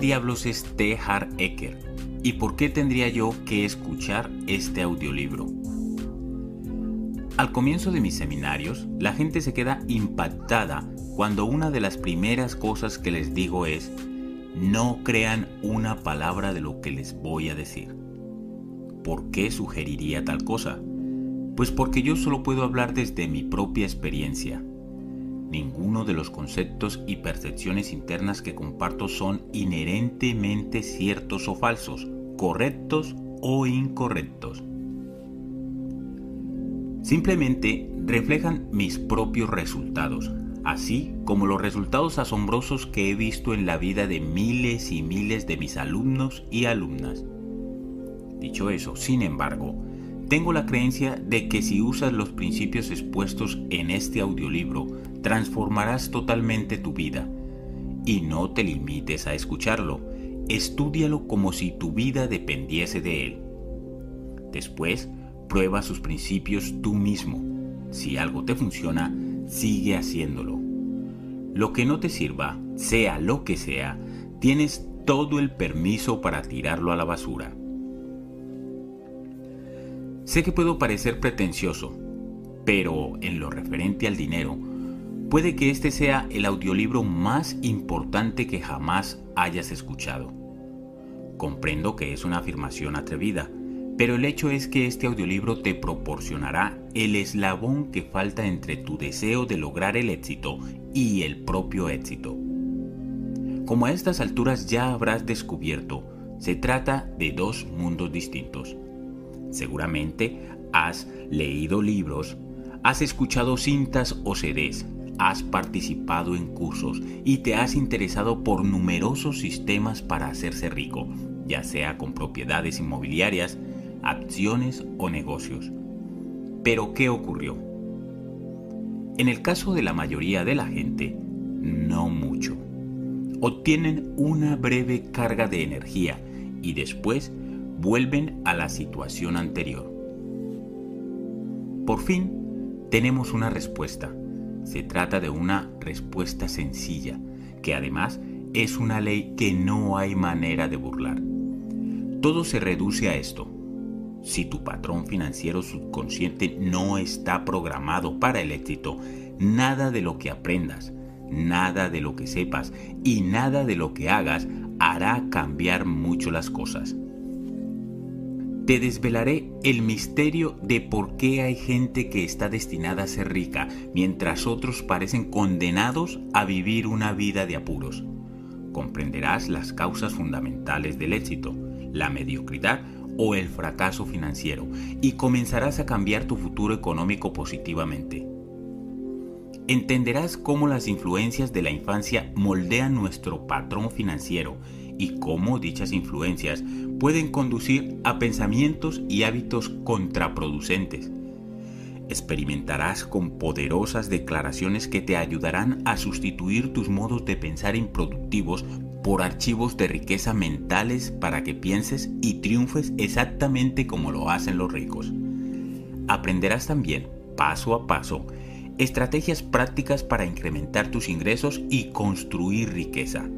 ¿Quién diablos es T. Hart Ecker? ¿Y por qué tendría yo que escuchar este audiolibro? Al comienzo de mis seminarios, la gente se queda impactada cuando una de las primeras cosas que les digo es, no crean una palabra de lo que les voy a decir. ¿Por qué sugeriría tal cosa? Pues porque yo solo puedo hablar desde mi propia experiencia. Ninguno de los conceptos y percepciones internas que comparto son inherentemente ciertos o falsos, correctos o incorrectos. Simplemente reflejan mis propios resultados, así como los resultados asombrosos que he visto en la vida de miles y miles de mis alumnos y alumnas. Dicho eso, sin embargo, tengo la creencia de que si usas los principios expuestos en este audiolibro, transformarás totalmente tu vida. Y no te limites a escucharlo, estúdialo como si tu vida dependiese de él. Después, prueba sus principios tú mismo. Si algo te funciona, sigue haciéndolo. Lo que no te sirva, sea lo que sea, tienes todo el permiso para tirarlo a la basura. Sé que puedo parecer pretencioso, pero en lo referente al dinero, puede que este sea el audiolibro más importante que jamás hayas escuchado. Comprendo que es una afirmación atrevida, pero el hecho es que este audiolibro te proporcionará el eslabón que falta entre tu deseo de lograr el éxito y el propio éxito. Como a estas alturas ya habrás descubierto, se trata de dos mundos distintos Seguramente has leído libros, has escuchado cintas o CDs, has participado en cursos y te has interesado por numerosos sistemas para hacerse rico, ya sea con propiedades inmobiliarias, acciones o negocios. Pero ¿qué ocurrió? En el caso de la mayoría de la gente, no mucho. Obtienen una breve carga de energía y después vuelven a la situación anterior. Por fin, tenemos una respuesta. Se trata de una respuesta sencilla, que además es una ley que no hay manera de burlar. Todo se reduce a esto. Si tu patrón financiero subconsciente no está programado para el éxito, nada de lo que aprendas, nada de lo que sepas y nada de lo que hagas hará cambiar mucho las cosas. Te desvelaré el misterio de por qué hay gente que está destinada a ser rica, mientras otros parecen condenados a vivir una vida de apuros. Comprenderás las causas fundamentales del éxito, la mediocridad o el fracaso financiero, y comenzarás a cambiar tu futuro económico positivamente. Entenderás cómo las influencias de la infancia moldean nuestro patrón financiero y cómo dichas influencias pueden conducir a pensamientos y hábitos contraproducentes. Experimentarás con poderosas declaraciones que te ayudarán a sustituir tus modos de pensar improductivos por archivos de riqueza mentales para que pienses y triunfes exactamente como lo hacen los ricos. Aprenderás también, paso a paso, estrategias prácticas para incrementar tus ingresos y construir riqueza.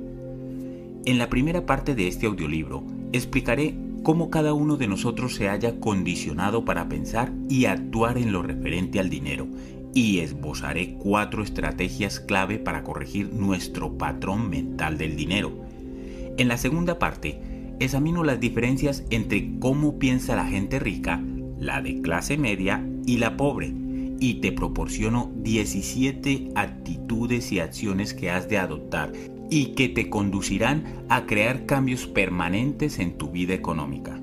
En la primera parte de este audiolibro explicaré cómo cada uno de nosotros se haya condicionado para pensar y actuar en lo referente al dinero y esbozaré cuatro estrategias clave para corregir nuestro patrón mental del dinero. En la segunda parte, examino las diferencias entre cómo piensa la gente rica, la de clase media y la pobre, y te proporciono 17 actitudes y acciones que has de adoptar y que te conducirán a crear cambios permanentes en tu vida económica.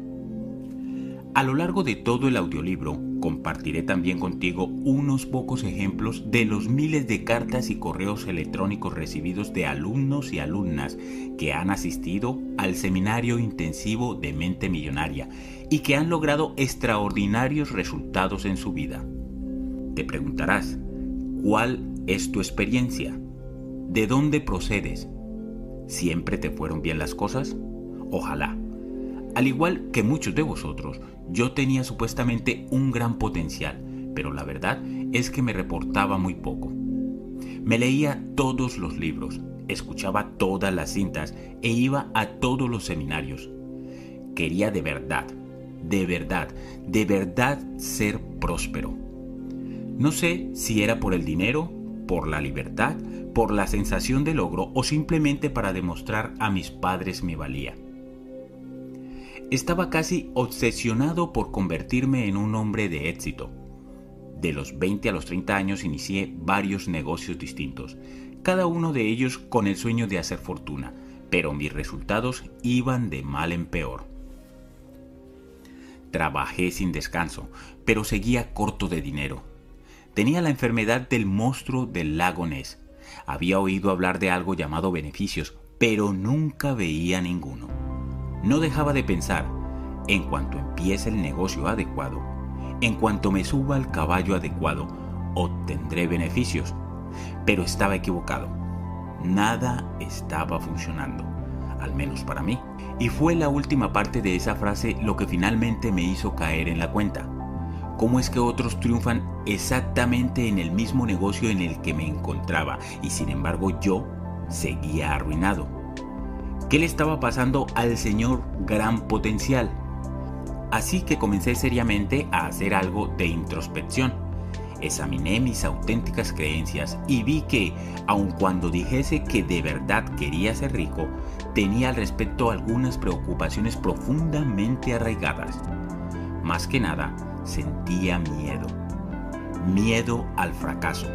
A lo largo de todo el audiolibro compartiré también contigo unos pocos ejemplos de los miles de cartas y correos electrónicos recibidos de alumnos y alumnas que han asistido al seminario intensivo de mente millonaria y que han logrado extraordinarios resultados en su vida. Te preguntarás, ¿cuál es tu experiencia? ¿De dónde procedes? ¿Siempre te fueron bien las cosas? Ojalá. Al igual que muchos de vosotros, yo tenía supuestamente un gran potencial, pero la verdad es que me reportaba muy poco. Me leía todos los libros, escuchaba todas las cintas e iba a todos los seminarios. Quería de verdad, de verdad, de verdad ser próspero. No sé si era por el dinero, por la libertad, por la sensación de logro o simplemente para demostrar a mis padres mi valía. Estaba casi obsesionado por convertirme en un hombre de éxito. De los 20 a los 30 años inicié varios negocios distintos, cada uno de ellos con el sueño de hacer fortuna, pero mis resultados iban de mal en peor. Trabajé sin descanso, pero seguía corto de dinero. Tenía la enfermedad del monstruo del lago Ness. Había oído hablar de algo llamado beneficios, pero nunca veía ninguno. No dejaba de pensar, en cuanto empiece el negocio adecuado, en cuanto me suba al caballo adecuado, obtendré beneficios. Pero estaba equivocado. Nada estaba funcionando, al menos para mí. Y fue la última parte de esa frase lo que finalmente me hizo caer en la cuenta. ¿Cómo es que otros triunfan exactamente en el mismo negocio en el que me encontraba y sin embargo yo seguía arruinado? ¿Qué le estaba pasando al señor gran potencial? Así que comencé seriamente a hacer algo de introspección. Examiné mis auténticas creencias y vi que, aun cuando dijese que de verdad quería ser rico, tenía al respecto algunas preocupaciones profundamente arraigadas. Más que nada, sentía miedo. Miedo al fracaso.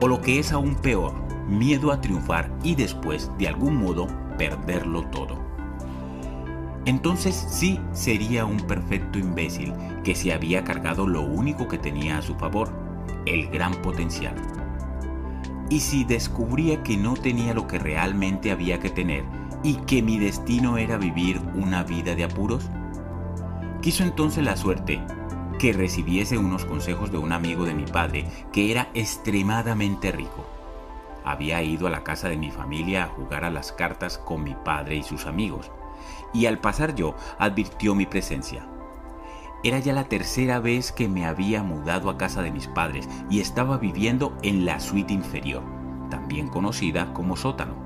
O lo que es aún peor, miedo a triunfar y después, de algún modo, perderlo todo. Entonces sí sería un perfecto imbécil que se había cargado lo único que tenía a su favor, el gran potencial. Y si descubría que no tenía lo que realmente había que tener y que mi destino era vivir una vida de apuros, quiso entonces la suerte que recibiese unos consejos de un amigo de mi padre que era extremadamente rico. Había ido a la casa de mi familia a jugar a las cartas con mi padre y sus amigos, y al pasar yo advirtió mi presencia. Era ya la tercera vez que me había mudado a casa de mis padres y estaba viviendo en la suite inferior, también conocida como sótano.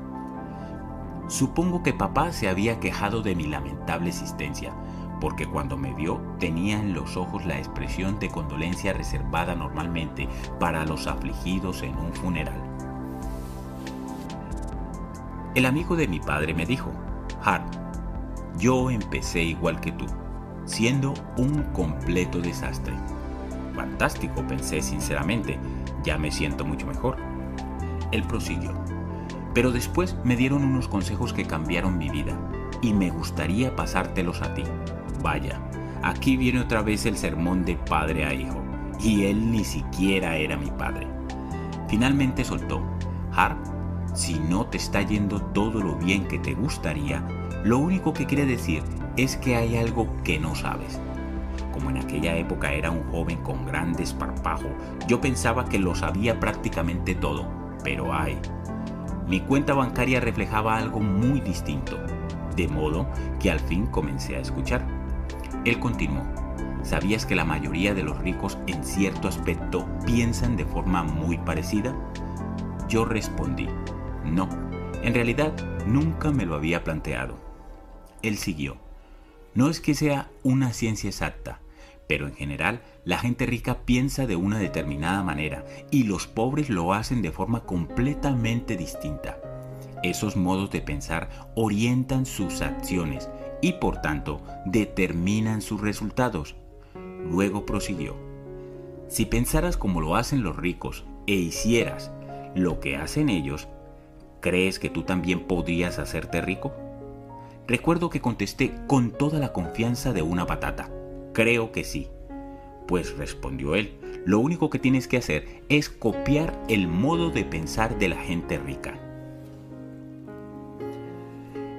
Supongo que papá se había quejado de mi lamentable existencia, porque cuando me vio tenía en los ojos la expresión de condolencia reservada normalmente para los afligidos en un funeral. El amigo de mi padre me dijo, Hart, yo empecé igual que tú, siendo un completo desastre. Fantástico, pensé sinceramente, ya me siento mucho mejor. Él prosiguió, pero después me dieron unos consejos que cambiaron mi vida y me gustaría pasártelos a ti. Vaya, aquí viene otra vez el sermón de padre a hijo, y él ni siquiera era mi padre. Finalmente soltó, Harp, si no te está yendo todo lo bien que te gustaría, lo único que quiere decir es que hay algo que no sabes. Como en aquella época era un joven con gran desparpajo, yo pensaba que lo sabía prácticamente todo, pero ay, mi cuenta bancaria reflejaba algo muy distinto, de modo que al fin comencé a escuchar. Él continuó, ¿sabías que la mayoría de los ricos en cierto aspecto piensan de forma muy parecida? Yo respondí, no, en realidad nunca me lo había planteado. Él siguió, no es que sea una ciencia exacta, pero en general la gente rica piensa de una determinada manera y los pobres lo hacen de forma completamente distinta. Esos modos de pensar orientan sus acciones y por tanto determinan sus resultados. Luego prosiguió, si pensaras como lo hacen los ricos e hicieras lo que hacen ellos, ¿crees que tú también podrías hacerte rico? Recuerdo que contesté con toda la confianza de una patata. Creo que sí. Pues respondió él, lo único que tienes que hacer es copiar el modo de pensar de la gente rica.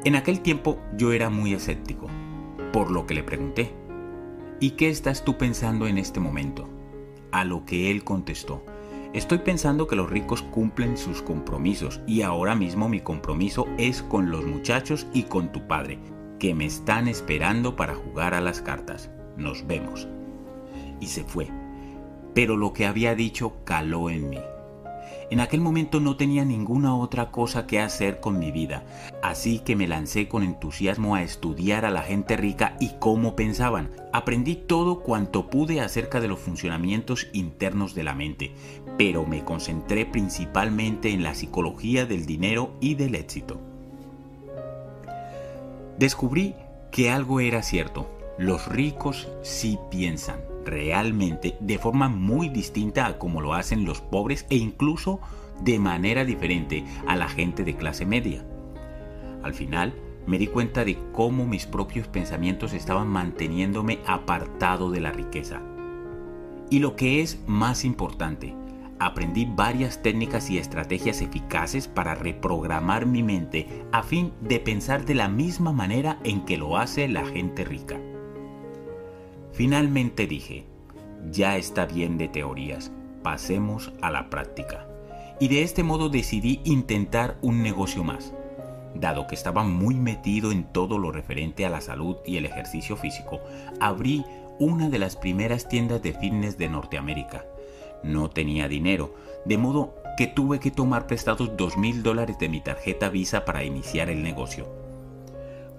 En aquel tiempo yo era muy escéptico, por lo que le pregunté, ¿y qué estás tú pensando en este momento? A lo que él contestó, estoy pensando que los ricos cumplen sus compromisos y ahora mismo mi compromiso es con los muchachos y con tu padre, que me están esperando para jugar a las cartas. Nos vemos. Y se fue. Pero lo que había dicho caló en mí. En aquel momento no tenía ninguna otra cosa que hacer con mi vida, así que me lancé con entusiasmo a estudiar a la gente rica y cómo pensaban. Aprendí todo cuanto pude acerca de los funcionamientos internos de la mente, pero me concentré principalmente en la psicología del dinero y del éxito. Descubrí que algo era cierto, los ricos sí piensan realmente de forma muy distinta a como lo hacen los pobres e incluso de manera diferente a la gente de clase media. Al final, me di cuenta de cómo mis propios pensamientos estaban manteniéndome apartado de la riqueza. Y lo que es más importante, aprendí varias técnicas y estrategias eficaces para reprogramar mi mente a fin de pensar de la misma manera en que lo hace la gente rica. Finalmente dije, ya está bien de teorías, pasemos a la práctica. Y de este modo decidí intentar un negocio más. Dado que estaba muy metido en todo lo referente a la salud y el ejercicio físico, abrí una de las primeras tiendas de fitness de Norteamérica. No tenía dinero, de modo que tuve que tomar prestados dos mil dólares de mi tarjeta Visa para iniciar el negocio.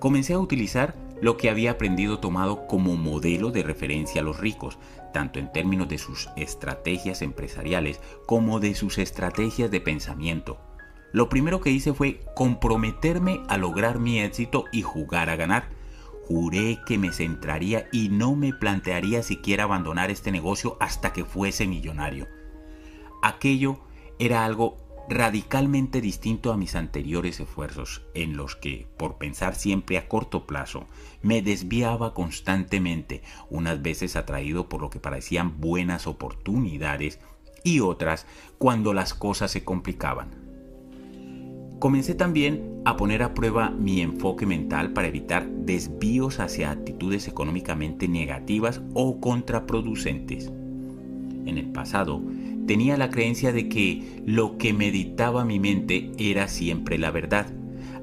Comencé a utilizar lo que había aprendido tomado como modelo de referencia a los ricos, tanto en términos de sus estrategias empresariales como de sus estrategias de pensamiento. Lo primero que hice fue comprometerme a lograr mi éxito y jugar a ganar. Juré que me centraría y no me plantearía siquiera abandonar este negocio hasta que fuese millonario. Aquello era algo radicalmente distinto a mis anteriores esfuerzos, en los que, por pensar siempre a corto plazo, me desviaba constantemente, unas veces atraído por lo que parecían buenas oportunidades y otras cuando las cosas se complicaban. Comencé también a poner a prueba mi enfoque mental para evitar desvíos hacia actitudes económicamente negativas o contraproducentes. En el pasado, tenía la creencia de que lo que meditaba mi mente era siempre la verdad.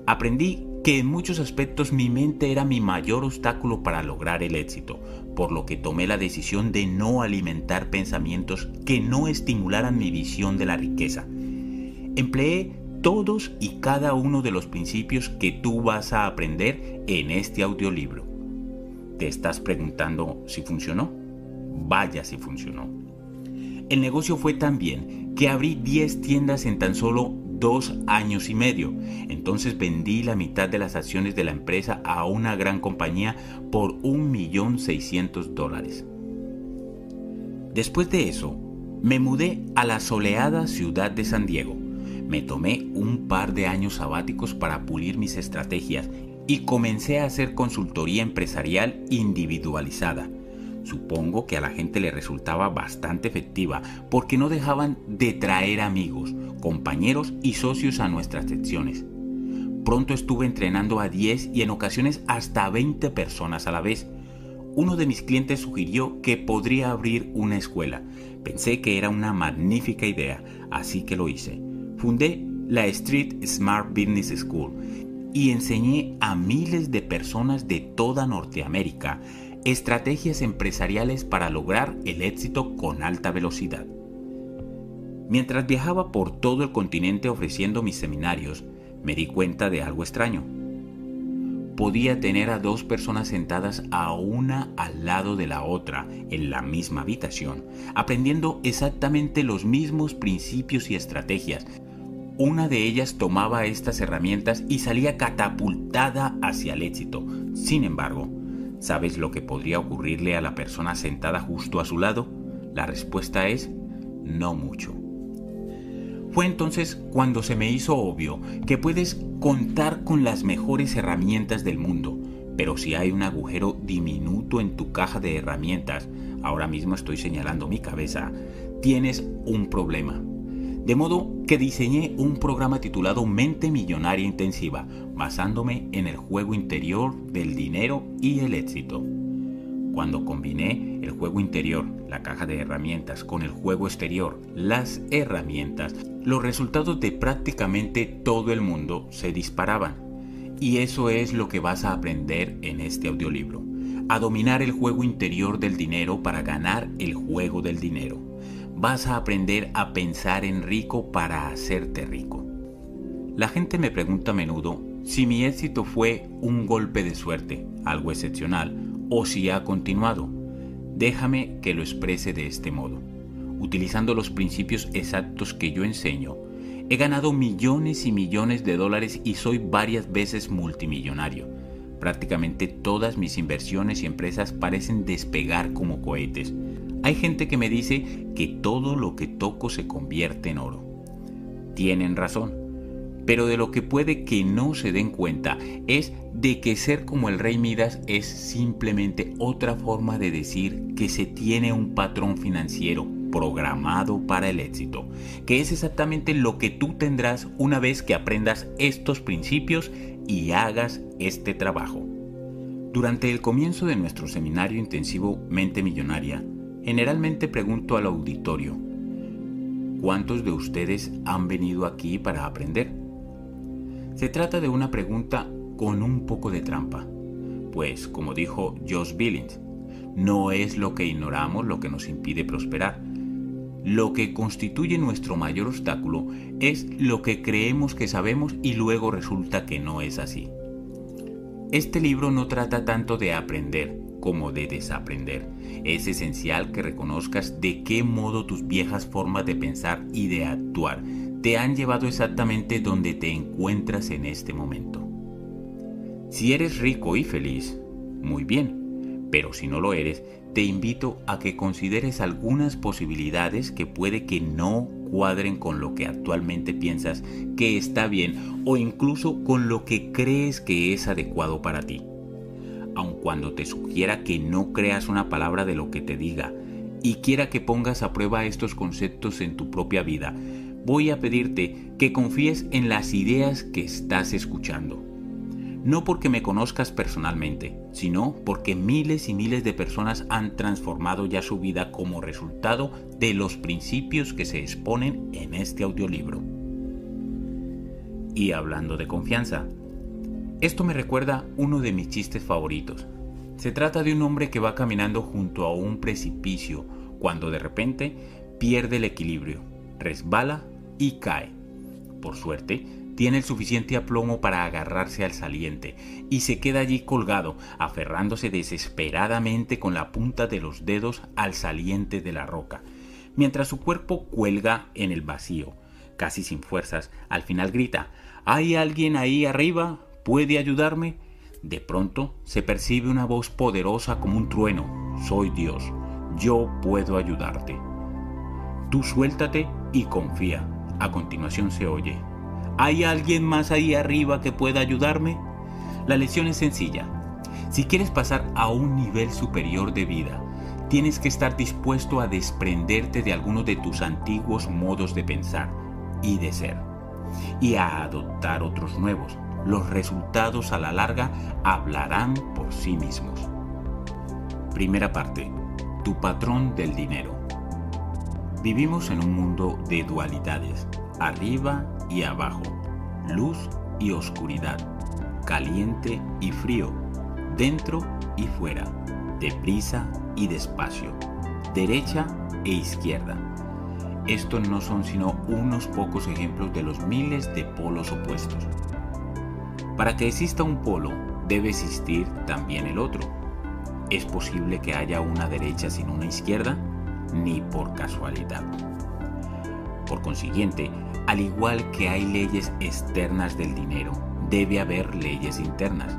Aprendí que en muchos aspectos mi mente era mi mayor obstáculo para lograr el éxito, por lo que tomé la decisión de no alimentar pensamientos que no estimularan mi visión de la riqueza. Empleé todos y cada uno de los principios que tú vas a aprender en este audiolibro. ¿Te estás preguntando si funcionó? Vaya si funcionó. El negocio fue tan bien que abrí 10 tiendas en tan solo dos años y medio. Entonces vendí la mitad de las acciones de la empresa a una gran compañía por 1.600.000 dólares. Después de eso, me mudé a la soleada ciudad de San Diego. Me tomé un par de años sabáticos para pulir mis estrategias y comencé a hacer consultoría empresarial individualizada. Supongo que a la gente le resultaba bastante efectiva porque no dejaban de traer amigos, compañeros y socios a nuestras secciones. Pronto estuve entrenando a 10 y en ocasiones hasta 20 personas a la vez. Uno de mis clientes sugirió que podría abrir una escuela. Pensé que era una magnífica idea, así que lo hice. Fundé la Street Smart Business School y enseñé a miles de personas de toda Norteamérica Estrategias empresariales para lograr el éxito con alta velocidad. Mientras viajaba por todo el continente ofreciendo mis seminarios, me di cuenta de algo extraño. Podía tener a dos personas sentadas a una al lado de la otra en la misma habitación, aprendiendo exactamente los mismos principios y estrategias. Una de ellas tomaba estas herramientas y salía catapultada hacia el éxito. Sin embargo, ¿Sabes lo que podría ocurrirle a la persona sentada justo a su lado? La respuesta es no mucho. Fue entonces cuando se me hizo obvio que puedes contar con las mejores herramientas del mundo, pero si hay un agujero diminuto en tu caja de herramientas, ahora mismo estoy señalando mi cabeza, tienes un problema. De modo que diseñé un programa titulado Mente Millonaria Intensiva, basándome en el juego interior del dinero y el éxito. Cuando combiné el juego interior, la caja de herramientas, con el juego exterior, las herramientas, los resultados de prácticamente todo el mundo se disparaban. Y eso es lo que vas a aprender en este audiolibro. A dominar el juego interior del dinero para ganar el juego del dinero vas a aprender a pensar en rico para hacerte rico. La gente me pregunta a menudo si mi éxito fue un golpe de suerte, algo excepcional, o si ha continuado. Déjame que lo exprese de este modo. Utilizando los principios exactos que yo enseño, he ganado millones y millones de dólares y soy varias veces multimillonario. Prácticamente todas mis inversiones y empresas parecen despegar como cohetes. Hay gente que me dice que todo lo que toco se convierte en oro. Tienen razón, pero de lo que puede que no se den cuenta es de que ser como el rey Midas es simplemente otra forma de decir que se tiene un patrón financiero programado para el éxito, que es exactamente lo que tú tendrás una vez que aprendas estos principios y hagas este trabajo. Durante el comienzo de nuestro seminario intensivo Mente Millonaria, generalmente pregunto al auditorio, ¿cuántos de ustedes han venido aquí para aprender? Se trata de una pregunta con un poco de trampa, pues como dijo Josh Billings, no es lo que ignoramos lo que nos impide prosperar, lo que constituye nuestro mayor obstáculo es lo que creemos que sabemos y luego resulta que no es así. Este libro no trata tanto de aprender como de desaprender. Es esencial que reconozcas de qué modo tus viejas formas de pensar y de actuar te han llevado exactamente donde te encuentras en este momento. Si eres rico y feliz, muy bien, pero si no lo eres, te invito a que consideres algunas posibilidades que puede que no cuadren con lo que actualmente piensas que está bien o incluso con lo que crees que es adecuado para ti. Aun cuando te sugiera que no creas una palabra de lo que te diga y quiera que pongas a prueba estos conceptos en tu propia vida, voy a pedirte que confíes en las ideas que estás escuchando no porque me conozcas personalmente, sino porque miles y miles de personas han transformado ya su vida como resultado de los principios que se exponen en este audiolibro. Y hablando de confianza, esto me recuerda uno de mis chistes favoritos. Se trata de un hombre que va caminando junto a un precipicio cuando de repente pierde el equilibrio, resbala y cae. Por suerte, tiene el suficiente aplomo para agarrarse al saliente y se queda allí colgado, aferrándose desesperadamente con la punta de los dedos al saliente de la roca, mientras su cuerpo cuelga en el vacío. Casi sin fuerzas, al final grita, ¿Hay alguien ahí arriba? ¿Puede ayudarme? De pronto se percibe una voz poderosa como un trueno. Soy Dios, yo puedo ayudarte. Tú suéltate y confía. A continuación se oye, ¿Hay alguien más ahí arriba que pueda ayudarme? La lección es sencilla. Si quieres pasar a un nivel superior de vida, tienes que estar dispuesto a desprenderte de algunos de tus antiguos modos de pensar y de ser y a adoptar otros nuevos. Los resultados a la larga hablarán por sí mismos. Primera parte. Tu patrón del dinero. Vivimos en un mundo de dualidades, arriba y abajo, luz y oscuridad, caliente y frío, dentro y fuera, deprisa y despacio, derecha e izquierda. Estos no son sino unos pocos ejemplos de los miles de polos opuestos. Para que exista un polo, debe existir también el otro. ¿Es posible que haya una derecha sin una izquierda? Ni por casualidad. Por consiguiente, al igual que hay leyes externas del dinero, debe haber leyes internas.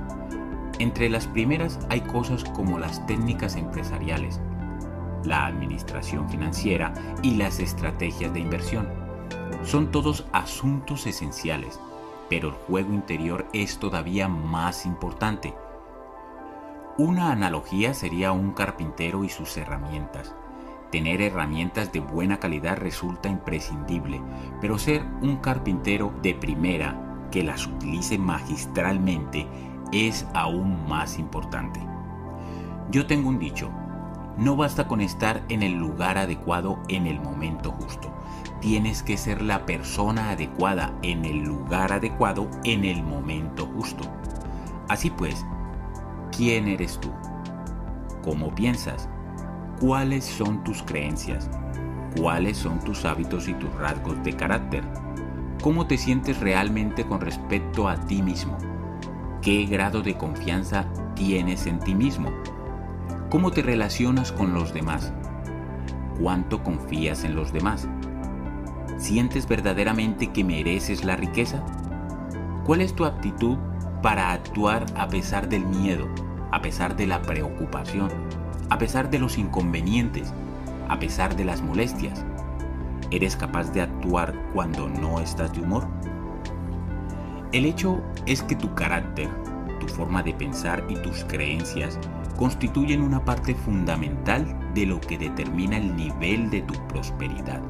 Entre las primeras hay cosas como las técnicas empresariales, la administración financiera y las estrategias de inversión. Son todos asuntos esenciales, pero el juego interior es todavía más importante. Una analogía sería un carpintero y sus herramientas. Tener herramientas de buena calidad resulta imprescindible, pero ser un carpintero de primera que las utilice magistralmente es aún más importante. Yo tengo un dicho, no basta con estar en el lugar adecuado en el momento justo. Tienes que ser la persona adecuada en el lugar adecuado en el momento justo. Así pues, ¿quién eres tú? ¿Cómo piensas? cuáles son tus creencias, cuáles son tus hábitos y tus rasgos de carácter. ¿Cómo te sientes realmente con respecto a ti mismo? ¿Qué grado de confianza tienes en ti mismo? ¿Cómo te relacionas con los demás? ¿Cuánto confías en los demás? ¿Sientes verdaderamente que mereces la riqueza? ¿Cuál es tu actitud para actuar a pesar del miedo, a pesar de la preocupación, a pesar de los inconvenientes, a pesar de las molestias? ¿Eres capaz de actuar cuando no estás de humor? El hecho es que tu carácter, tu forma de pensar y tus creencias constituyen una parte fundamental de lo que determina el nivel de tu prosperidad.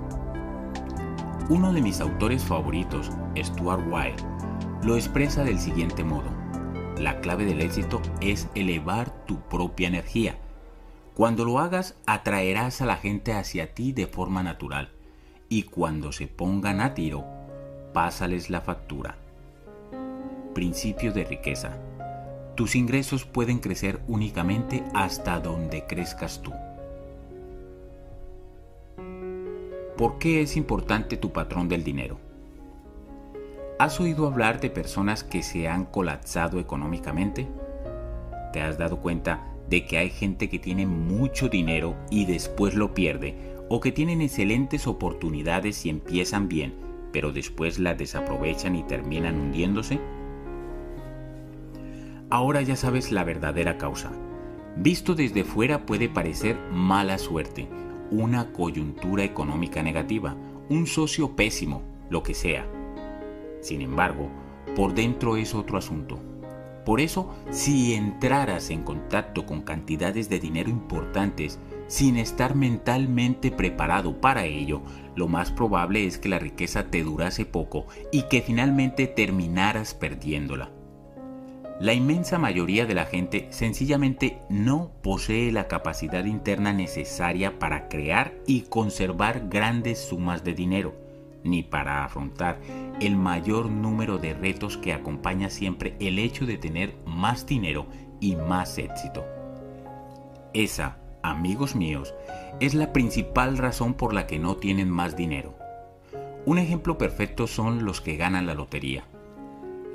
Uno de mis autores favoritos, Stuart Wilde, lo expresa del siguiente modo. La clave del éxito es elevar tu propia energía. Cuando lo hagas, atraerás a la gente hacia ti de forma natural. Y cuando se pongan a tiro, pásales la factura. Principio de riqueza. Tus ingresos pueden crecer únicamente hasta donde crezcas tú. ¿Por qué es importante tu patrón del dinero? ¿Has oído hablar de personas que se han colapsado económicamente? ¿Te has dado cuenta de que hay gente que tiene mucho dinero y después lo pierde? ¿O que tienen excelentes oportunidades y empiezan bien, pero después las desaprovechan y terminan hundiéndose? Ahora ya sabes la verdadera causa. Visto desde fuera puede parecer mala suerte, una coyuntura económica negativa, un socio pésimo, lo que sea. Sin embargo, por dentro es otro asunto. Por eso, si entraras en contacto con cantidades de dinero importantes sin estar mentalmente preparado para ello, lo más probable es que la riqueza te durase poco y que finalmente terminaras perdiéndola. La inmensa mayoría de la gente sencillamente no posee la capacidad interna necesaria para crear y conservar grandes sumas de dinero, ni para afrontar el mayor número de retos que acompaña siempre el hecho de tener más dinero y más éxito. Esa, amigos míos, es la principal razón por la que no tienen más dinero. Un ejemplo perfecto son los que ganan la lotería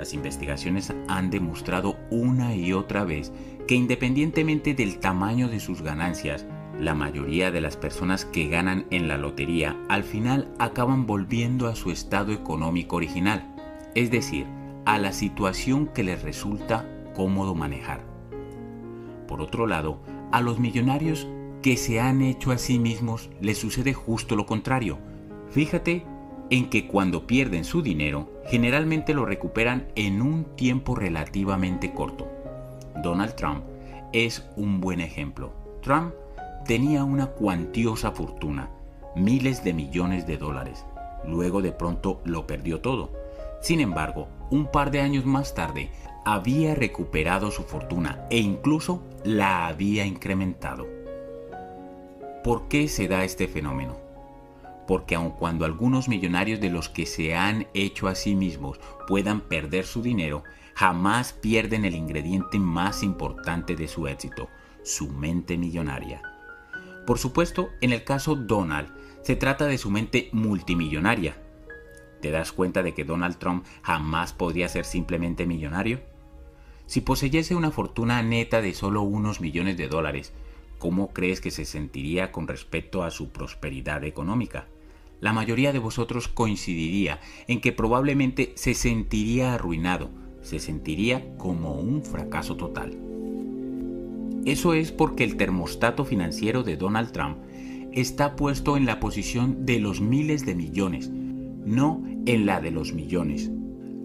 las investigaciones han demostrado una y otra vez que independientemente del tamaño de sus ganancias, la mayoría de las personas que ganan en la lotería al final acaban volviendo a su estado económico original, es decir, a la situación que les resulta cómodo manejar. Por otro lado, a los millonarios que se han hecho a sí mismos les sucede justo lo contrario. Fíjate en que cuando pierden su dinero, generalmente lo recuperan en un tiempo relativamente corto. Donald Trump es un buen ejemplo. Trump tenía una cuantiosa fortuna, miles de millones de dólares. Luego de pronto lo perdió todo. Sin embargo, un par de años más tarde, había recuperado su fortuna e incluso la había incrementado. ¿Por qué se da este fenómeno? Porque aun cuando algunos millonarios de los que se han hecho a sí mismos puedan perder su dinero, jamás pierden el ingrediente más importante de su éxito, su mente millonaria. Por supuesto, en el caso Donald, se trata de su mente multimillonaria. ¿Te das cuenta de que Donald Trump jamás podría ser simplemente millonario? Si poseyese una fortuna neta de solo unos millones de dólares, ¿cómo crees que se sentiría con respecto a su prosperidad económica? La mayoría de vosotros coincidiría en que probablemente se sentiría arruinado, se sentiría como un fracaso total. Eso es porque el termostato financiero de Donald Trump está puesto en la posición de los miles de millones, no en la de los millones.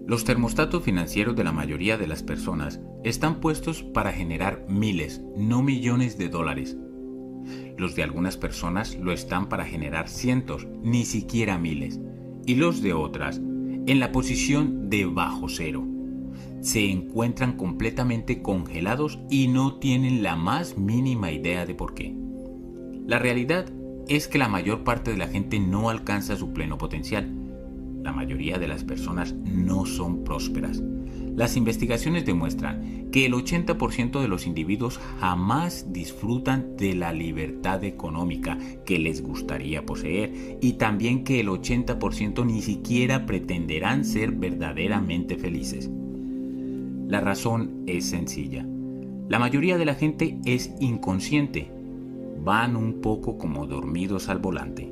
Los termostatos financieros de la mayoría de las personas están puestos para generar miles, no millones de dólares, los de algunas personas lo están para generar cientos, ni siquiera miles. Y los de otras, en la posición de bajo cero. Se encuentran completamente congelados y no tienen la más mínima idea de por qué. La realidad es que la mayor parte de la gente no alcanza su pleno potencial. La mayoría de las personas no son prósperas. Las investigaciones demuestran que el 80% de los individuos jamás disfrutan de la libertad económica que les gustaría poseer y también que el 80% ni siquiera pretenderán ser verdaderamente felices. La razón es sencilla. La mayoría de la gente es inconsciente. Van un poco como dormidos al volante.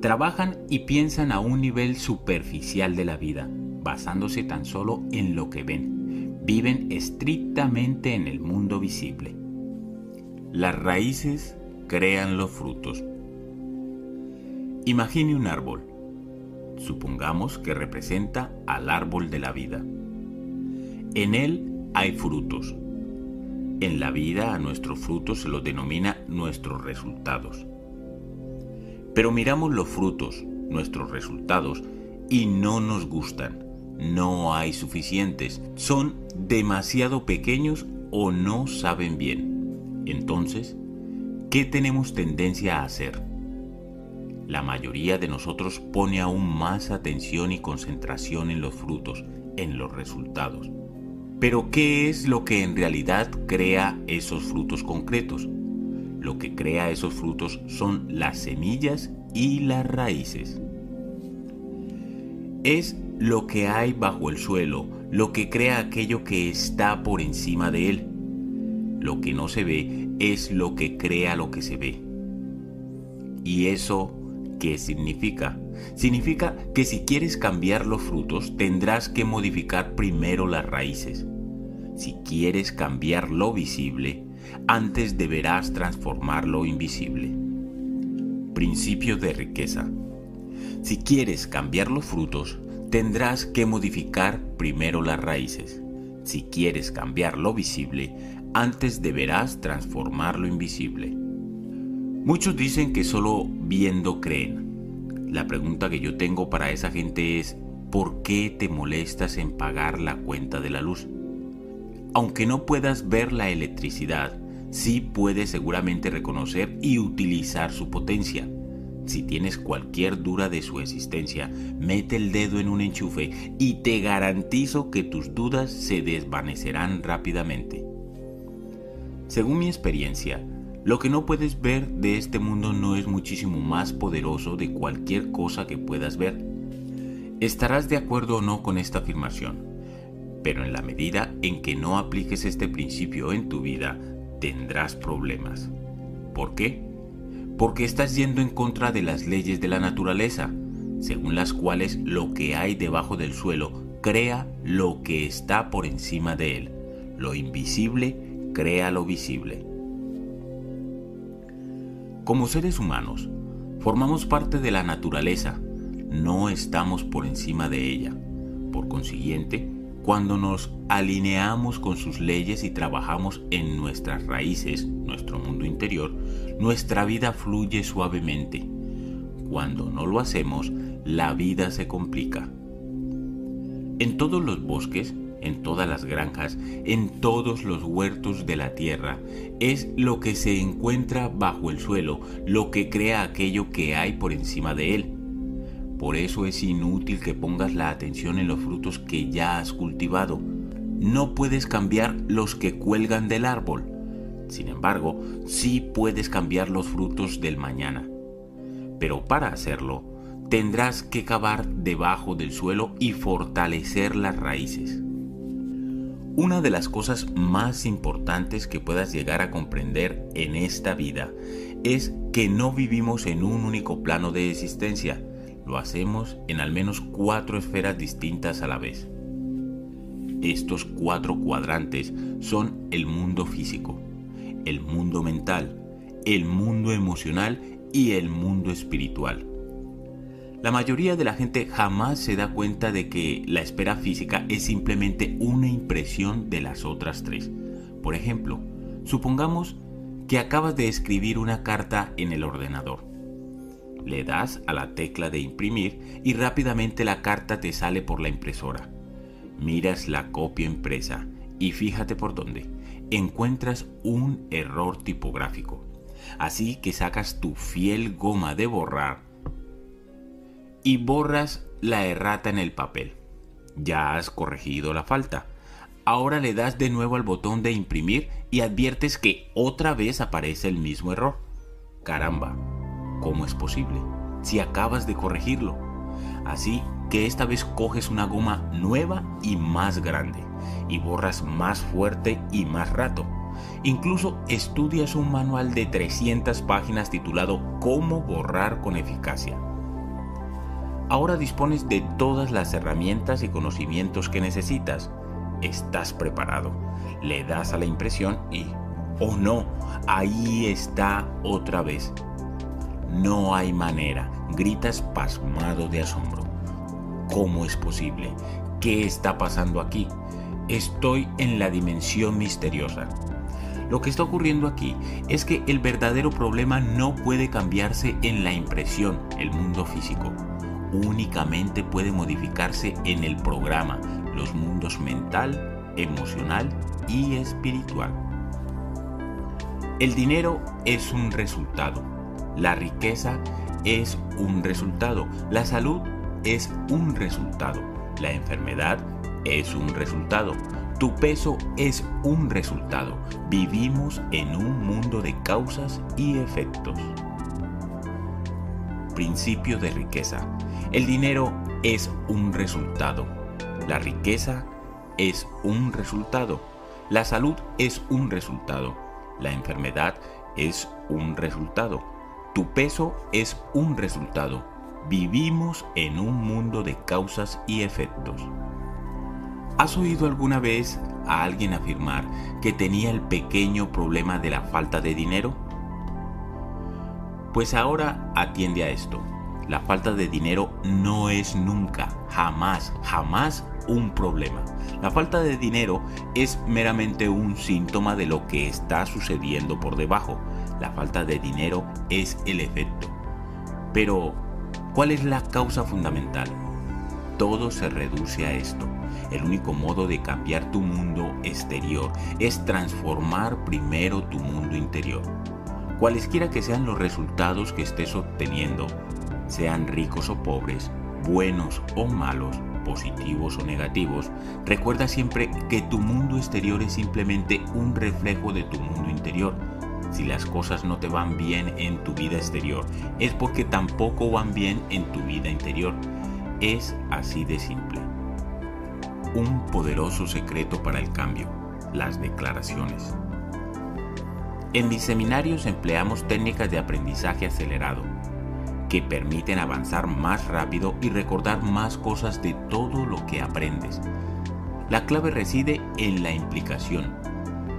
Trabajan y piensan a un nivel superficial de la vida basándose tan solo en lo que ven. Viven estrictamente en el mundo visible. Las raíces crean los frutos. Imagine un árbol. Supongamos que representa al árbol de la vida. En él hay frutos. En la vida a nuestros frutos se los denomina nuestros resultados. Pero miramos los frutos, nuestros resultados, y no nos gustan no hay suficientes, son demasiado pequeños o no saben bien. Entonces, ¿qué tenemos tendencia a hacer? La mayoría de nosotros pone aún más atención y concentración en los frutos, en los resultados. Pero ¿qué es lo que en realidad crea esos frutos concretos? Lo que crea esos frutos son las semillas y las raíces. Es lo que hay bajo el suelo, lo que crea aquello que está por encima de él. Lo que no se ve es lo que crea lo que se ve. ¿Y eso qué significa? Significa que si quieres cambiar los frutos tendrás que modificar primero las raíces. Si quieres cambiar lo visible, antes deberás transformar lo invisible. Principio de riqueza. Si quieres cambiar los frutos, tendrás que modificar primero las raíces. Si quieres cambiar lo visible, antes deberás transformar lo invisible. Muchos dicen que solo viendo creen. La pregunta que yo tengo para esa gente es, ¿por qué te molestas en pagar la cuenta de la luz? Aunque no puedas ver la electricidad, sí puedes seguramente reconocer y utilizar su potencia. Si tienes cualquier duda de su existencia, mete el dedo en un enchufe y te garantizo que tus dudas se desvanecerán rápidamente. Según mi experiencia, lo que no puedes ver de este mundo no es muchísimo más poderoso de cualquier cosa que puedas ver. Estarás de acuerdo o no con esta afirmación, pero en la medida en que no apliques este principio en tu vida, tendrás problemas. ¿Por qué? Porque estás yendo en contra de las leyes de la naturaleza, según las cuales lo que hay debajo del suelo crea lo que está por encima de él. Lo invisible crea lo visible. Como seres humanos, formamos parte de la naturaleza, no estamos por encima de ella. Por consiguiente, cuando nos alineamos con sus leyes y trabajamos en nuestras raíces, nuestro mundo interior, nuestra vida fluye suavemente. Cuando no lo hacemos, la vida se complica. En todos los bosques, en todas las granjas, en todos los huertos de la tierra, es lo que se encuentra bajo el suelo, lo que crea aquello que hay por encima de él. Por eso es inútil que pongas la atención en los frutos que ya has cultivado. No puedes cambiar los que cuelgan del árbol. Sin embargo, sí puedes cambiar los frutos del mañana. Pero para hacerlo, tendrás que cavar debajo del suelo y fortalecer las raíces. Una de las cosas más importantes que puedas llegar a comprender en esta vida es que no vivimos en un único plano de existencia, lo hacemos en al menos cuatro esferas distintas a la vez. Estos cuatro cuadrantes son el mundo físico, el mundo mental, el mundo emocional y el mundo espiritual. La mayoría de la gente jamás se da cuenta de que la esfera física es simplemente una impresión de las otras tres. Por ejemplo, supongamos que acabas de escribir una carta en el ordenador. Le das a la tecla de imprimir y rápidamente la carta te sale por la impresora. Miras la copia impresa y fíjate por dónde. Encuentras un error tipográfico. Así que sacas tu fiel goma de borrar y borras la errata en el papel. Ya has corregido la falta. Ahora le das de nuevo al botón de imprimir y adviertes que otra vez aparece el mismo error. Caramba, ¿cómo es posible? Si acabas de corregirlo. Así que esta vez coges una goma nueva y más grande y borras más fuerte y más rato. Incluso estudias un manual de 300 páginas titulado Cómo borrar con eficacia. Ahora dispones de todas las herramientas y conocimientos que necesitas. Estás preparado. Le das a la impresión y, oh no, ahí está otra vez. No hay manera, gritas pasmado de asombro. ¿Cómo es posible? ¿Qué está pasando aquí? Estoy en la dimensión misteriosa. Lo que está ocurriendo aquí es que el verdadero problema no puede cambiarse en la impresión, el mundo físico. Únicamente puede modificarse en el programa, los mundos mental, emocional y espiritual. El dinero es un resultado, la riqueza es un resultado, la salud es un resultado, la enfermedad es un resultado, tu peso es un resultado. Vivimos en un mundo de causas y efectos. Principio de riqueza. El dinero es un resultado. La riqueza es un resultado. La salud es un resultado. La enfermedad es un resultado. Tu peso es un resultado. Vivimos en un mundo de causas y efectos. ¿Has oído alguna vez a alguien afirmar que tenía el pequeño problema de la falta de dinero? Pues ahora atiende a esto. La falta de dinero no es nunca, jamás, jamás un problema. La falta de dinero es meramente un síntoma de lo que está sucediendo por debajo. La falta de dinero es el efecto. Pero, ¿cuál es la causa fundamental? Todo se reduce a esto. El único modo de cambiar tu mundo exterior es transformar primero tu mundo interior. Cualesquiera que sean los resultados que estés obteniendo, sean ricos o pobres, buenos o malos, positivos o negativos, recuerda siempre que tu mundo exterior es simplemente un reflejo de tu mundo interior. Si las cosas no te van bien en tu vida exterior, es porque tampoco van bien en tu vida interior. Es así de simple. Un poderoso secreto para el cambio, las declaraciones. En mis seminarios empleamos técnicas de aprendizaje acelerado que permiten avanzar más rápido y recordar más cosas de todo lo que aprendes. La clave reside en la implicación.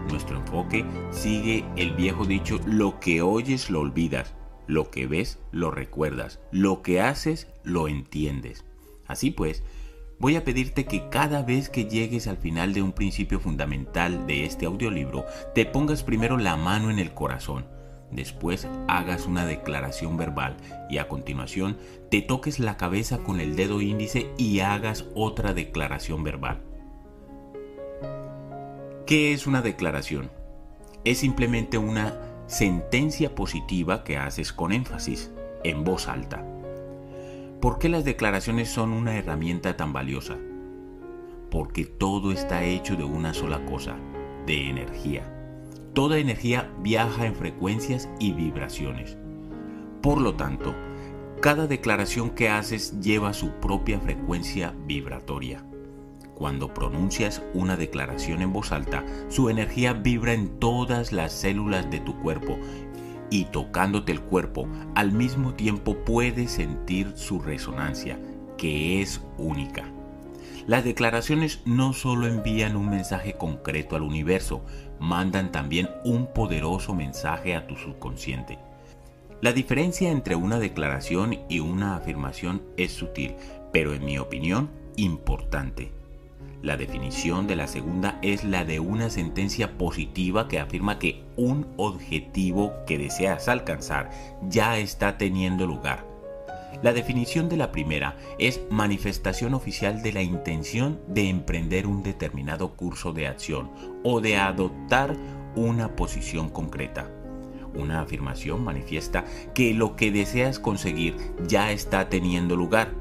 Nuestro enfoque sigue el viejo dicho, lo que oyes lo olvidas, lo que ves lo recuerdas, lo que haces lo entiendes. Así pues, voy a pedirte que cada vez que llegues al final de un principio fundamental de este audiolibro, te pongas primero la mano en el corazón Después hagas una declaración verbal y a continuación te toques la cabeza con el dedo índice y hagas otra declaración verbal. ¿Qué es una declaración? Es simplemente una sentencia positiva que haces con énfasis, en voz alta. ¿Por qué las declaraciones son una herramienta tan valiosa? Porque todo está hecho de una sola cosa, de energía. Toda energía viaja en frecuencias y vibraciones. Por lo tanto, cada declaración que haces lleva su propia frecuencia vibratoria. Cuando pronuncias una declaración en voz alta, su energía vibra en todas las células de tu cuerpo y tocándote el cuerpo, al mismo tiempo puedes sentir su resonancia, que es única. Las declaraciones no solo envían un mensaje concreto al universo, mandan también un poderoso mensaje a tu subconsciente. La diferencia entre una declaración y una afirmación es sutil, pero en mi opinión importante. La definición de la segunda es la de una sentencia positiva que afirma que un objetivo que deseas alcanzar ya está teniendo lugar la definición de la primera es manifestación oficial de la intención de emprender un determinado curso de acción o de adoptar una posición concreta. Una afirmación manifiesta que lo que deseas conseguir ya está teniendo lugar.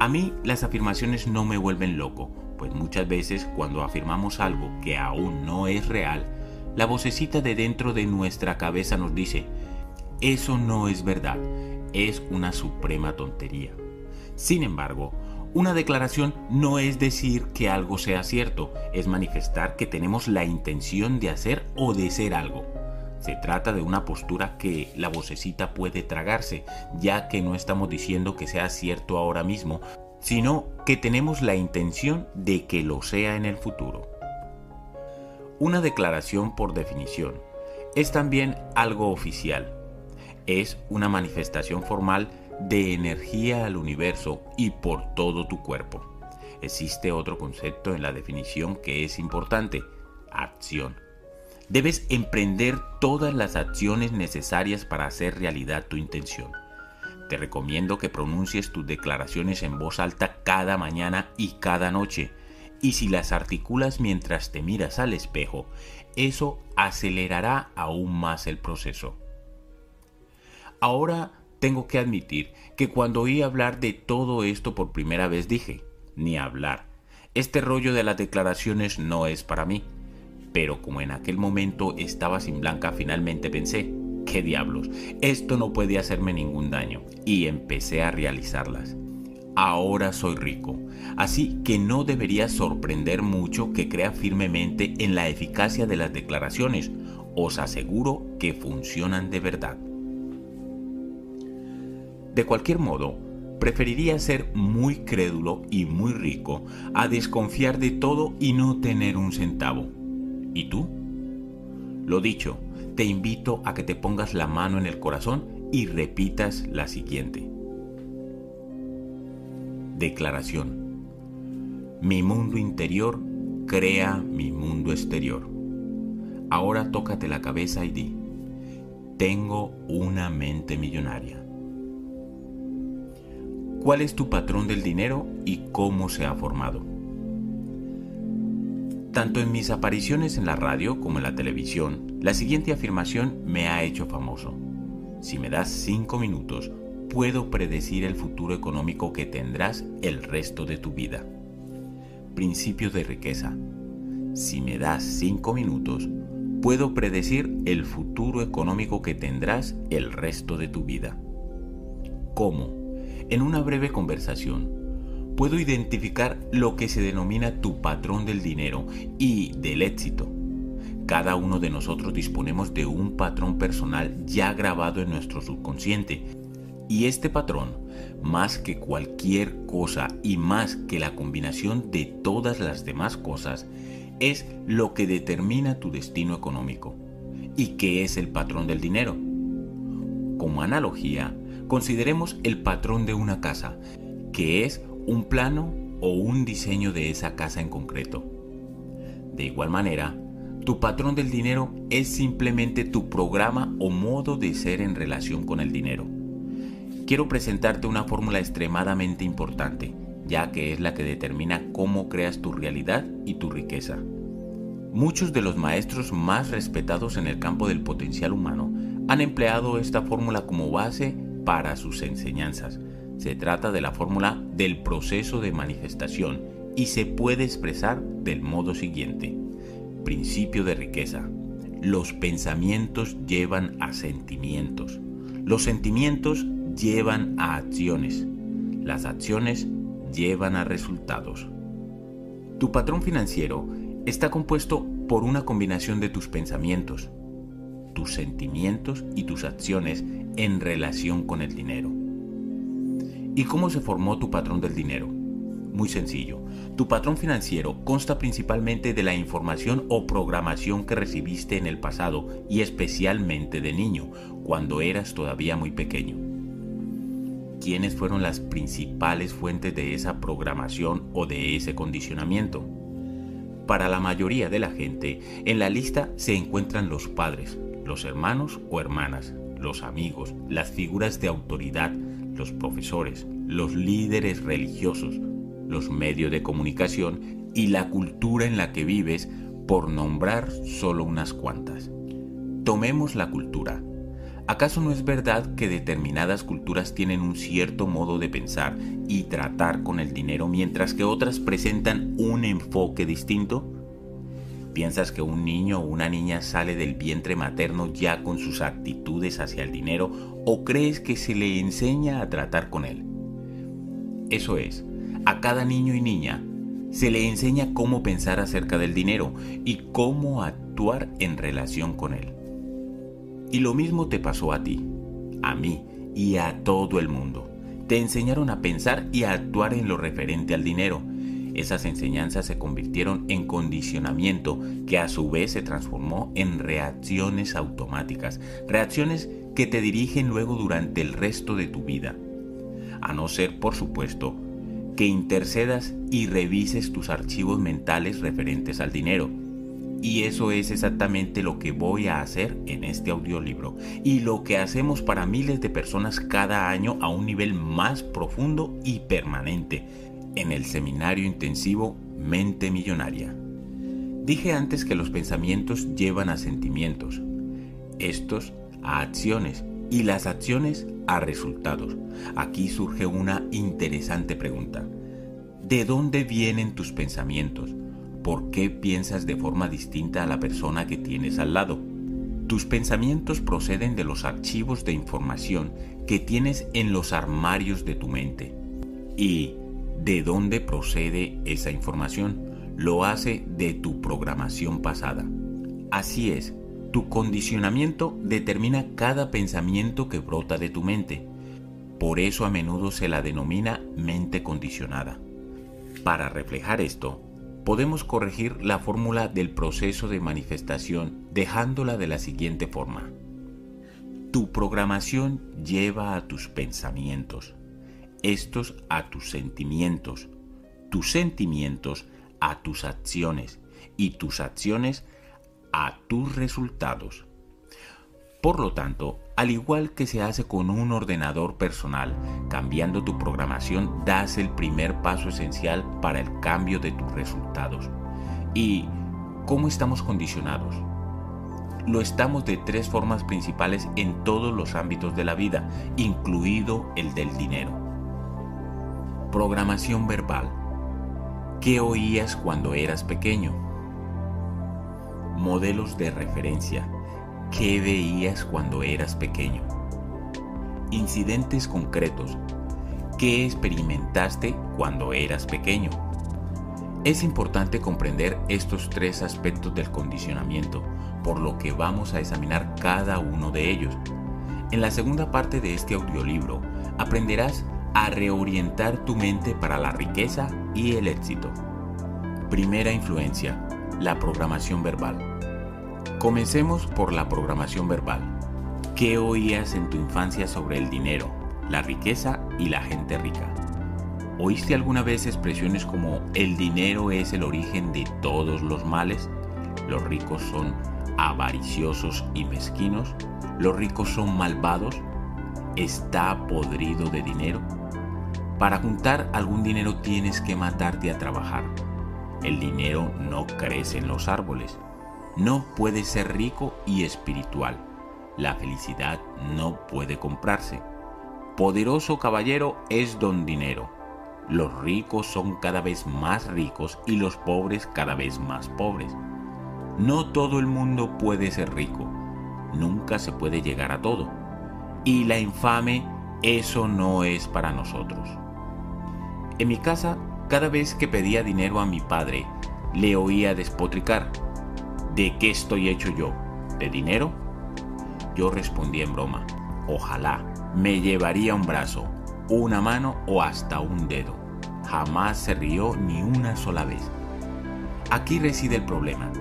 A mí las afirmaciones no me vuelven loco, pues muchas veces cuando afirmamos algo que aún no es real, la vocecita de dentro de nuestra cabeza nos dice, eso no es verdad, es una suprema tontería. Sin embargo, una declaración no es decir que algo sea cierto, es manifestar que tenemos la intención de hacer o de ser algo. Se trata de una postura que la vocecita puede tragarse, ya que no estamos diciendo que sea cierto ahora mismo, sino que tenemos la intención de que lo sea en el futuro. Una declaración por definición es también algo oficial. Es una manifestación formal de energía al universo y por todo tu cuerpo. Existe otro concepto en la definición que es importante, acción. Debes emprender todas las acciones necesarias para hacer realidad tu intención. Te recomiendo que pronuncies tus declaraciones en voz alta cada mañana y cada noche. Y si las articulas mientras te miras al espejo, eso acelerará aún más el proceso. Ahora tengo que admitir que cuando oí hablar de todo esto por primera vez dije, ni hablar, este rollo de las declaraciones no es para mí. Pero como en aquel momento estaba sin blanca, finalmente pensé, ¿qué diablos? Esto no puede hacerme ningún daño. Y empecé a realizarlas. Ahora soy rico, así que no debería sorprender mucho que crea firmemente en la eficacia de las declaraciones. Os aseguro que funcionan de verdad. De cualquier modo, preferiría ser muy crédulo y muy rico a desconfiar de todo y no tener un centavo. ¿Y tú? Lo dicho, te invito a que te pongas la mano en el corazón y repitas la siguiente. Declaración. Mi mundo interior crea mi mundo exterior. Ahora tócate la cabeza y di, tengo una mente millonaria. ¿Cuál es tu patrón del dinero y cómo se ha formado? Tanto en mis apariciones en la radio como en la televisión, la siguiente afirmación me ha hecho famoso. Si me das 5 minutos, puedo predecir el futuro económico que tendrás el resto de tu vida. Principio de riqueza. Si me das 5 minutos, puedo predecir el futuro económico que tendrás el resto de tu vida. ¿Cómo? En una breve conversación, puedo identificar lo que se denomina tu patrón del dinero y del éxito. Cada uno de nosotros disponemos de un patrón personal ya grabado en nuestro subconsciente. Y este patrón, más que cualquier cosa y más que la combinación de todas las demás cosas, es lo que determina tu destino económico. ¿Y qué es el patrón del dinero? Como analogía, Consideremos el patrón de una casa, que es un plano o un diseño de esa casa en concreto. De igual manera, tu patrón del dinero es simplemente tu programa o modo de ser en relación con el dinero. Quiero presentarte una fórmula extremadamente importante, ya que es la que determina cómo creas tu realidad y tu riqueza. Muchos de los maestros más respetados en el campo del potencial humano han empleado esta fórmula como base para sus enseñanzas. Se trata de la fórmula del proceso de manifestación y se puede expresar del modo siguiente. Principio de riqueza. Los pensamientos llevan a sentimientos. Los sentimientos llevan a acciones. Las acciones llevan a resultados. Tu patrón financiero está compuesto por una combinación de tus pensamientos, tus sentimientos y tus acciones en relación con el dinero. ¿Y cómo se formó tu patrón del dinero? Muy sencillo. Tu patrón financiero consta principalmente de la información o programación que recibiste en el pasado y especialmente de niño, cuando eras todavía muy pequeño. ¿Quiénes fueron las principales fuentes de esa programación o de ese condicionamiento? Para la mayoría de la gente, en la lista se encuentran los padres, los hermanos o hermanas, los amigos, las figuras de autoridad, los profesores, los líderes religiosos, los medios de comunicación y la cultura en la que vives, por nombrar solo unas cuantas. Tomemos la cultura. ¿Acaso no es verdad que determinadas culturas tienen un cierto modo de pensar y tratar con el dinero mientras que otras presentan un enfoque distinto? ¿Piensas que un niño o una niña sale del vientre materno ya con sus actitudes hacia el dinero o crees que se le enseña a tratar con él? Eso es, a cada niño y niña se le enseña cómo pensar acerca del dinero y cómo actuar en relación con él. Y lo mismo te pasó a ti, a mí y a todo el mundo. Te enseñaron a pensar y a actuar en lo referente al dinero. Esas enseñanzas se convirtieron en condicionamiento que a su vez se transformó en reacciones automáticas, reacciones que te dirigen luego durante el resto de tu vida. A no ser, por supuesto, que intercedas y revises tus archivos mentales referentes al dinero. Y eso es exactamente lo que voy a hacer en este audiolibro. Y lo que hacemos para miles de personas cada año a un nivel más profundo y permanente en el seminario intensivo Mente Millonaria. Dije antes que los pensamientos llevan a sentimientos, estos a acciones y las acciones a resultados. Aquí surge una interesante pregunta. ¿De dónde vienen tus pensamientos? por qué piensas de forma distinta a la persona que tienes al lado. Tus pensamientos proceden de los archivos de información que tienes en los armarios de tu mente. ¿Y de dónde procede esa información? Lo hace de tu programación pasada. Así es, tu condicionamiento determina cada pensamiento que brota de tu mente. Por eso a menudo se la denomina mente condicionada. Para reflejar esto, podemos corregir la fórmula del proceso de manifestación dejándola de la siguiente forma. Tu programación lleva a tus pensamientos, estos a tus sentimientos, tus sentimientos a tus acciones y tus acciones a tus resultados. Por lo tanto, al igual que se hace con un ordenador personal, cambiando tu programación das el primer paso esencial para el cambio de tus resultados. ¿Y cómo estamos condicionados? Lo estamos de tres formas principales en todos los ámbitos de la vida, incluido el del dinero. Programación verbal. ¿Qué oías cuando eras pequeño? Modelos de referencia ¿Qué veías cuando eras pequeño? Incidentes concretos. ¿Qué experimentaste cuando eras pequeño? Es importante comprender estos tres aspectos del condicionamiento, por lo que vamos a examinar cada uno de ellos. En la segunda parte de este audiolibro aprenderás a reorientar tu mente para la riqueza y el éxito. Primera influencia, la programación verbal. Comencemos por la programación verbal. ¿Qué oías en tu infancia sobre el dinero, la riqueza y la gente rica? ¿Oíste alguna vez expresiones como el dinero es el origen de todos los males? Los ricos son avariciosos y mezquinos. Los ricos son malvados. Está podrido de dinero. Para juntar algún dinero tienes que matarte a trabajar. El dinero no crece en los árboles no puede ser rico y espiritual. La felicidad no puede comprarse. Poderoso caballero es don dinero. Los ricos son cada vez más ricos y los pobres cada vez más pobres. No todo el mundo puede ser rico. Nunca se puede llegar a todo. Y la infame, eso no es para nosotros. En mi casa, cada vez que pedía dinero a mi padre, le oía despotricar ¿De qué estoy hecho yo? ¿De dinero? Yo respondí en broma, ojalá me llevaría un brazo, una mano o hasta un dedo. Jamás se rió ni una sola vez. Aquí reside el problema.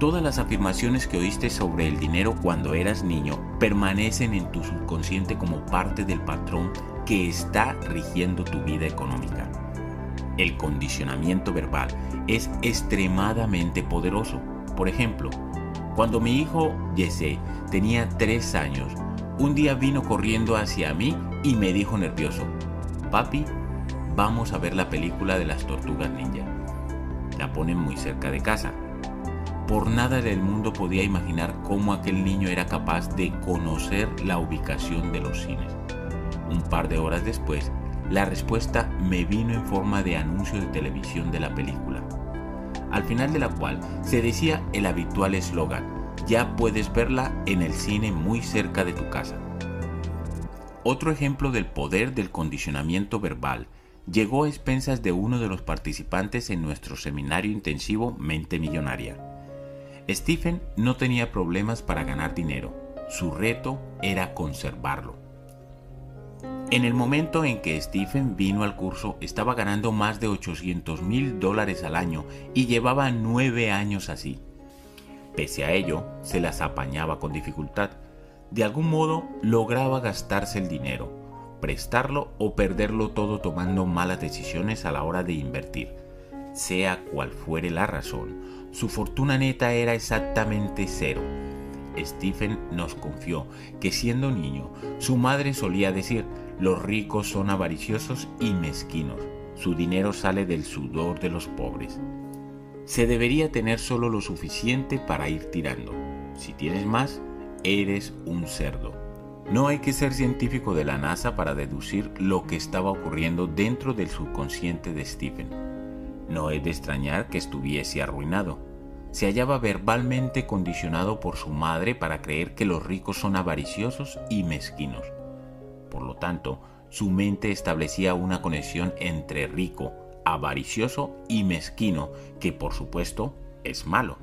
Todas las afirmaciones que oíste sobre el dinero cuando eras niño permanecen en tu subconsciente como parte del patrón que está rigiendo tu vida económica. El condicionamiento verbal es extremadamente poderoso por ejemplo, cuando mi hijo Jesse tenía tres años, un día vino corriendo hacia mí y me dijo nervioso, papi, vamos a ver la película de las tortugas ninja. La ponen muy cerca de casa. Por nada del mundo podía imaginar cómo aquel niño era capaz de conocer la ubicación de los cines. Un par de horas después, la respuesta me vino en forma de anuncio de televisión de la película, al final de la cual se decía el habitual eslogan, ya puedes verla en el cine muy cerca de tu casa. Otro ejemplo del poder del condicionamiento verbal llegó a expensas de uno de los participantes en nuestro seminario intensivo Mente Millonaria. Stephen no tenía problemas para ganar dinero, su reto era conservarlo. En el momento en que Stephen vino al curso estaba ganando más de 800 mil dólares al año y llevaba nueve años así. Pese a ello, se las apañaba con dificultad. De algún modo lograba gastarse el dinero, prestarlo o perderlo todo tomando malas decisiones a la hora de invertir. Sea cual fuere la razón, su fortuna neta era exactamente cero. Stephen nos confió que siendo niño, su madre solía decir, los ricos son avariciosos y mezquinos, su dinero sale del sudor de los pobres. Se debería tener solo lo suficiente para ir tirando. Si tienes más, eres un cerdo. No hay que ser científico de la NASA para deducir lo que estaba ocurriendo dentro del subconsciente de Stephen. No es de extrañar que estuviese arruinado se hallaba verbalmente condicionado por su madre para creer que los ricos son avariciosos y mezquinos. Por lo tanto, su mente establecía una conexión entre rico, avaricioso y mezquino, que por supuesto es malo.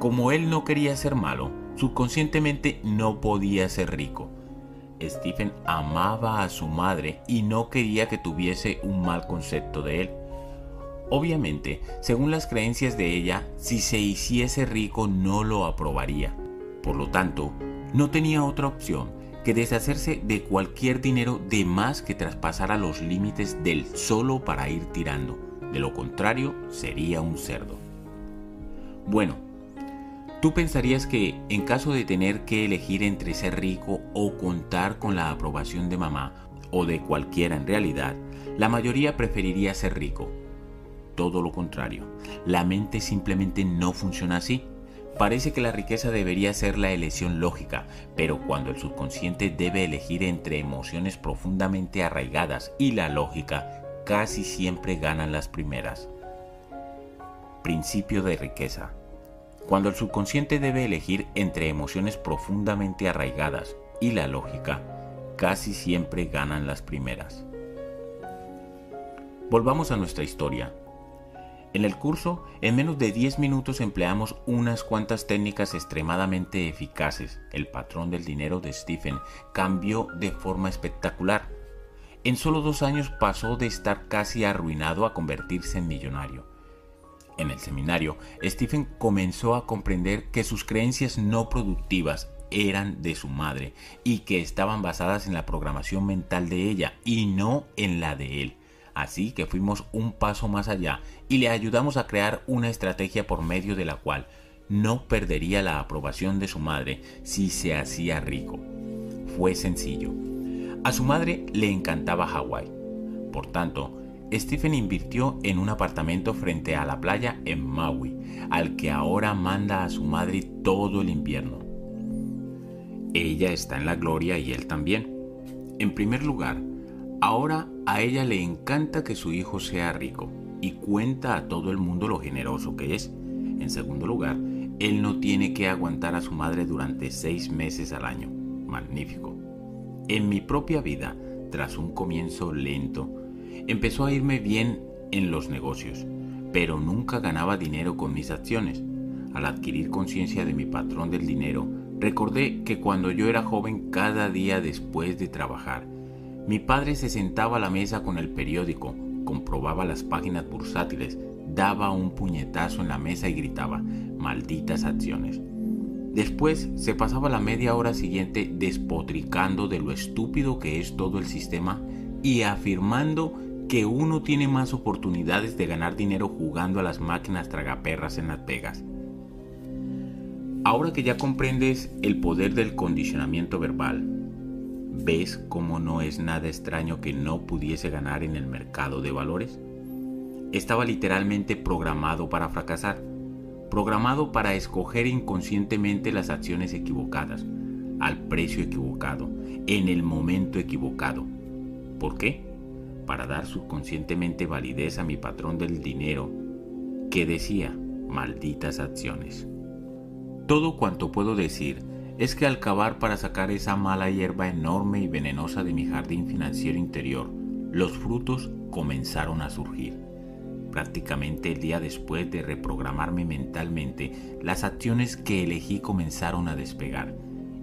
Como él no quería ser malo, subconscientemente no podía ser rico. Stephen amaba a su madre y no quería que tuviese un mal concepto de él. Obviamente, según las creencias de ella, si se hiciese rico no lo aprobaría. Por lo tanto, no tenía otra opción que deshacerse de cualquier dinero de más que traspasara los límites del solo para ir tirando. De lo contrario, sería un cerdo. Bueno, tú pensarías que en caso de tener que elegir entre ser rico o contar con la aprobación de mamá, o de cualquiera en realidad, la mayoría preferiría ser rico todo lo contrario. La mente simplemente no funciona así. Parece que la riqueza debería ser la elección lógica, pero cuando el subconsciente debe elegir entre emociones profundamente arraigadas y la lógica, casi siempre ganan las primeras. Principio de riqueza. Cuando el subconsciente debe elegir entre emociones profundamente arraigadas y la lógica, casi siempre ganan las primeras. Volvamos a nuestra historia. En el curso, en menos de 10 minutos empleamos unas cuantas técnicas extremadamente eficaces. El patrón del dinero de Stephen cambió de forma espectacular. En solo dos años pasó de estar casi arruinado a convertirse en millonario. En el seminario, Stephen comenzó a comprender que sus creencias no productivas eran de su madre y que estaban basadas en la programación mental de ella y no en la de él. Así que fuimos un paso más allá y le ayudamos a crear una estrategia por medio de la cual no perdería la aprobación de su madre si se hacía rico. Fue sencillo. A su madre le encantaba Hawái. Por tanto, Stephen invirtió en un apartamento frente a la playa en Maui, al que ahora manda a su madre todo el invierno. Ella está en la gloria y él también. En primer lugar, Ahora a ella le encanta que su hijo sea rico y cuenta a todo el mundo lo generoso que es. En segundo lugar, él no tiene que aguantar a su madre durante seis meses al año. Magnífico. En mi propia vida, tras un comienzo lento, empezó a irme bien en los negocios, pero nunca ganaba dinero con mis acciones. Al adquirir conciencia de mi patrón del dinero, recordé que cuando yo era joven cada día después de trabajar, mi padre se sentaba a la mesa con el periódico, comprobaba las páginas bursátiles, daba un puñetazo en la mesa y gritaba, malditas acciones. Después se pasaba la media hora siguiente despotricando de lo estúpido que es todo el sistema y afirmando que uno tiene más oportunidades de ganar dinero jugando a las máquinas tragaperras en Las Vegas. Ahora que ya comprendes el poder del condicionamiento verbal, ¿Ves cómo no es nada extraño que no pudiese ganar en el mercado de valores? Estaba literalmente programado para fracasar. programado para escoger inconscientemente las acciones equivocadas, al precio equivocado, en el momento equivocado. ¿Por qué? Para dar subconscientemente validez a mi patrón del dinero que decía, malditas acciones. Todo cuanto puedo decir es que al cavar para sacar esa mala hierba enorme y venenosa de mi jardín financiero interior, los frutos comenzaron a surgir. Prácticamente el día después de reprogramarme mentalmente, las acciones que elegí comenzaron a despegar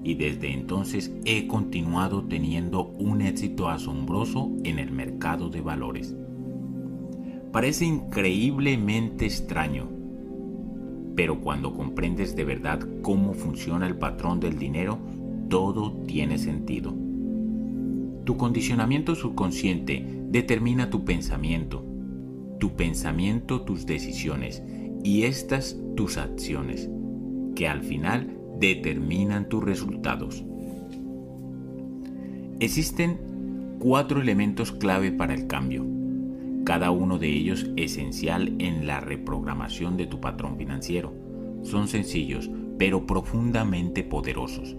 y desde entonces he continuado teniendo un éxito asombroso en el mercado de valores. Parece increíblemente extraño, pero cuando comprendes de verdad cómo funciona el patrón del dinero, todo tiene sentido. Tu condicionamiento subconsciente determina tu pensamiento, tu pensamiento tus decisiones y estas tus acciones, que al final determinan tus resultados. Existen cuatro elementos clave para el cambio, cada uno de ellos esencial en la reprogramación de tu patrón financiero. Son sencillos, pero profundamente poderosos.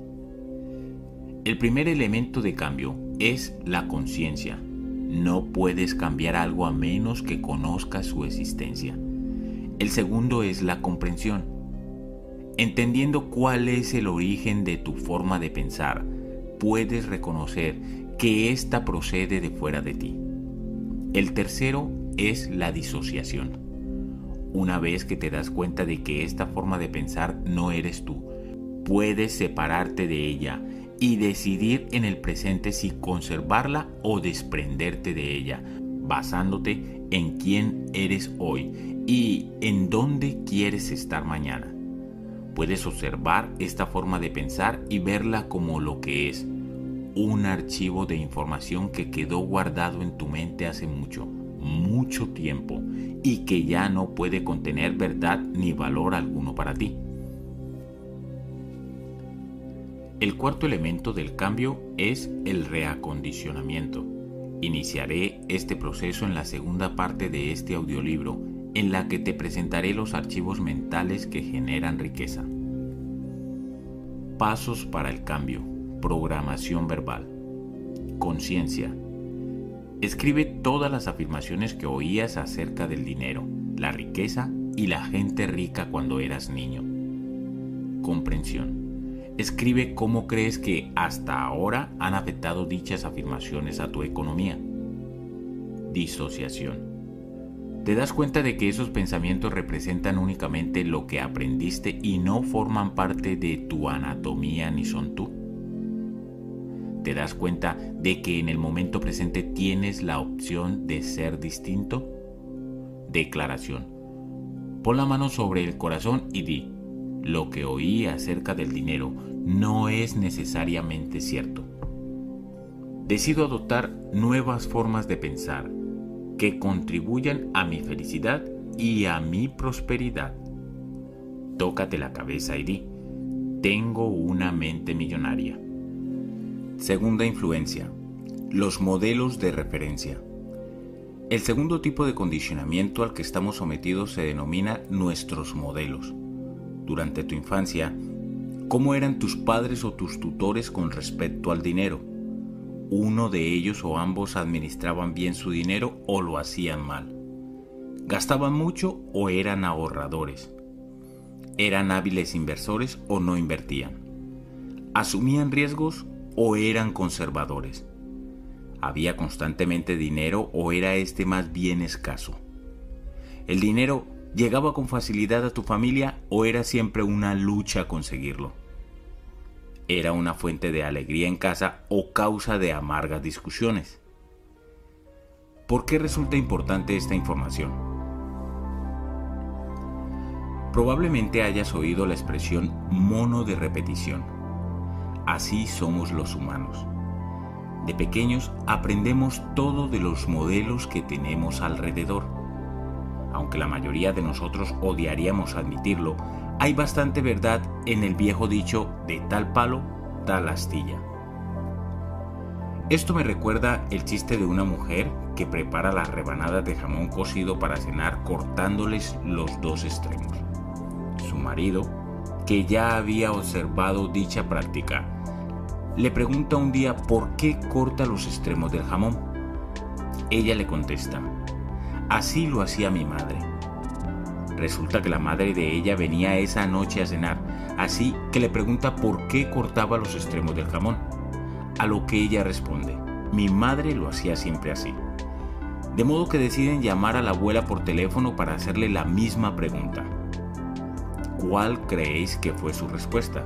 El primer elemento de cambio es la conciencia. No puedes cambiar algo a menos que conozcas su existencia. El segundo es la comprensión. Entendiendo cuál es el origen de tu forma de pensar, puedes reconocer que ésta procede de fuera de ti. El tercero es la disociación. Una vez que te das cuenta de que esta forma de pensar no eres tú, puedes separarte de ella y decidir en el presente si conservarla o desprenderte de ella, basándote en quién eres hoy y en dónde quieres estar mañana. Puedes observar esta forma de pensar y verla como lo que es, un archivo de información que quedó guardado en tu mente hace mucho, mucho tiempo y que ya no puede contener verdad ni valor alguno para ti. El cuarto elemento del cambio es el reacondicionamiento. Iniciaré este proceso en la segunda parte de este audiolibro, en la que te presentaré los archivos mentales que generan riqueza. Pasos para el cambio. Programación verbal. Conciencia. Escribe todas las afirmaciones que oías acerca del dinero, la riqueza y la gente rica cuando eras niño. Comprensión Escribe cómo crees que hasta ahora han afectado dichas afirmaciones a tu economía. Disociación. Te das cuenta de que esos pensamientos representan únicamente lo que aprendiste y no forman parte de tu anatomía ni son tú. Te das cuenta de que en el momento presente tienes la opción de ser distinto. Declaración. Pon la mano sobre el corazón y di, lo que oí acerca del dinero no es necesariamente cierto. Decido adoptar nuevas formas de pensar que contribuyan a mi felicidad y a mi prosperidad. Tócate la cabeza y di, tengo una mente millonaria. Segunda influencia, los modelos de referencia. El segundo tipo de condicionamiento al que estamos sometidos se denomina nuestros modelos durante tu infancia, cómo eran tus padres o tus tutores con respecto al dinero. Uno de ellos o ambos administraban bien su dinero o lo hacían mal. Gastaban mucho o eran ahorradores. Eran hábiles inversores o no invertían. Asumían riesgos o eran conservadores. Había constantemente dinero o era este más bien escaso. El dinero ¿Llegaba con facilidad a tu familia o era siempre una lucha conseguirlo? ¿Era una fuente de alegría en casa o causa de amargas discusiones? ¿Por qué resulta importante esta información? Probablemente hayas oído la expresión mono de repetición. Así somos los humanos. De pequeños aprendemos todo de los modelos que tenemos alrededor aunque la mayoría de nosotros odiaríamos admitirlo, hay bastante verdad en el viejo dicho de tal palo, tal astilla. Esto me recuerda el chiste de una mujer que prepara las rebanadas de jamón cocido para cenar cortándoles los dos extremos. su marido, que ya había observado dicha práctica, le pregunta un día por qué corta los extremos del jamón. Ella le contesta, así lo hacía mi madre. Resulta que la madre de ella venía esa noche a cenar, así que le pregunta por qué cortaba los extremos del jamón. A lo que ella responde, mi madre lo hacía siempre así. De modo que deciden llamar a la abuela por teléfono para hacerle la misma pregunta. ¿Cuál creéis que fue su respuesta?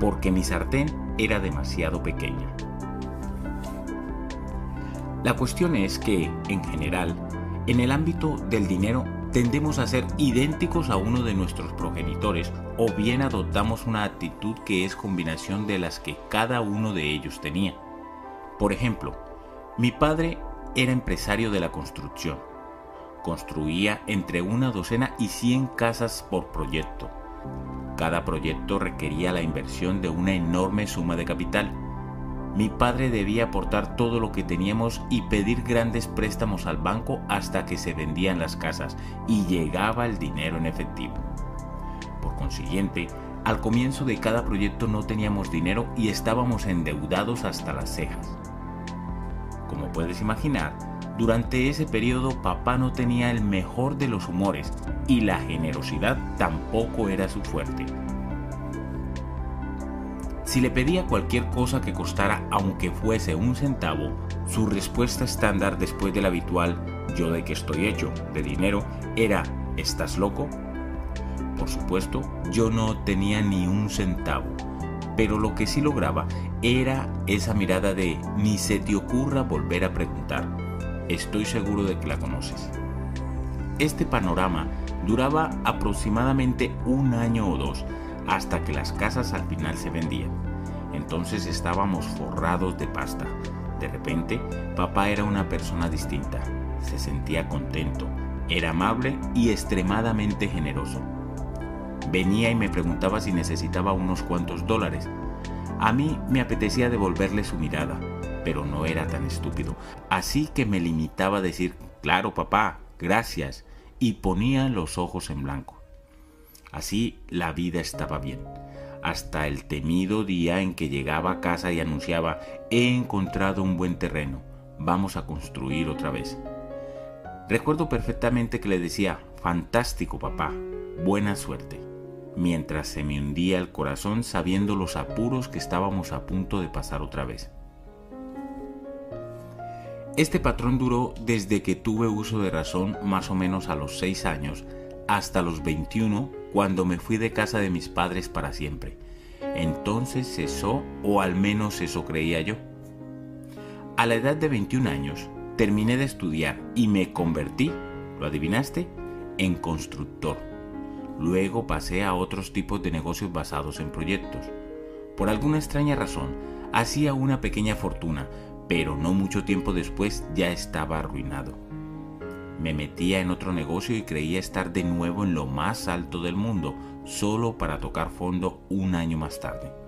Porque mi sartén era demasiado pequeña. La cuestión es que, en general, en el ámbito del dinero tendemos a ser idénticos a uno de nuestros progenitores o bien adoptamos una actitud que es combinación de las que cada uno de ellos tenía. Por ejemplo, mi padre era empresario de la construcción. Construía entre una docena y cien casas por proyecto. Cada proyecto requería la inversión de una enorme suma de capital mi padre debía aportar todo lo que teníamos y pedir grandes préstamos al banco hasta que se vendían las casas y llegaba el dinero en efectivo. Por consiguiente, al comienzo de cada proyecto no teníamos dinero y estábamos endeudados hasta las cejas. Como puedes imaginar, durante ese periodo papá no tenía el mejor de los humores y la generosidad tampoco era su fuerte. Si le pedía cualquier cosa que costara aunque fuese un centavo, su respuesta estándar después del habitual yo de que estoy hecho de dinero era ¿estás loco? Por supuesto, yo no tenía ni un centavo, pero lo que sí lograba era esa mirada de ni se te ocurra volver a preguntar. Estoy seguro de que la conoces. Este panorama duraba aproximadamente un año o dos, hasta que las casas al final se vendían. Entonces estábamos forrados de pasta. De repente, papá era una persona distinta. Se sentía contento, era amable y extremadamente generoso. Venía y me preguntaba si necesitaba unos cuantos dólares. A mí me apetecía devolverle su mirada, pero no era tan estúpido. Así que me limitaba a decir, claro papá, gracias, y ponía los ojos en blanco. Así la vida estaba bien, hasta el temido día en que llegaba a casa y anunciaba, he encontrado un buen terreno, vamos a construir otra vez. Recuerdo perfectamente que le decía, fantástico papá, buena suerte, mientras se me hundía el corazón sabiendo los apuros que estábamos a punto de pasar otra vez. Este patrón duró desde que tuve uso de razón más o menos a los 6 años hasta los 21 cuando me fui de casa de mis padres para siempre. Entonces cesó, o al menos eso creía yo. A la edad de 21 años, terminé de estudiar y me convertí, ¿lo adivinaste?, en constructor. Luego pasé a otros tipos de negocios basados en proyectos. Por alguna extraña razón, hacía una pequeña fortuna, pero no mucho tiempo después ya estaba arruinado. Me metía en otro negocio y creía estar de nuevo en lo más alto del mundo, solo para tocar fondo un año más tarde.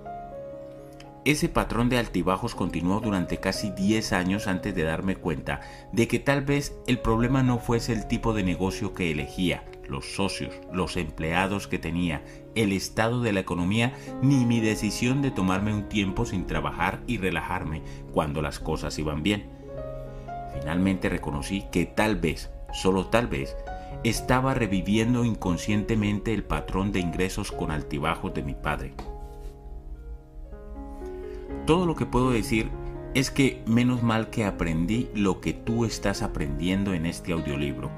Ese patrón de altibajos continuó durante casi 10 años antes de darme cuenta de que tal vez el problema no fuese el tipo de negocio que elegía, los socios, los empleados que tenía, el estado de la economía, ni mi decisión de tomarme un tiempo sin trabajar y relajarme cuando las cosas iban bien. Finalmente reconocí que tal vez solo tal vez, estaba reviviendo inconscientemente el patrón de ingresos con altibajos de mi padre. Todo lo que puedo decir es que menos mal que aprendí lo que tú estás aprendiendo en este audiolibro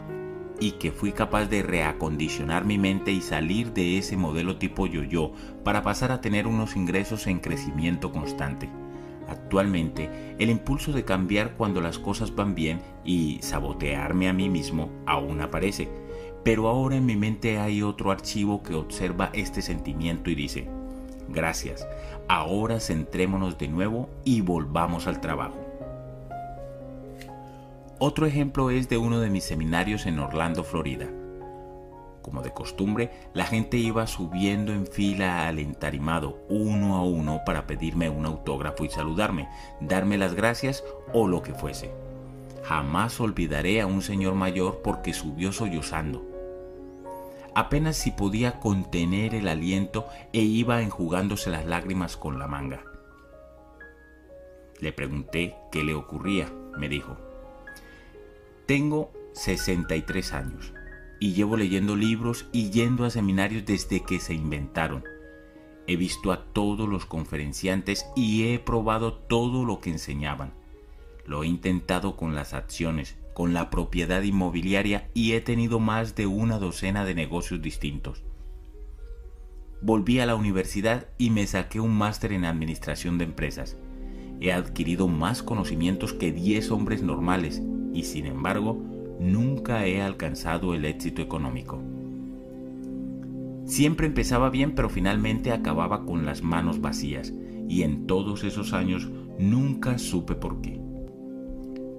y que fui capaz de reacondicionar mi mente y salir de ese modelo tipo yo-yo para pasar a tener unos ingresos en crecimiento constante. Actualmente, el impulso de cambiar cuando las cosas van bien y sabotearme a mí mismo aún aparece, pero ahora en mi mente hay otro archivo que observa este sentimiento y dice, gracias, ahora centrémonos de nuevo y volvamos al trabajo. Otro ejemplo es de uno de mis seminarios en Orlando, Florida. Como de costumbre, la gente iba subiendo en fila al entarimado, uno a uno, para pedirme un autógrafo y saludarme, darme las gracias o lo que fuese. Jamás olvidaré a un señor mayor porque subió sollozando. Apenas si podía contener el aliento e iba enjugándose las lágrimas con la manga. Le pregunté qué le ocurría. Me dijo, tengo 63 años y llevo leyendo libros y yendo a seminarios desde que se inventaron. He visto a todos los conferenciantes y he probado todo lo que enseñaban. Lo he intentado con las acciones, con la propiedad inmobiliaria y he tenido más de una docena de negocios distintos. Volví a la universidad y me saqué un máster en administración de empresas. He adquirido más conocimientos que 10 hombres normales y sin embargo nunca he alcanzado el éxito económico. Siempre empezaba bien pero finalmente acababa con las manos vacías y en todos esos años nunca supe por qué.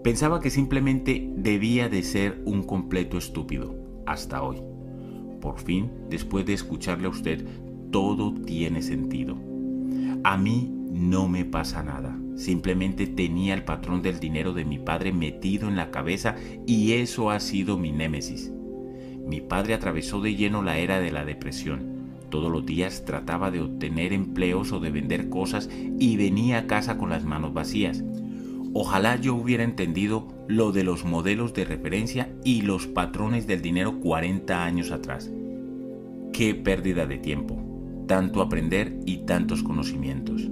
Pensaba que simplemente debía de ser un completo estúpido, hasta hoy. Por fin, después de escucharle a usted, todo tiene sentido. A mí no me pasa nada, simplemente tenía el patrón del dinero de mi padre metido en la cabeza y eso ha sido mi némesis. Mi padre atravesó de lleno la era de la depresión. Todos los días trataba de obtener empleos o de vender cosas y venía a casa con las manos vacías. Ojalá yo hubiera entendido lo de los modelos de referencia y los patrones del dinero 40 años atrás. Qué pérdida de tiempo, tanto aprender y tantos conocimientos.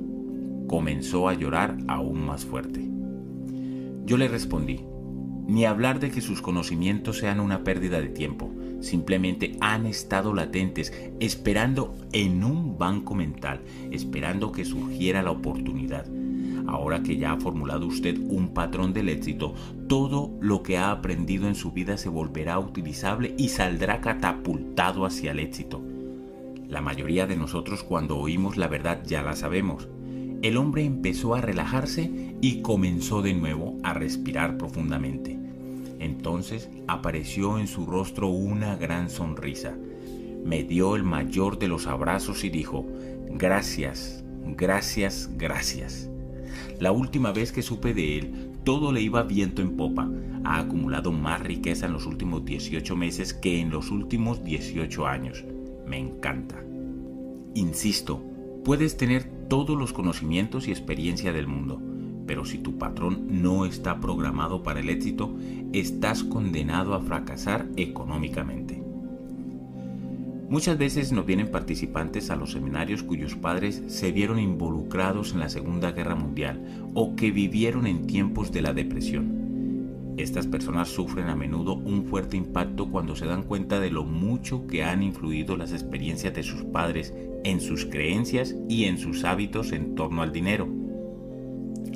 Comenzó a llorar aún más fuerte. Yo le respondí, ni hablar de que sus conocimientos sean una pérdida de tiempo, simplemente han estado latentes, esperando en un banco mental, esperando que surgiera la oportunidad Ahora que ya ha formulado usted un patrón del éxito, todo lo que ha aprendido en su vida se volverá utilizable y saldrá catapultado hacia el éxito. La mayoría de nosotros cuando oímos la verdad ya la sabemos. El hombre empezó a relajarse y comenzó de nuevo a respirar profundamente. Entonces apareció en su rostro una gran sonrisa. Me dio el mayor de los abrazos y dijo, gracias, gracias, gracias. La última vez que supe de él, todo le iba viento en popa. Ha acumulado más riqueza en los últimos 18 meses que en los últimos 18 años. Me encanta. Insisto, puedes tener todos los conocimientos y experiencia del mundo, pero si tu patrón no está programado para el éxito, estás condenado a fracasar económicamente. Muchas veces nos vienen participantes a los seminarios cuyos padres se vieron involucrados en la Segunda Guerra Mundial o que vivieron en tiempos de la depresión. Estas personas sufren a menudo un fuerte impacto cuando se dan cuenta de lo mucho que han influido las experiencias de sus padres en sus creencias y en sus hábitos en torno al dinero.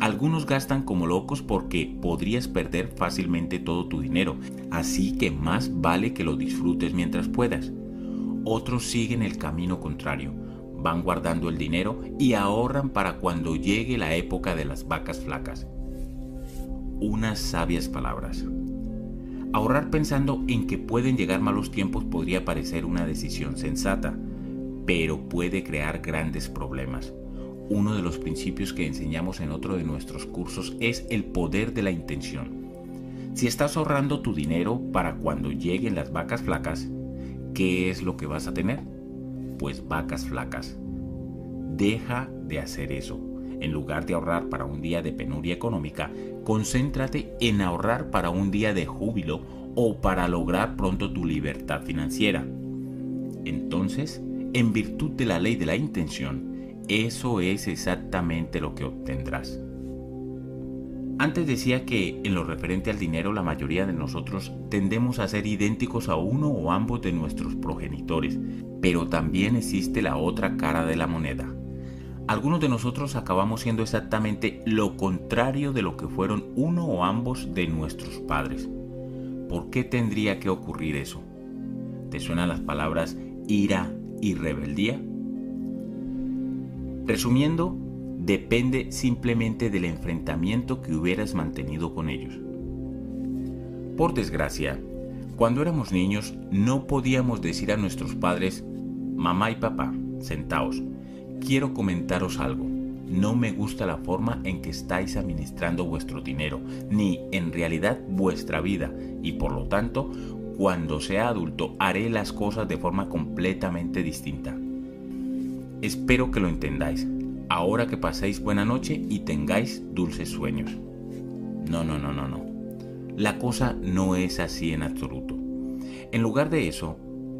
Algunos gastan como locos porque podrías perder fácilmente todo tu dinero, así que más vale que lo disfrutes mientras puedas. Otros siguen el camino contrario, van guardando el dinero y ahorran para cuando llegue la época de las vacas flacas. Unas sabias palabras. Ahorrar pensando en que pueden llegar malos tiempos podría parecer una decisión sensata, pero puede crear grandes problemas. Uno de los principios que enseñamos en otro de nuestros cursos es el poder de la intención. Si estás ahorrando tu dinero para cuando lleguen las vacas flacas, ¿qué es lo que vas a tener? Pues vacas flacas. Deja de hacer eso. En lugar de ahorrar para un día de penuria económica, concéntrate en ahorrar para un día de júbilo o para lograr pronto tu libertad financiera. Entonces, en virtud de la ley de la intención, eso es exactamente lo que obtendrás. Antes decía que en lo referente al dinero la mayoría de nosotros tendemos a ser idénticos a uno o ambos de nuestros progenitores, pero también existe la otra cara de la moneda. Algunos de nosotros acabamos siendo exactamente lo contrario de lo que fueron uno o ambos de nuestros padres. ¿Por qué tendría que ocurrir eso? ¿Te suenan las palabras ira y rebeldía? Resumiendo, depende simplemente del enfrentamiento que hubieras mantenido con ellos. Por desgracia, cuando éramos niños no podíamos decir a nuestros padres, mamá y papá, sentaos, quiero comentaros algo. No me gusta la forma en que estáis administrando vuestro dinero, ni en realidad vuestra vida, y por lo tanto, cuando sea adulto haré las cosas de forma completamente distinta. Espero que lo entendáis, ahora que paséis buena noche y tengáis dulces sueños. No, no, no, no, no. La cosa no es así en absoluto. En lugar de eso,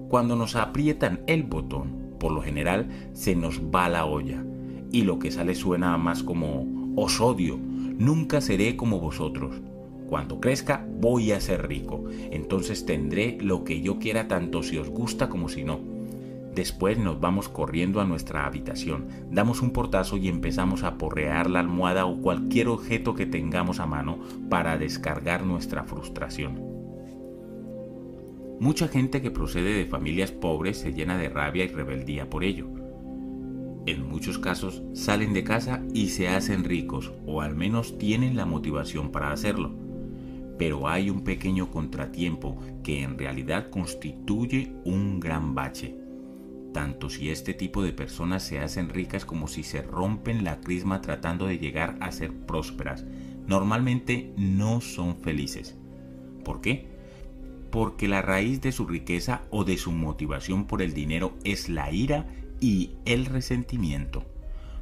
cuando nos aprietan el botón, por lo general se nos va la olla y lo que sale suena más como os odio, nunca seré como vosotros. Cuando crezca voy a ser rico, entonces tendré lo que yo quiera tanto si os gusta como si no. Después nos vamos corriendo a nuestra habitación, damos un portazo y empezamos a porrear la almohada o cualquier objeto que tengamos a mano para descargar nuestra frustración. Mucha gente que procede de familias pobres se llena de rabia y rebeldía por ello. En muchos casos salen de casa y se hacen ricos o al menos tienen la motivación para hacerlo. Pero hay un pequeño contratiempo que en realidad constituye un gran bache tanto si este tipo de personas se hacen ricas como si se rompen la crisma tratando de llegar a ser prósperas. Normalmente no son felices. ¿Por qué? Porque la raíz de su riqueza o de su motivación por el dinero es la ira y el resentimiento.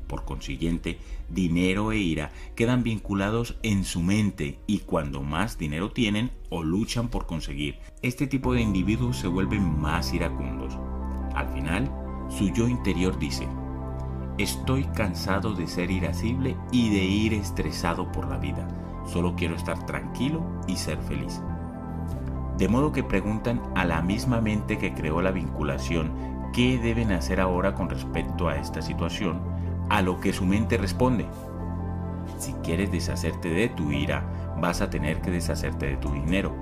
Por consiguiente, dinero e ira quedan vinculados en su mente y cuando más dinero tienen o luchan por conseguir, este tipo de individuos se vuelven más iracundos. Al final, su yo interior dice, estoy cansado de ser irascible y de ir estresado por la vida. Solo quiero estar tranquilo y ser feliz. De modo que preguntan a la misma mente que creó la vinculación qué deben hacer ahora con respecto a esta situación, a lo que su mente responde. Si quieres deshacerte de tu ira, vas a tener que deshacerte de tu dinero.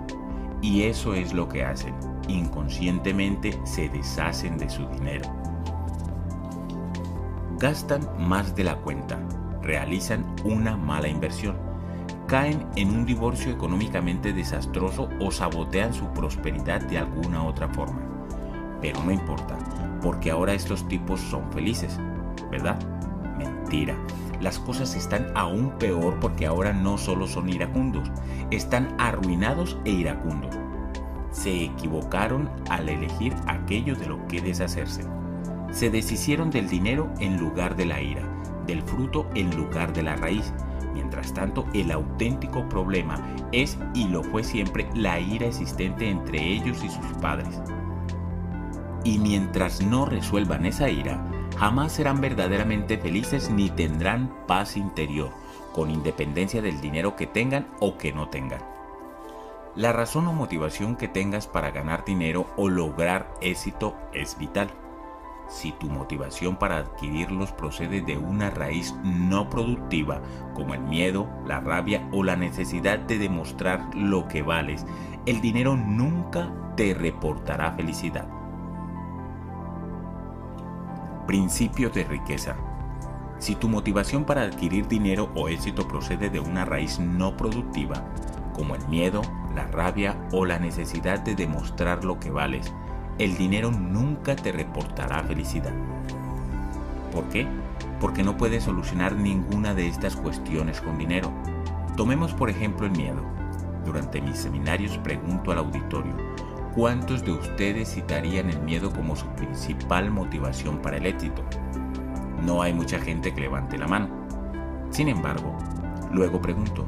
Y eso es lo que hacen inconscientemente se deshacen de su dinero. Gastan más de la cuenta, realizan una mala inversión, caen en un divorcio económicamente desastroso o sabotean su prosperidad de alguna otra forma. Pero no importa, porque ahora estos tipos son felices, ¿verdad? Mentira. Las cosas están aún peor porque ahora no solo son iracundos, están arruinados e iracundos se equivocaron al elegir aquello de lo que deshacerse. Se deshicieron del dinero en lugar de la ira, del fruto en lugar de la raíz. Mientras tanto, el auténtico problema es y lo fue siempre la ira existente entre ellos y sus padres. Y mientras no resuelvan esa ira, jamás serán verdaderamente felices ni tendrán paz interior, con independencia del dinero que tengan o que no tengan. La razón o motivación que tengas para ganar dinero o lograr éxito es vital. Si tu motivación para adquirirlos procede de una raíz no productiva, como el miedo, la rabia o la necesidad de demostrar lo que vales, el dinero nunca te reportará felicidad. Principio de riqueza. Si tu motivación para adquirir dinero o éxito procede de una raíz no productiva, como el miedo, la rabia o la necesidad de demostrar lo que vales, el dinero nunca te reportará felicidad. ¿Por qué? Porque no puedes solucionar ninguna de estas cuestiones con dinero. Tomemos por ejemplo el miedo. Durante mis seminarios pregunto al auditorio, ¿cuántos de ustedes citarían el miedo como su principal motivación para el éxito? No hay mucha gente que levante la mano. Sin embargo, luego pregunto,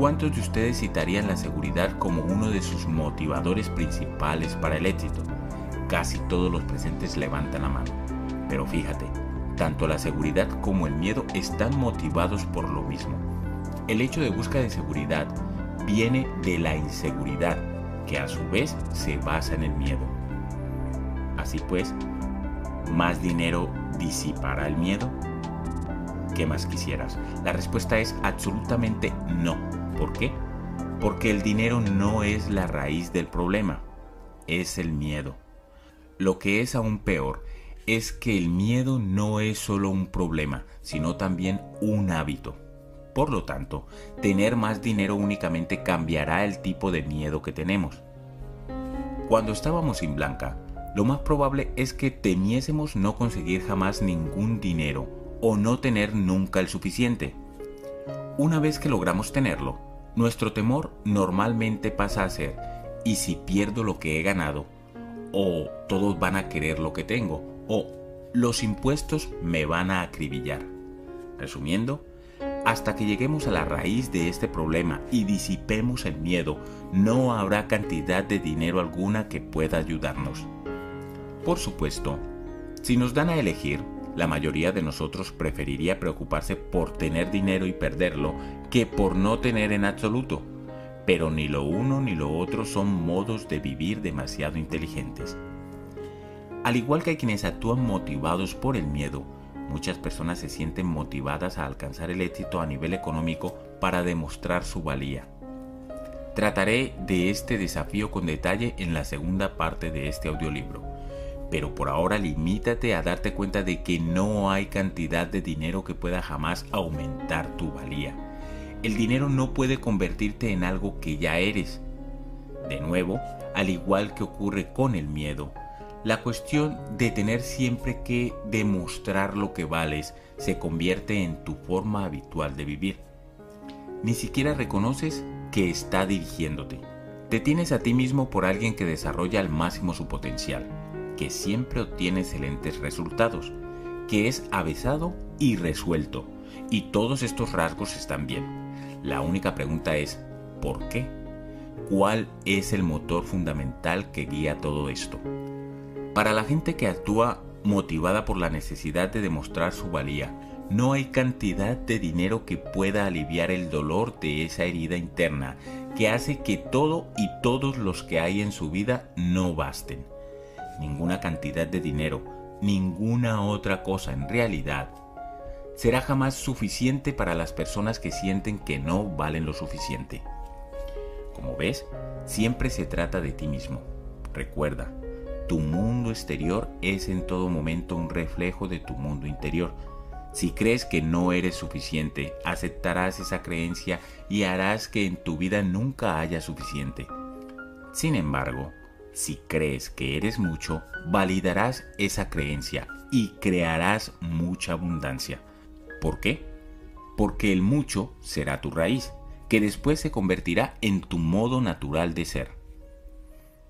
¿Cuántos de ustedes citarían la seguridad como uno de sus motivadores principales para el éxito? Casi todos los presentes levantan la mano. Pero fíjate, tanto la seguridad como el miedo están motivados por lo mismo. El hecho de búsqueda de seguridad viene de la inseguridad, que a su vez se basa en el miedo. Así pues, ¿más dinero disipará el miedo? ¿Qué más quisieras? La respuesta es absolutamente no. ¿Por qué? Porque el dinero no es la raíz del problema, es el miedo. Lo que es aún peor es que el miedo no es solo un problema, sino también un hábito. Por lo tanto, tener más dinero únicamente cambiará el tipo de miedo que tenemos. Cuando estábamos sin Blanca, lo más probable es que temiésemos no conseguir jamás ningún dinero o no tener nunca el suficiente. Una vez que logramos tenerlo, nuestro temor normalmente pasa a ser, ¿y si pierdo lo que he ganado? ¿O todos van a querer lo que tengo? ¿O los impuestos me van a acribillar? Resumiendo, hasta que lleguemos a la raíz de este problema y disipemos el miedo, no habrá cantidad de dinero alguna que pueda ayudarnos. Por supuesto, si nos dan a elegir, la mayoría de nosotros preferiría preocuparse por tener dinero y perderlo que por no tener en absoluto. Pero ni lo uno ni lo otro son modos de vivir demasiado inteligentes. Al igual que quienes actúan motivados por el miedo, muchas personas se sienten motivadas a alcanzar el éxito a nivel económico para demostrar su valía. Trataré de este desafío con detalle en la segunda parte de este audiolibro, pero por ahora limítate a darte cuenta de que no hay cantidad de dinero que pueda jamás aumentar tu valía. El dinero no puede convertirte en algo que ya eres. De nuevo, al igual que ocurre con el miedo, la cuestión de tener siempre que demostrar lo que vales se convierte en tu forma habitual de vivir. Ni siquiera reconoces que está dirigiéndote. Te tienes a ti mismo por alguien que desarrolla al máximo su potencial, que siempre obtiene excelentes resultados, que es avesado y resuelto, y todos estos rasgos están bien. La única pregunta es, ¿por qué? ¿Cuál es el motor fundamental que guía todo esto? Para la gente que actúa motivada por la necesidad de demostrar su valía, no hay cantidad de dinero que pueda aliviar el dolor de esa herida interna que hace que todo y todos los que hay en su vida no basten. Ninguna cantidad de dinero, ninguna otra cosa en realidad será jamás suficiente para las personas que sienten que no valen lo suficiente. Como ves, siempre se trata de ti mismo. Recuerda, tu mundo exterior es en todo momento un reflejo de tu mundo interior. Si crees que no eres suficiente, aceptarás esa creencia y harás que en tu vida nunca haya suficiente. Sin embargo, si crees que eres mucho, validarás esa creencia y crearás mucha abundancia. ¿Por qué? Porque el mucho será tu raíz, que después se convertirá en tu modo natural de ser.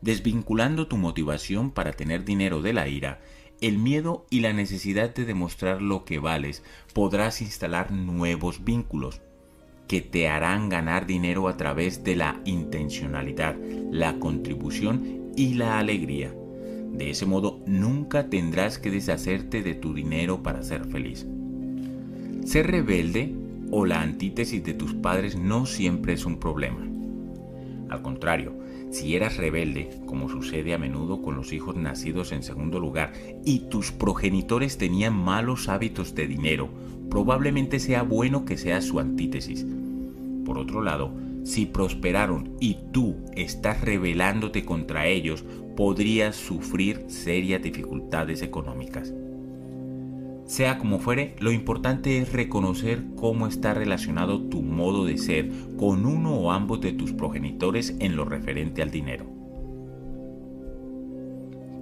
Desvinculando tu motivación para tener dinero de la ira, el miedo y la necesidad de demostrar lo que vales, podrás instalar nuevos vínculos que te harán ganar dinero a través de la intencionalidad, la contribución y la alegría. De ese modo nunca tendrás que deshacerte de tu dinero para ser feliz. Ser rebelde o la antítesis de tus padres no siempre es un problema. Al contrario, si eras rebelde, como sucede a menudo con los hijos nacidos en segundo lugar, y tus progenitores tenían malos hábitos de dinero, probablemente sea bueno que seas su antítesis. Por otro lado, si prosperaron y tú estás rebelándote contra ellos, podrías sufrir serias dificultades económicas. Sea como fuere, lo importante es reconocer cómo está relacionado tu modo de ser con uno o ambos de tus progenitores en lo referente al dinero.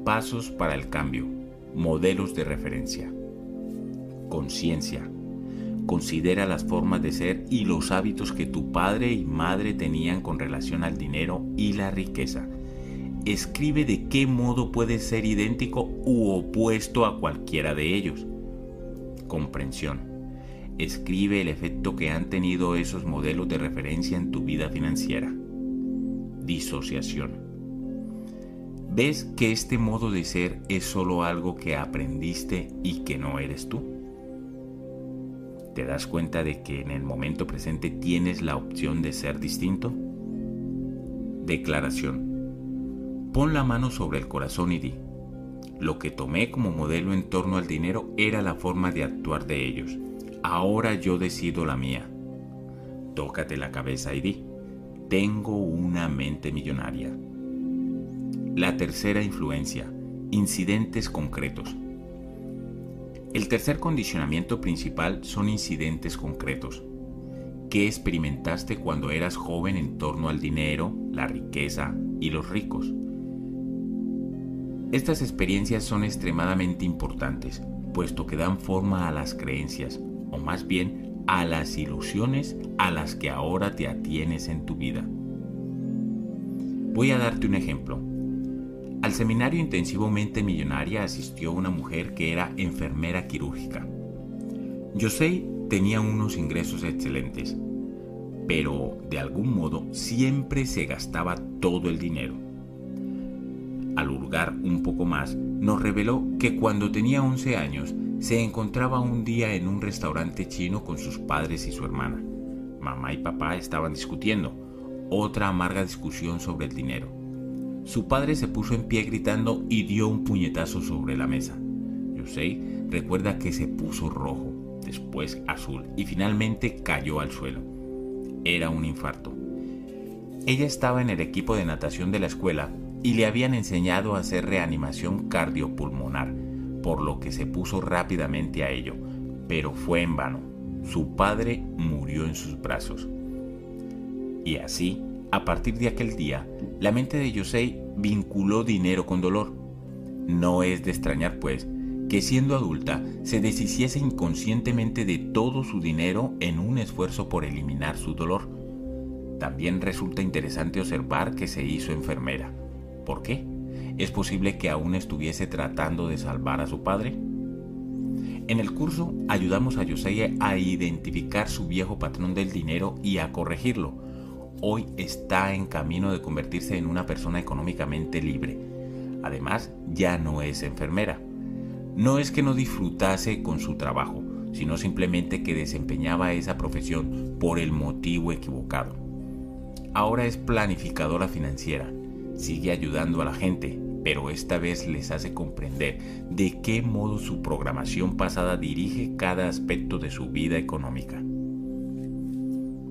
Pasos para el cambio. Modelos de referencia. Conciencia. Considera las formas de ser y los hábitos que tu padre y madre tenían con relación al dinero y la riqueza. Escribe de qué modo puedes ser idéntico u opuesto a cualquiera de ellos comprensión. Escribe el efecto que han tenido esos modelos de referencia en tu vida financiera. Disociación. ¿Ves que este modo de ser es solo algo que aprendiste y que no eres tú? ¿Te das cuenta de que en el momento presente tienes la opción de ser distinto? Declaración. Pon la mano sobre el corazón y di, lo que tomé como modelo en torno al dinero era la forma de actuar de ellos. Ahora yo decido la mía. Tócate la cabeza y di, tengo una mente millonaria. La tercera influencia, incidentes concretos. El tercer condicionamiento principal son incidentes concretos. ¿Qué experimentaste cuando eras joven en torno al dinero, la riqueza y los ricos? Estas experiencias son extremadamente importantes, puesto que dan forma a las creencias, o más bien a las ilusiones a las que ahora te atienes en tu vida. Voy a darte un ejemplo. Al seminario intensivamente millonaria asistió una mujer que era enfermera quirúrgica. Yosei tenía unos ingresos excelentes, pero de algún modo siempre se gastaba todo el dinero. Al hurgar un poco más, nos reveló que cuando tenía 11 años se encontraba un día en un restaurante chino con sus padres y su hermana. Mamá y papá estaban discutiendo, otra amarga discusión sobre el dinero. Su padre se puso en pie gritando y dio un puñetazo sobre la mesa. Yosei recuerda que se puso rojo, después azul y finalmente cayó al suelo. Era un infarto. Ella estaba en el equipo de natación de la escuela y le habían enseñado a hacer reanimación cardiopulmonar, por lo que se puso rápidamente a ello, pero fue en vano. Su padre murió en sus brazos. Y así, a partir de aquel día, la mente de Yosei vinculó dinero con dolor. No es de extrañar, pues, que siendo adulta se deshiciese inconscientemente de todo su dinero en un esfuerzo por eliminar su dolor. También resulta interesante observar que se hizo enfermera. ¿Por qué? ¿Es posible que aún estuviese tratando de salvar a su padre? En el curso ayudamos a Yosei a identificar su viejo patrón del dinero y a corregirlo. Hoy está en camino de convertirse en una persona económicamente libre. Además, ya no es enfermera no es que no disfrutase con su trabajo, sino simplemente que desempeñaba esa profesión por el motivo equivocado. Ahora es planificadora financiera, sigue ayudando a la gente, pero esta vez les hace comprender de qué modo su programación pasada dirige cada aspecto de su vida económica.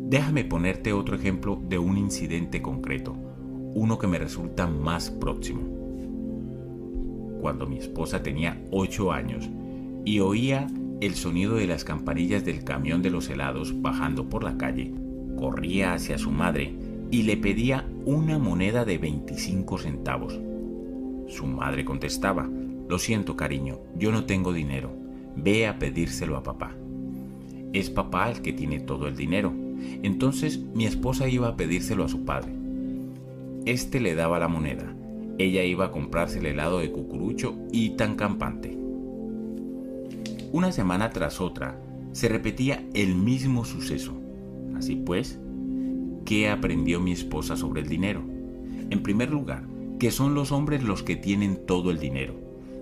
Déjame ponerte otro ejemplo de un incidente concreto, uno que me resulta más próximo cuando mi esposa tenía 8 años y oía el sonido de las campanillas del camión de los helados bajando por la calle, corría hacia su madre y le pedía una moneda de 25 centavos. Su madre contestaba, lo siento cariño, yo no tengo dinero, ve a pedírselo a papá. Es papá el que tiene todo el dinero. Entonces mi esposa iba a pedírselo a su padre. Este le daba la moneda ella iba a comprarse el helado de cucurucho y tan campante. Una semana tras otra se repetía el mismo suceso. Así pues, ¿qué aprendió mi esposa sobre el dinero? En primer lugar, que son los hombres los que tienen todo el dinero.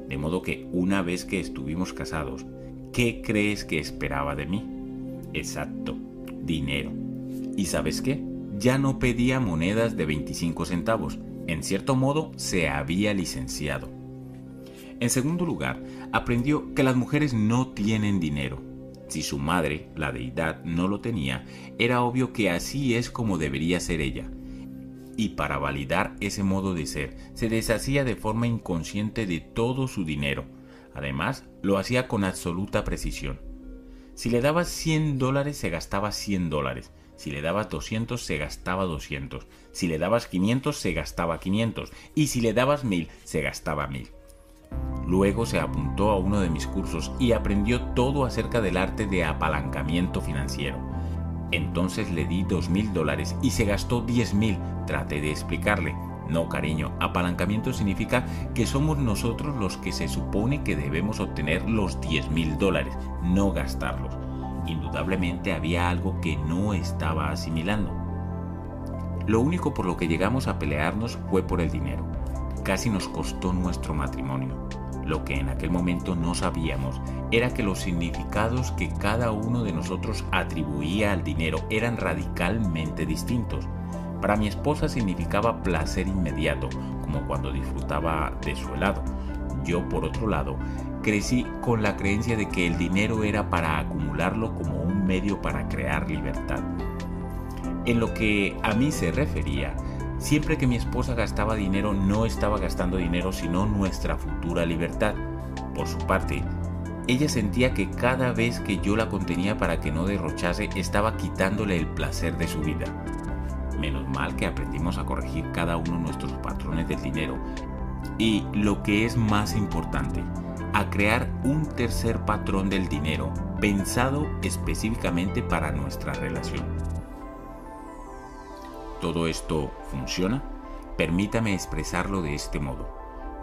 De modo que una vez que estuvimos casados, ¿qué crees que esperaba de mí? Exacto, dinero. ¿Y sabes qué? Ya no pedía monedas de 25 centavos, en cierto modo, se había licenciado. En segundo lugar, aprendió que las mujeres no tienen dinero. Si su madre, la deidad, no lo tenía, era obvio que así es como debería ser ella. Y para validar ese modo de ser, se deshacía de forma inconsciente de todo su dinero. Además, lo hacía con absoluta precisión. Si le daba 100 dólares, se gastaba 100 dólares. Si le dabas 200 se gastaba 200. Si le dabas 500 se gastaba 500. Y si le dabas 1000 se gastaba 1000. Luego se apuntó a uno de mis cursos y aprendió todo acerca del arte de apalancamiento financiero. Entonces le di 2.000 dólares y se gastó 10.000. Traté de explicarle. No, cariño, apalancamiento significa que somos nosotros los que se supone que debemos obtener los 10.000 dólares, no gastarlos indudablemente había algo que no estaba asimilando. Lo único por lo que llegamos a pelearnos fue por el dinero. Casi nos costó nuestro matrimonio. Lo que en aquel momento no sabíamos era que los significados que cada uno de nosotros atribuía al dinero eran radicalmente distintos. Para mi esposa significaba placer inmediato, como cuando disfrutaba de su helado. Yo, por otro lado, crecí con la creencia de que el dinero era para acumularlo como un medio para crear libertad. En lo que a mí se refería, siempre que mi esposa gastaba dinero no estaba gastando dinero sino nuestra futura libertad. Por su parte, ella sentía que cada vez que yo la contenía para que no derrochase estaba quitándole el placer de su vida. Menos mal que aprendimos a corregir cada uno nuestros patrones del dinero. Y lo que es más importante, a crear un tercer patrón del dinero pensado específicamente para nuestra relación. ¿Todo esto funciona? Permítame expresarlo de este modo.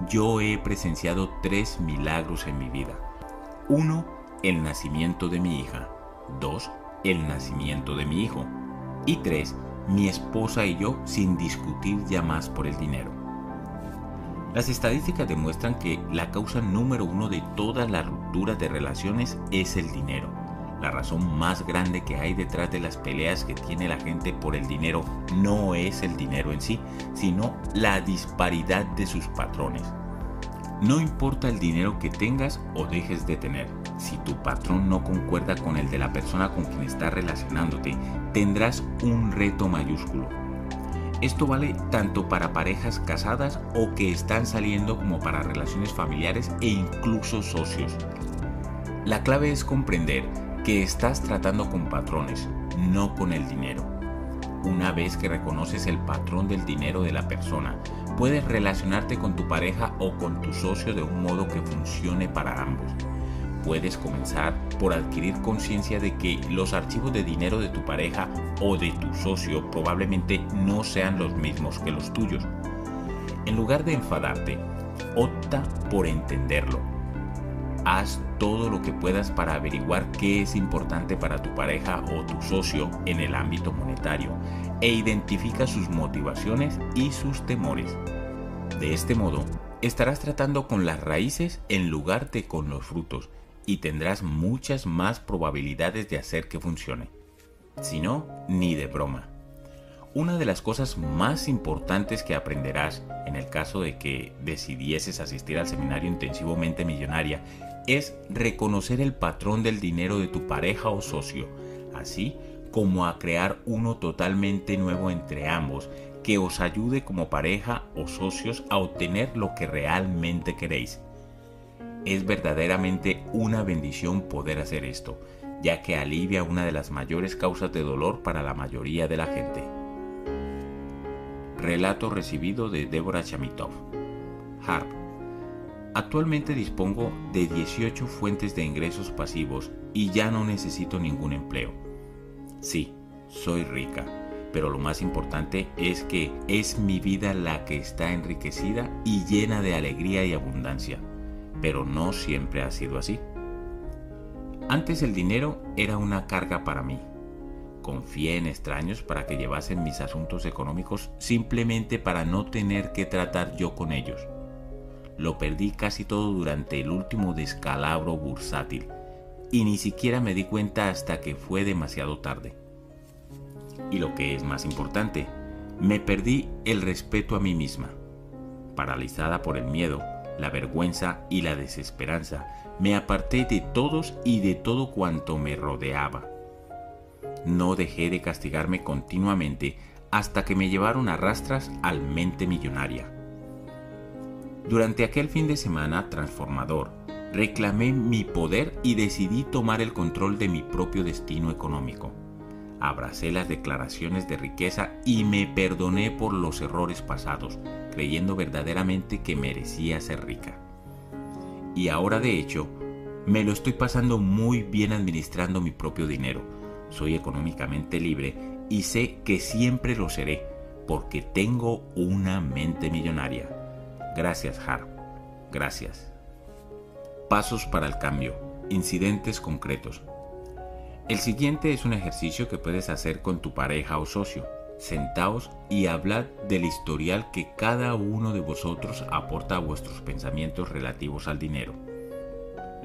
Yo he presenciado tres milagros en mi vida. Uno, el nacimiento de mi hija. Dos, el nacimiento de mi hijo. Y tres, mi esposa y yo sin discutir ya más por el dinero. Las estadísticas demuestran que la causa número uno de todas las rupturas de relaciones es el dinero. La razón más grande que hay detrás de las peleas que tiene la gente por el dinero no es el dinero en sí, sino la disparidad de sus patrones. No importa el dinero que tengas o dejes de tener, si tu patrón no concuerda con el de la persona con quien estás relacionándote, tendrás un reto mayúsculo. Esto vale tanto para parejas casadas o que están saliendo como para relaciones familiares e incluso socios. La clave es comprender que estás tratando con patrones, no con el dinero. Una vez que reconoces el patrón del dinero de la persona, puedes relacionarte con tu pareja o con tu socio de un modo que funcione para ambos. Puedes comenzar por adquirir conciencia de que los archivos de dinero de tu pareja o de tu socio probablemente no sean los mismos que los tuyos. En lugar de enfadarte, opta por entenderlo. Haz todo lo que puedas para averiguar qué es importante para tu pareja o tu socio en el ámbito monetario e identifica sus motivaciones y sus temores. De este modo, estarás tratando con las raíces en lugar de con los frutos y tendrás muchas más probabilidades de hacer que funcione. Si no, ni de broma. Una de las cosas más importantes que aprenderás en el caso de que decidieses asistir al seminario intensivamente millonaria es reconocer el patrón del dinero de tu pareja o socio, así como a crear uno totalmente nuevo entre ambos que os ayude como pareja o socios a obtener lo que realmente queréis. Es verdaderamente una bendición poder hacer esto, ya que alivia una de las mayores causas de dolor para la mayoría de la gente. Relato recibido de Débora Chamitov. Harp. Actualmente dispongo de 18 fuentes de ingresos pasivos y ya no necesito ningún empleo. Sí, soy rica, pero lo más importante es que es mi vida la que está enriquecida y llena de alegría y abundancia pero no siempre ha sido así. Antes el dinero era una carga para mí. Confié en extraños para que llevasen mis asuntos económicos simplemente para no tener que tratar yo con ellos. Lo perdí casi todo durante el último descalabro bursátil y ni siquiera me di cuenta hasta que fue demasiado tarde. Y lo que es más importante, me perdí el respeto a mí misma. Paralizada por el miedo, la vergüenza y la desesperanza, me aparté de todos y de todo cuanto me rodeaba. No dejé de castigarme continuamente hasta que me llevaron a rastras al mente millonaria. Durante aquel fin de semana transformador, reclamé mi poder y decidí tomar el control de mi propio destino económico. Abracé las declaraciones de riqueza y me perdoné por los errores pasados, creyendo verdaderamente que merecía ser rica. Y ahora de hecho, me lo estoy pasando muy bien administrando mi propio dinero. Soy económicamente libre y sé que siempre lo seré porque tengo una mente millonaria. Gracias, Harp. Gracias. Pasos para el cambio. Incidentes concretos. El siguiente es un ejercicio que puedes hacer con tu pareja o socio. Sentaos y hablad del historial que cada uno de vosotros aporta a vuestros pensamientos relativos al dinero.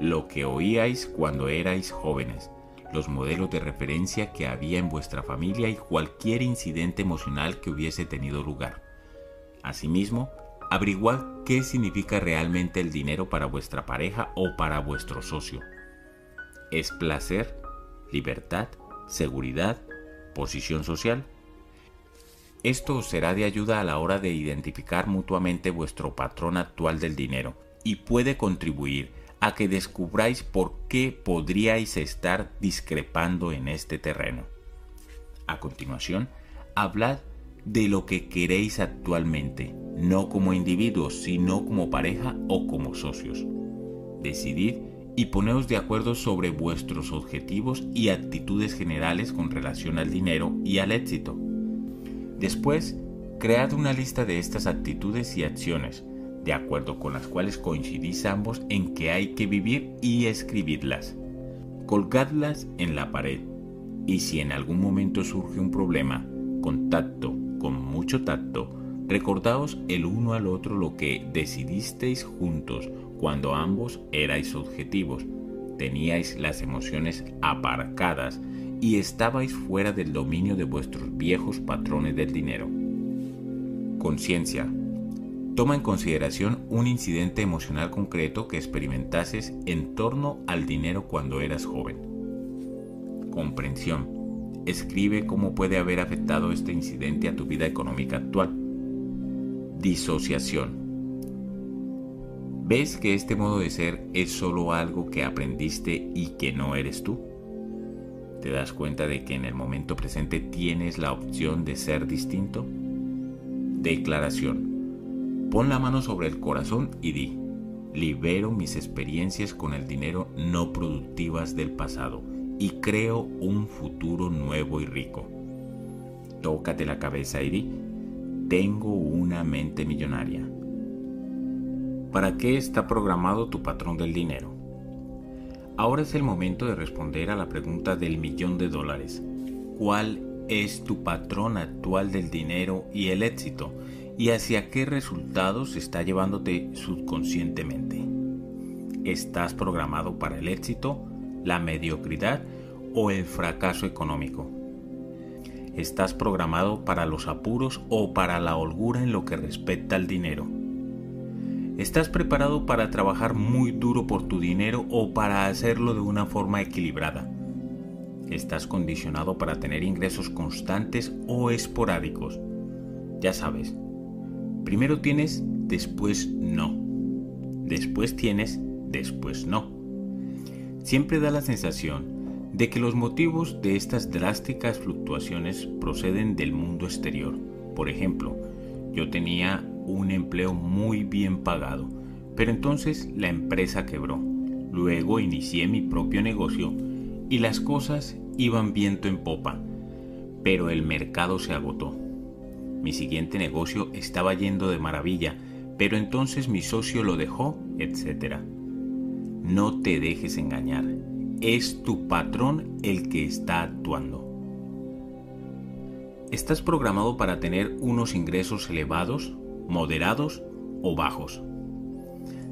Lo que oíais cuando erais jóvenes, los modelos de referencia que había en vuestra familia y cualquier incidente emocional que hubiese tenido lugar. Asimismo, averiguad qué significa realmente el dinero para vuestra pareja o para vuestro socio. ¿Es placer? Libertad, seguridad, posición social. Esto os será de ayuda a la hora de identificar mutuamente vuestro patrón actual del dinero y puede contribuir a que descubráis por qué podríais estar discrepando en este terreno. A continuación, hablad de lo que queréis actualmente, no como individuos, sino como pareja o como socios. Decidid y poneos de acuerdo sobre vuestros objetivos y actitudes generales con relación al dinero y al éxito. Después, Cread una lista de estas actitudes y acciones, de acuerdo con las cuales coincidís ambos en que hay que vivir y escribirlas. Colgadlas en la pared y si en algún momento surge un problema, contacto, con mucho tacto, recordaos el uno al otro lo que decidisteis juntos cuando ambos erais objetivos, teníais las emociones aparcadas y estabais fuera del dominio de vuestros viejos patrones del dinero. Conciencia. Toma en consideración un incidente emocional concreto que experimentases en torno al dinero cuando eras joven. Comprensión. Escribe cómo puede haber afectado este incidente a tu vida económica actual. Disociación. ¿Ves que este modo de ser es solo algo que aprendiste y que no eres tú? ¿Te das cuenta de que en el momento presente tienes la opción de ser distinto? Declaración. Pon la mano sobre el corazón y di, libero mis experiencias con el dinero no productivas del pasado y creo un futuro nuevo y rico. Tócate la cabeza y di, tengo una mente millonaria. ¿Para qué está programado tu patrón del dinero? Ahora es el momento de responder a la pregunta del millón de dólares. ¿Cuál es tu patrón actual del dinero y el éxito? ¿Y hacia qué resultados está llevándote subconscientemente? ¿Estás programado para el éxito, la mediocridad o el fracaso económico? ¿Estás programado para los apuros o para la holgura en lo que respecta al dinero? ¿Estás preparado para trabajar muy duro por tu dinero o para hacerlo de una forma equilibrada? ¿Estás condicionado para tener ingresos constantes o esporádicos? Ya sabes, primero tienes, después no. Después tienes, después no. Siempre da la sensación de que los motivos de estas drásticas fluctuaciones proceden del mundo exterior. Por ejemplo, yo tenía un empleo muy bien pagado, pero entonces la empresa quebró. Luego inicié mi propio negocio y las cosas iban viento en popa, pero el mercado se agotó. Mi siguiente negocio estaba yendo de maravilla, pero entonces mi socio lo dejó, etc. No te dejes engañar, es tu patrón el que está actuando. ¿Estás programado para tener unos ingresos elevados moderados o bajos.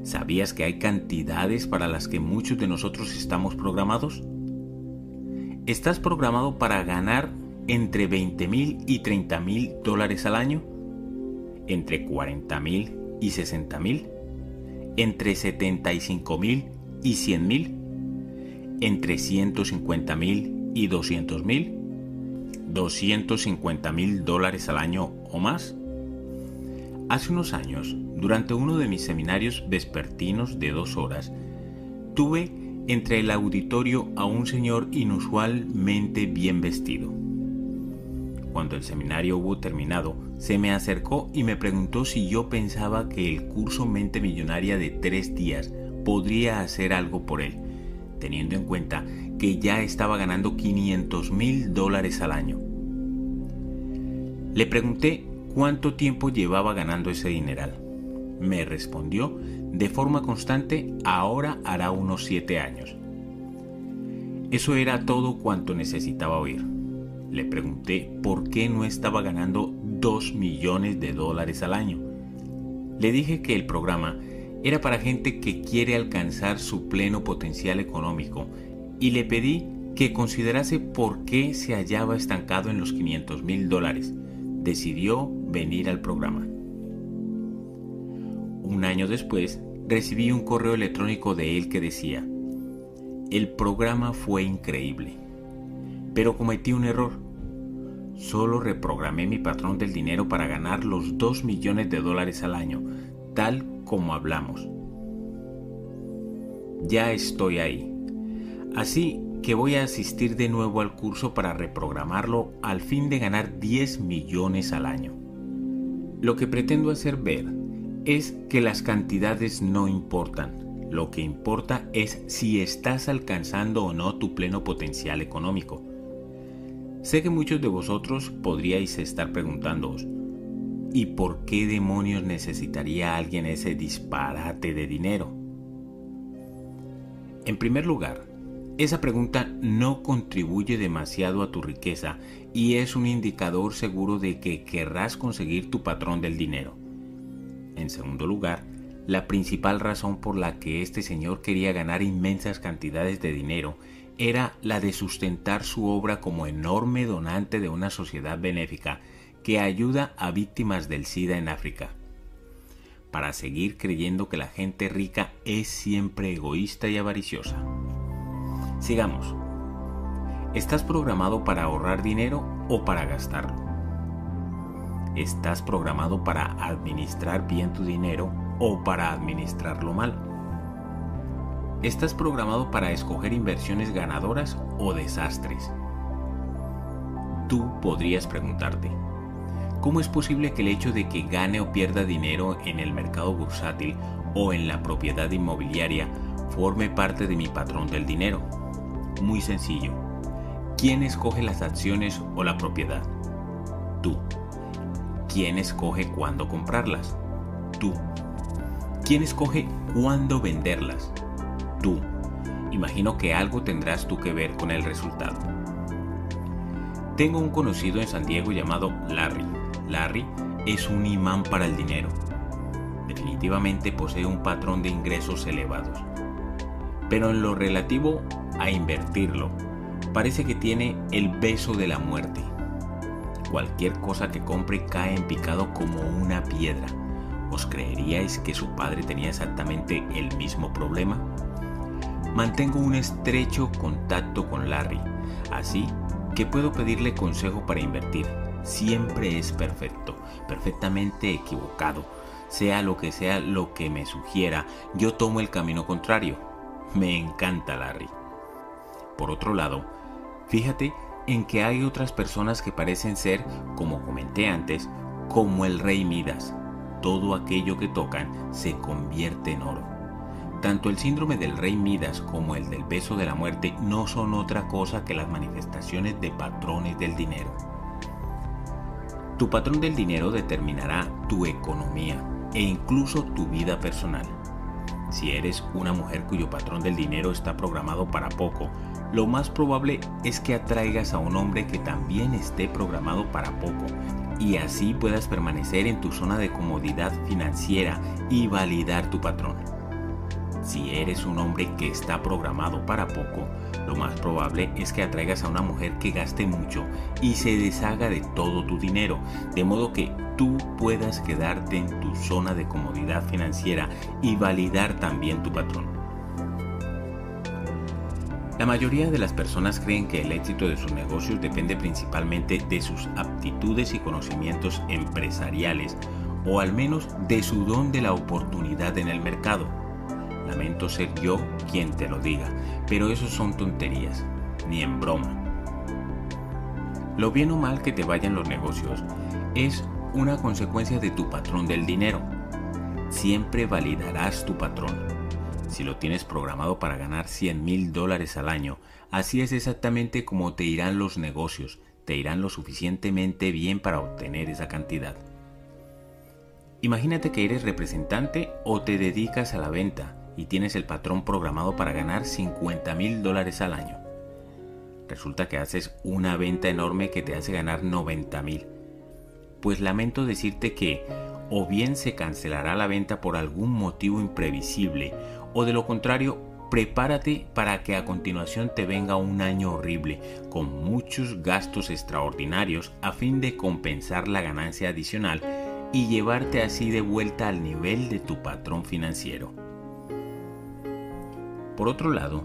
¿Sabías que hay cantidades para las que muchos de nosotros estamos programados? ¿Estás programado para ganar entre 20 mil y 30 mil dólares al año? ¿Entre 40 mil y 60 mil? ¿Entre 75 mil y 100 mil? ¿Entre 150 mil y 200 mil? ¿250 mil dólares al año o más? Hace unos años, durante uno de mis seminarios vespertinos de dos horas, tuve entre el auditorio a un señor inusualmente bien vestido. Cuando el seminario hubo terminado, se me acercó y me preguntó si yo pensaba que el curso Mente Millonaria de tres días podría hacer algo por él, teniendo en cuenta que ya estaba ganando 500 mil dólares al año. Le pregunté cuánto tiempo llevaba ganando ese dineral. Me respondió de forma constante, ahora hará unos siete años. Eso era todo cuanto necesitaba oír. Le pregunté por qué no estaba ganando 2 millones de dólares al año. Le dije que el programa era para gente que quiere alcanzar su pleno potencial económico y le pedí que considerase por qué se hallaba estancado en los 500 mil dólares decidió venir al programa. Un año después, recibí un correo electrónico de él que decía, el programa fue increíble, pero cometí un error. Solo reprogramé mi patrón del dinero para ganar los 2 millones de dólares al año, tal como hablamos. Ya estoy ahí. Así que voy a asistir de nuevo al curso para reprogramarlo al fin de ganar 10 millones al año. Lo que pretendo hacer ver es que las cantidades no importan. Lo que importa es si estás alcanzando o no tu pleno potencial económico. Sé que muchos de vosotros podríais estar preguntándoos, ¿Y por qué demonios necesitaría alguien ese disparate de dinero? En primer lugar, esa pregunta no contribuye demasiado a tu riqueza y es un indicador seguro de que querrás conseguir tu patrón del dinero. En segundo lugar, la principal razón por la que este señor quería ganar inmensas cantidades de dinero era la de sustentar su obra como enorme donante de una sociedad benéfica que ayuda a víctimas del SIDA en África. Para seguir creyendo que la gente rica es siempre egoísta y avariciosa. Sigamos. ¿Estás programado para ahorrar dinero o para gastarlo? ¿Estás programado para administrar bien tu dinero o para administrarlo mal? ¿Estás programado para escoger inversiones ganadoras o desastres? Tú podrías preguntarte, ¿cómo es posible que el hecho de que gane o pierda dinero en el mercado bursátil o en la propiedad inmobiliaria forme parte de mi patrón del dinero? Muy sencillo. ¿Quién escoge las acciones o la propiedad? Tú. ¿Quién escoge cuándo comprarlas? Tú. ¿Quién escoge cuándo venderlas? Tú. Imagino que algo tendrás tú que ver con el resultado. Tengo un conocido en San Diego llamado Larry. Larry es un imán para el dinero. Definitivamente posee un patrón de ingresos elevados. Pero en lo relativo a invertirlo. Parece que tiene el beso de la muerte. Cualquier cosa que compre cae en picado como una piedra. ¿Os creeríais que su padre tenía exactamente el mismo problema? Mantengo un estrecho contacto con Larry, así que puedo pedirle consejo para invertir. Siempre es perfecto, perfectamente equivocado. Sea lo que sea lo que me sugiera, yo tomo el camino contrario. Me encanta Larry. Por otro lado, fíjate en que hay otras personas que parecen ser, como comenté antes, como el rey Midas. Todo aquello que tocan se convierte en oro. Tanto el síndrome del rey Midas como el del beso de la muerte no son otra cosa que las manifestaciones de patrones del dinero. Tu patrón del dinero determinará tu economía e incluso tu vida personal. Si eres una mujer cuyo patrón del dinero está programado para poco, lo más probable es que atraigas a un hombre que también esté programado para poco y así puedas permanecer en tu zona de comodidad financiera y validar tu patrón. Si eres un hombre que está programado para poco, lo más probable es que atraigas a una mujer que gaste mucho y se deshaga de todo tu dinero, de modo que tú puedas quedarte en tu zona de comodidad financiera y validar también tu patrón. La mayoría de las personas creen que el éxito de sus negocios depende principalmente de sus aptitudes y conocimientos empresariales o al menos de su don de la oportunidad en el mercado. Lamento ser yo quien te lo diga, pero eso son tonterías, ni en broma. Lo bien o mal que te vayan los negocios es una consecuencia de tu patrón del dinero. Siempre validarás tu patrón si lo tienes programado para ganar 100 mil dólares al año, así es exactamente como te irán los negocios, te irán lo suficientemente bien para obtener esa cantidad. Imagínate que eres representante o te dedicas a la venta y tienes el patrón programado para ganar 50 mil dólares al año. Resulta que haces una venta enorme que te hace ganar 90 mil. Pues lamento decirte que o bien se cancelará la venta por algún motivo imprevisible o de lo contrario, prepárate para que a continuación te venga un año horrible, con muchos gastos extraordinarios a fin de compensar la ganancia adicional y llevarte así de vuelta al nivel de tu patrón financiero. Por otro lado,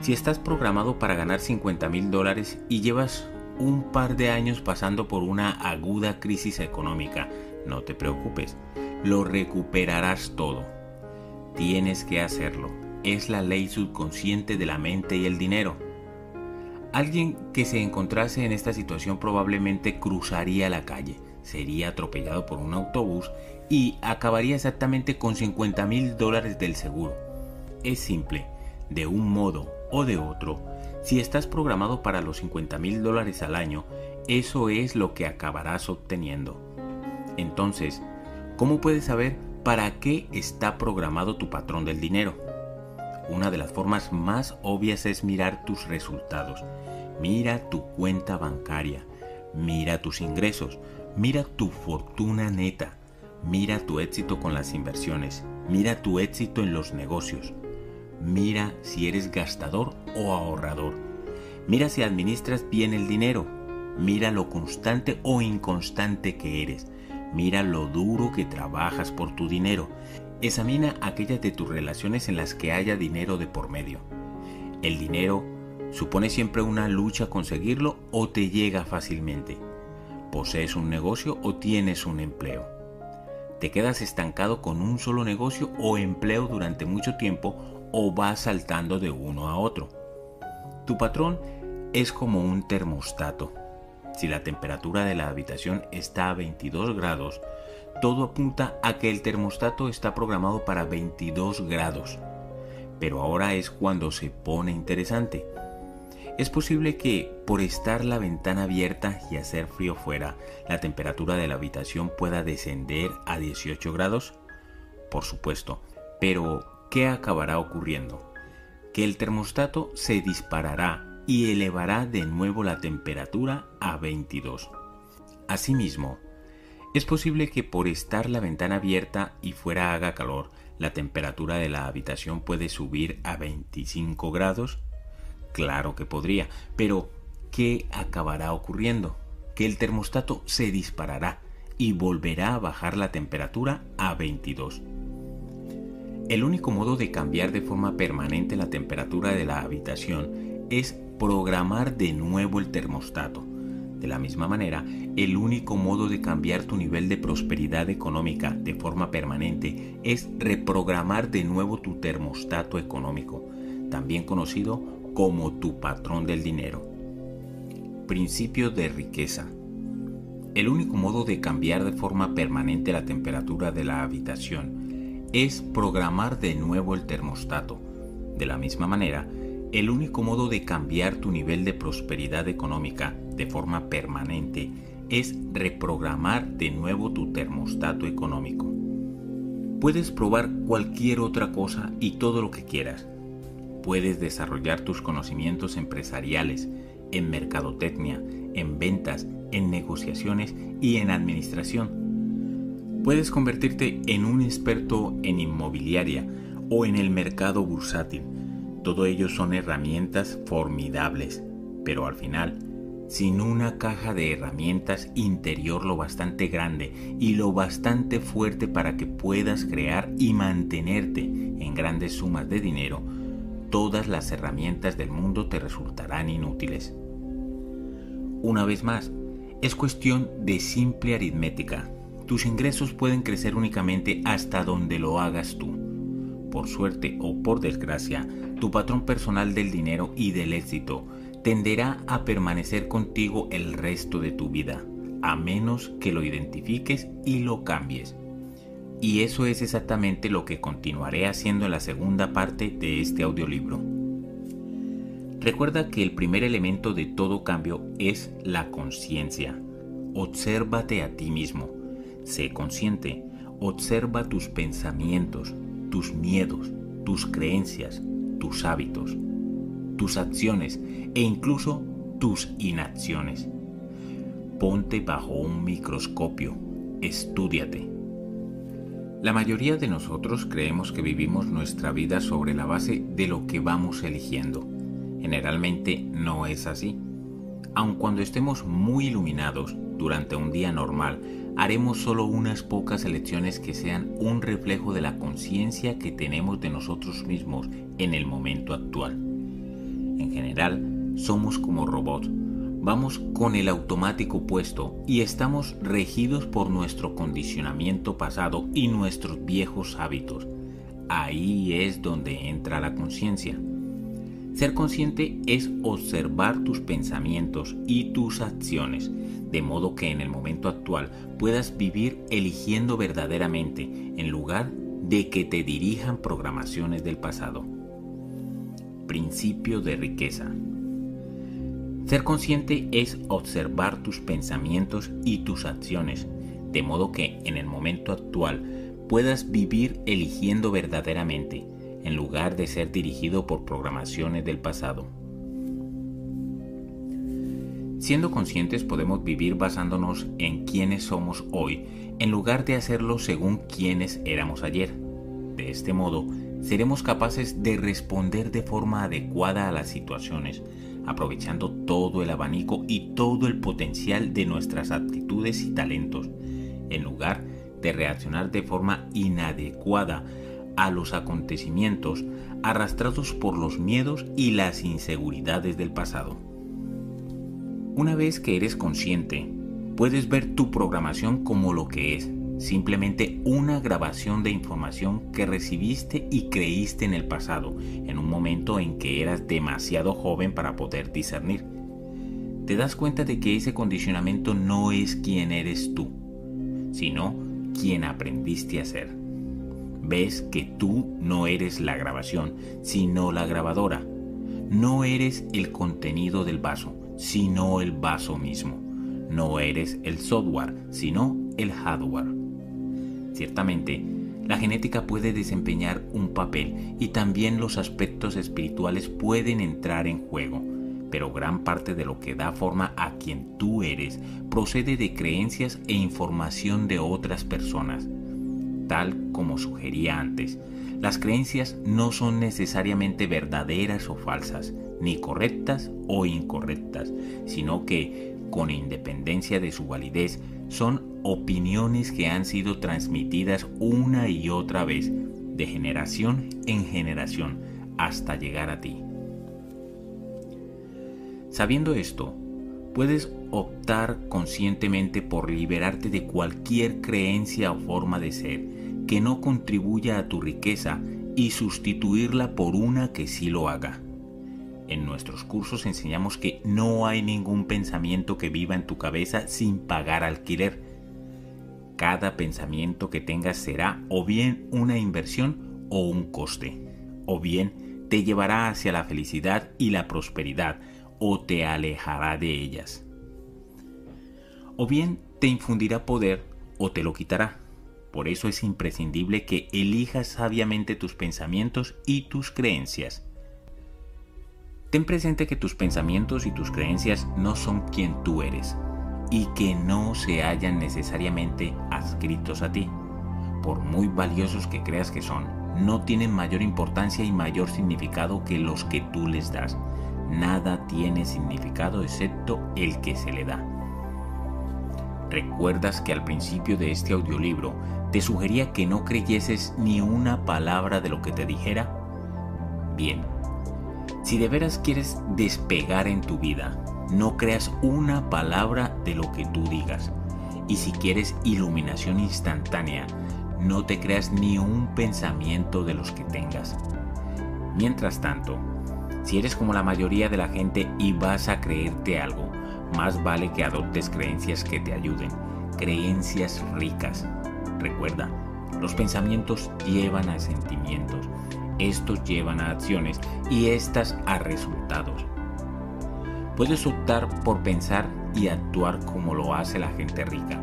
si estás programado para ganar 50 mil dólares y llevas un par de años pasando por una aguda crisis económica, no te preocupes, lo recuperarás todo Tienes que hacerlo. Es la ley subconsciente de la mente y el dinero. Alguien que se encontrase en esta situación probablemente cruzaría la calle, sería atropellado por un autobús y acabaría exactamente con 50 mil dólares del seguro. Es simple, de un modo o de otro, si estás programado para los 50 mil dólares al año, eso es lo que acabarás obteniendo. Entonces, ¿cómo puedes saber para qué está programado tu patrón del dinero? Una de las formas más obvias es mirar tus resultados. Mira tu cuenta bancaria, mira tus ingresos, mira tu fortuna neta, mira tu éxito con las inversiones, mira tu éxito en los negocios, mira si eres gastador o ahorrador, mira si administras bien el dinero, mira lo constante o inconstante que eres, mira lo duro que trabajas por tu dinero, examina aquellas de tus relaciones en las que haya dinero de por medio. El dinero ¿Supone siempre una lucha conseguirlo o te llega fácilmente? ¿Posees un negocio o tienes un empleo? ¿Te quedas estancado con un solo negocio o empleo durante mucho tiempo o vas saltando de uno a otro? Tu patrón es como un termostato. Si la temperatura de la habitación está a 22 grados, todo apunta a que el termostato está programado para 22 grados. Pero ahora es cuando se pone interesante. Es posible que, por estar la ventana abierta y hacer frío fuera, la temperatura de la habitación pueda descender a 18 grados. Por supuesto, pero ¿qué acabará ocurriendo? Que el termostato se disparará y elevará de nuevo la temperatura a 22. Asimismo, es posible que por estar la ventana abierta y fuera haga calor, la temperatura de la habitación puede subir a 25 grados Claro que podría, pero ¿qué acabará ocurriendo? Que el termostato se disparará y volverá a bajar la temperatura a 22. El único modo de cambiar de forma permanente la temperatura de la habitación es programar de nuevo el termostato. De la misma manera, el único modo de cambiar tu nivel de prosperidad económica de forma permanente es reprogramar de nuevo tu termostato económico, también conocido como tu patrón del dinero. Principio de riqueza. El único modo de cambiar de forma permanente la temperatura de la habitación es programar de nuevo el termostato. De la misma manera, el único modo de cambiar tu nivel de prosperidad económica de forma permanente es reprogramar de nuevo tu termostato económico. Puedes probar cualquier otra cosa y todo lo que quieras, puedes desarrollar tus conocimientos empresariales en mercadotecnia, en ventas, en negociaciones y en administración. Puedes convertirte en un experto en inmobiliaria o en el mercado bursátil. Todo ello son herramientas formidables, pero al final, sin una caja de herramientas interior lo bastante grande y lo bastante fuerte para que puedas crear y mantenerte en grandes sumas de dinero, todas las herramientas del mundo te resultarán inútiles. Una vez más, es cuestión de simple aritmética. Tus ingresos pueden crecer únicamente hasta donde lo hagas tú. Por suerte o por desgracia, tu patrón personal del dinero y del éxito tenderá a permanecer contigo el resto de tu vida, a menos que lo identifiques y lo cambies. Y eso es exactamente lo que continuaré haciendo en la segunda parte de este audiolibro. Recuerda que el primer elemento de todo cambio es la conciencia. Obsérvate a ti mismo. Sé consciente. Observa tus pensamientos, tus miedos, tus creencias, tus hábitos, tus acciones e incluso tus inacciones. Ponte bajo un microscopio. Estúdiate la mayoría de nosotros creemos que vivimos nuestra vida sobre la base de lo que vamos eligiendo. Generalmente no es así. Aun cuando estemos muy iluminados durante un día normal, haremos solo unas pocas elecciones que sean un reflejo de la conciencia que tenemos de nosotros mismos en el momento actual. En general, somos como robots vamos con el automático puesto y estamos regidos por nuestro condicionamiento pasado y nuestros viejos hábitos. Ahí es donde entra la conciencia. Ser consciente es observar tus pensamientos y tus acciones, de modo que en el momento actual puedas vivir eligiendo verdaderamente en lugar de que te dirijan programaciones del pasado. Principio de riqueza. Ser consciente es observar tus pensamientos y tus acciones, de modo que en el momento actual puedas vivir eligiendo verdaderamente, en lugar de ser dirigido por programaciones del pasado. Siendo conscientes podemos vivir basándonos en quienes somos hoy, en lugar de hacerlo según quienes éramos ayer. De este modo, seremos capaces de responder de forma adecuada a las situaciones, aprovechando todo el abanico y todo el potencial de nuestras aptitudes y talentos, en lugar de reaccionar de forma inadecuada a los acontecimientos arrastrados por los miedos y las inseguridades del pasado. Una vez que eres consciente, puedes ver tu programación como lo que es, simplemente una grabación de información que recibiste y creíste en el pasado, en un momento en que eras demasiado joven para poder discernir. Te das cuenta de que ese condicionamiento no es quien eres tú, sino quien aprendiste a ser. Ves que tú no eres la grabación, sino la grabadora. No eres el contenido del vaso, sino el vaso mismo. No eres el software, sino el hardware. Ciertamente, la genética puede desempeñar un papel y también los aspectos espirituales pueden entrar en juego, pero gran parte de lo que da forma a quien tú eres procede de creencias e información de otras personas. Tal como sugería antes, las creencias no son necesariamente verdaderas o falsas, ni correctas o incorrectas, sino que, con independencia de su validez, son opiniones que han sido transmitidas una y otra vez, de generación en generación, hasta llegar a ti. Sabiendo esto, puedes optar conscientemente por liberarte de cualquier creencia o forma de ser que no contribuya a tu riqueza y sustituirla por una que sí lo haga. En nuestros cursos enseñamos que no hay ningún pensamiento que viva en tu cabeza sin pagar alquiler. Cada pensamiento que tengas será o bien una inversión o un coste, o bien te llevará hacia la felicidad y la prosperidad, o te alejará de ellas. O bien te infundirá poder o te lo quitará. Por eso es imprescindible que elijas sabiamente tus pensamientos y tus creencias Ten presente que tus pensamientos y tus creencias no son quien tú eres y que no se hallan necesariamente adscritos a ti. Por muy valiosos que creas que son, no tienen mayor importancia y mayor significado que los que tú les das. Nada tiene significado excepto el que se le da. ¿Recuerdas que al principio de este audiolibro te sugería que no creyeses ni una palabra de lo que te dijera? Bien, si de veras quieres despegar en tu vida, no creas una palabra de lo que tú digas. Y si quieres iluminación instantánea, no te creas ni un pensamiento de los que tengas. Mientras tanto, si eres como la mayoría de la gente y vas a creerte algo, más vale que adoptes creencias que te ayuden, creencias ricas. Recuerda, los pensamientos llevan a sentimientos estos llevan a acciones y estas a resultados. Puedes optar por pensar y actuar como lo hace la gente rica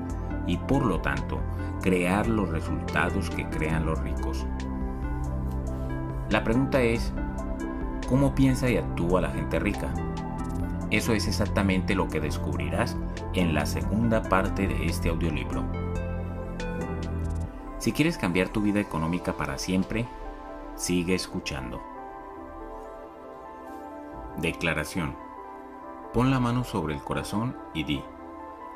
y por lo tanto crear los resultados que crean los ricos. La pregunta es, ¿cómo piensa y actúa la gente rica? Eso es exactamente lo que descubrirás en la segunda parte de este audiolibro. Si quieres cambiar tu vida económica para siempre, Sigue escuchando. Declaración. Pon la mano sobre el corazón y di,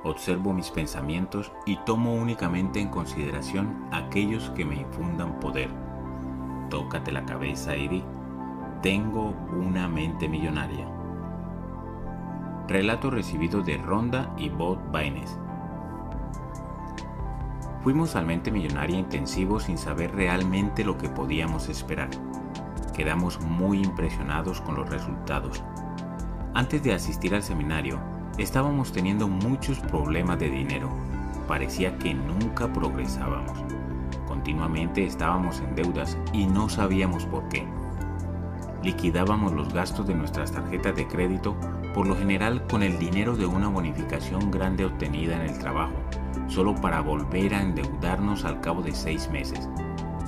observo mis pensamientos y tomo únicamente en consideración aquellos que me infundan poder. Tócate la cabeza y di, tengo una mente millonaria. Relato recibido de Ronda y Bob Baines Fuimos al mente millonaria intensivo sin saber realmente lo que podíamos esperar. Quedamos muy impresionados con los resultados. Antes de asistir al seminario, estábamos teniendo muchos problemas de dinero. Parecía que nunca progresábamos. Continuamente estábamos en deudas y no sabíamos por qué. Liquidábamos los gastos de nuestras tarjetas de crédito por lo general con el dinero de una bonificación grande obtenida en el trabajo solo para volver a endeudarnos al cabo de seis meses.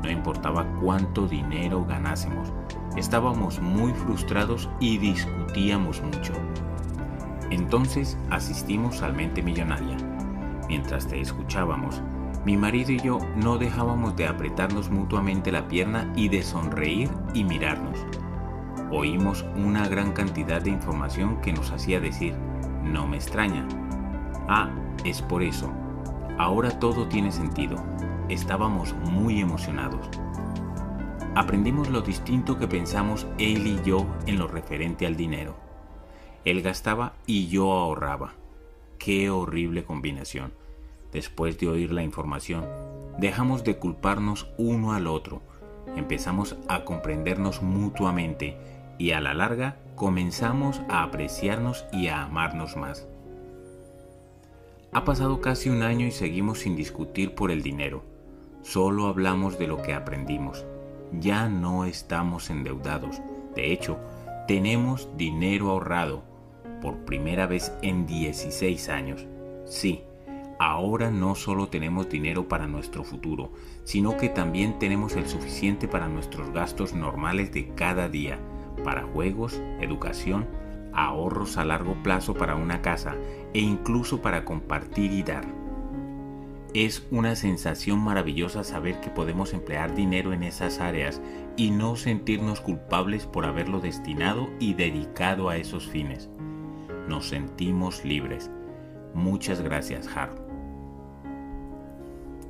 No importaba cuánto dinero ganásemos, estábamos muy frustrados y discutíamos mucho. Entonces asistimos al Mente Millonaria. Mientras te escuchábamos, mi marido y yo no dejábamos de apretarnos mutuamente la pierna y de sonreír y mirarnos. Oímos una gran cantidad de información que nos hacía decir, no me extraña. Ah, es por eso. Ahora todo tiene sentido. Estábamos muy emocionados. Aprendimos lo distinto que pensamos él y yo en lo referente al dinero. Él gastaba y yo ahorraba. Qué horrible combinación. Después de oír la información, dejamos de culparnos uno al otro, empezamos a comprendernos mutuamente y a la larga comenzamos a apreciarnos y a amarnos más. Ha pasado casi un año y seguimos sin discutir por el dinero. Solo hablamos de lo que aprendimos. Ya no estamos endeudados. De hecho, tenemos dinero ahorrado por primera vez en 16 años. Sí, ahora no solo tenemos dinero para nuestro futuro, sino que también tenemos el suficiente para nuestros gastos normales de cada día, para juegos, educación, ahorros a largo plazo para una casa e incluso para compartir y dar. Es una sensación maravillosa saber que podemos emplear dinero en esas áreas y no sentirnos culpables por haberlo destinado y dedicado a esos fines. Nos sentimos libres. Muchas gracias, Harold.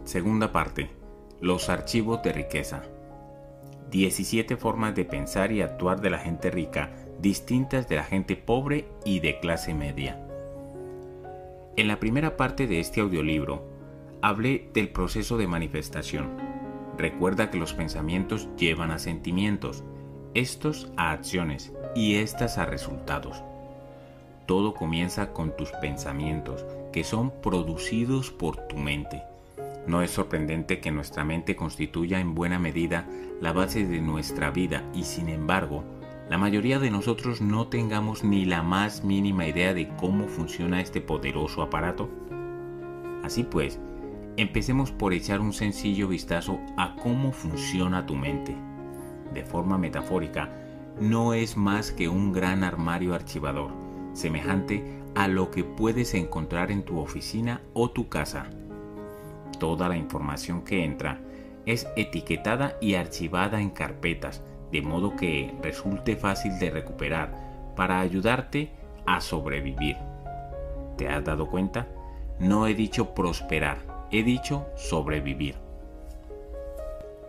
Segunda parte. Los archivos de riqueza. 17 formas de pensar y actuar de la gente rica, distintas de la gente pobre y de clase media. En la primera parte de este audiolibro, hablé del proceso de manifestación. Recuerda que los pensamientos llevan a sentimientos, estos a acciones y estas a resultados. Todo comienza con tus pensamientos, que son producidos por tu mente. No es sorprendente que nuestra mente constituya en buena medida la base de nuestra vida y sin embargo, la mayoría de nosotros no tengamos ni la más mínima idea de cómo funciona este poderoso aparato. Así pues, empecemos por echar un sencillo vistazo a cómo funciona tu mente. De forma metafórica, no es más que un gran armario archivador, semejante a lo que puedes encontrar en tu oficina o tu casa toda la información que entra es etiquetada y archivada en carpetas, de modo que resulte fácil de recuperar para ayudarte a sobrevivir. ¿Te has dado cuenta? No he dicho prosperar, he dicho sobrevivir.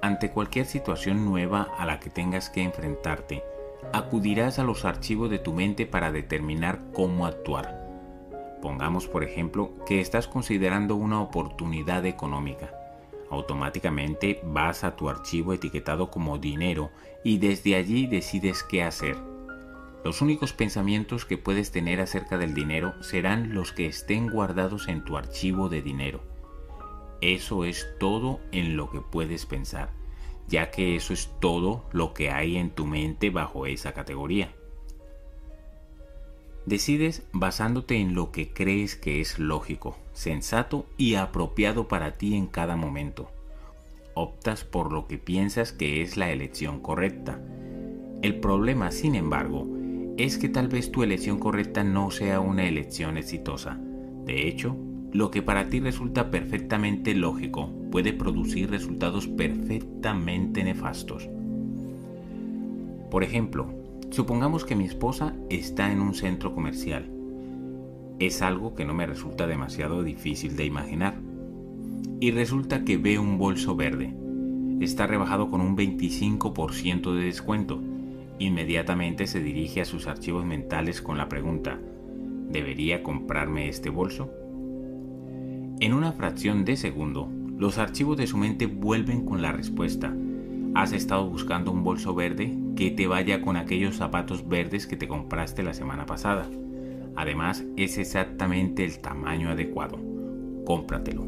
Ante cualquier situación nueva a la que tengas que enfrentarte, acudirás a los archivos de tu mente para determinar cómo actuar. Pongamos, por ejemplo, que estás considerando una oportunidad económica. Automáticamente vas a tu archivo etiquetado como dinero y desde allí decides qué hacer. Los únicos pensamientos que puedes tener acerca del dinero serán los que estén guardados en tu archivo de dinero. Eso es todo en lo que puedes pensar, ya que eso es todo lo que hay en tu mente bajo esa categoría. Decides basándote en lo que crees que es lógico, sensato y apropiado para ti en cada momento. Optas por lo que piensas que es la elección correcta. El problema, sin embargo, es que tal vez tu elección correcta no sea una elección exitosa. De hecho, lo que para ti resulta perfectamente lógico puede producir resultados perfectamente nefastos. Por ejemplo, Supongamos que mi esposa está en un centro comercial. Es algo que no me resulta demasiado difícil de imaginar. Y resulta que ve un bolso verde. Está rebajado con un 25% de descuento. Inmediatamente se dirige a sus archivos mentales con la pregunta, ¿debería comprarme este bolso? En una fracción de segundo, los archivos de su mente vuelven con la respuesta. ¿Has estado buscando un bolso verde? que te vaya con aquellos zapatos verdes que te compraste la semana pasada. Además, es exactamente el tamaño adecuado. Cómpratelo.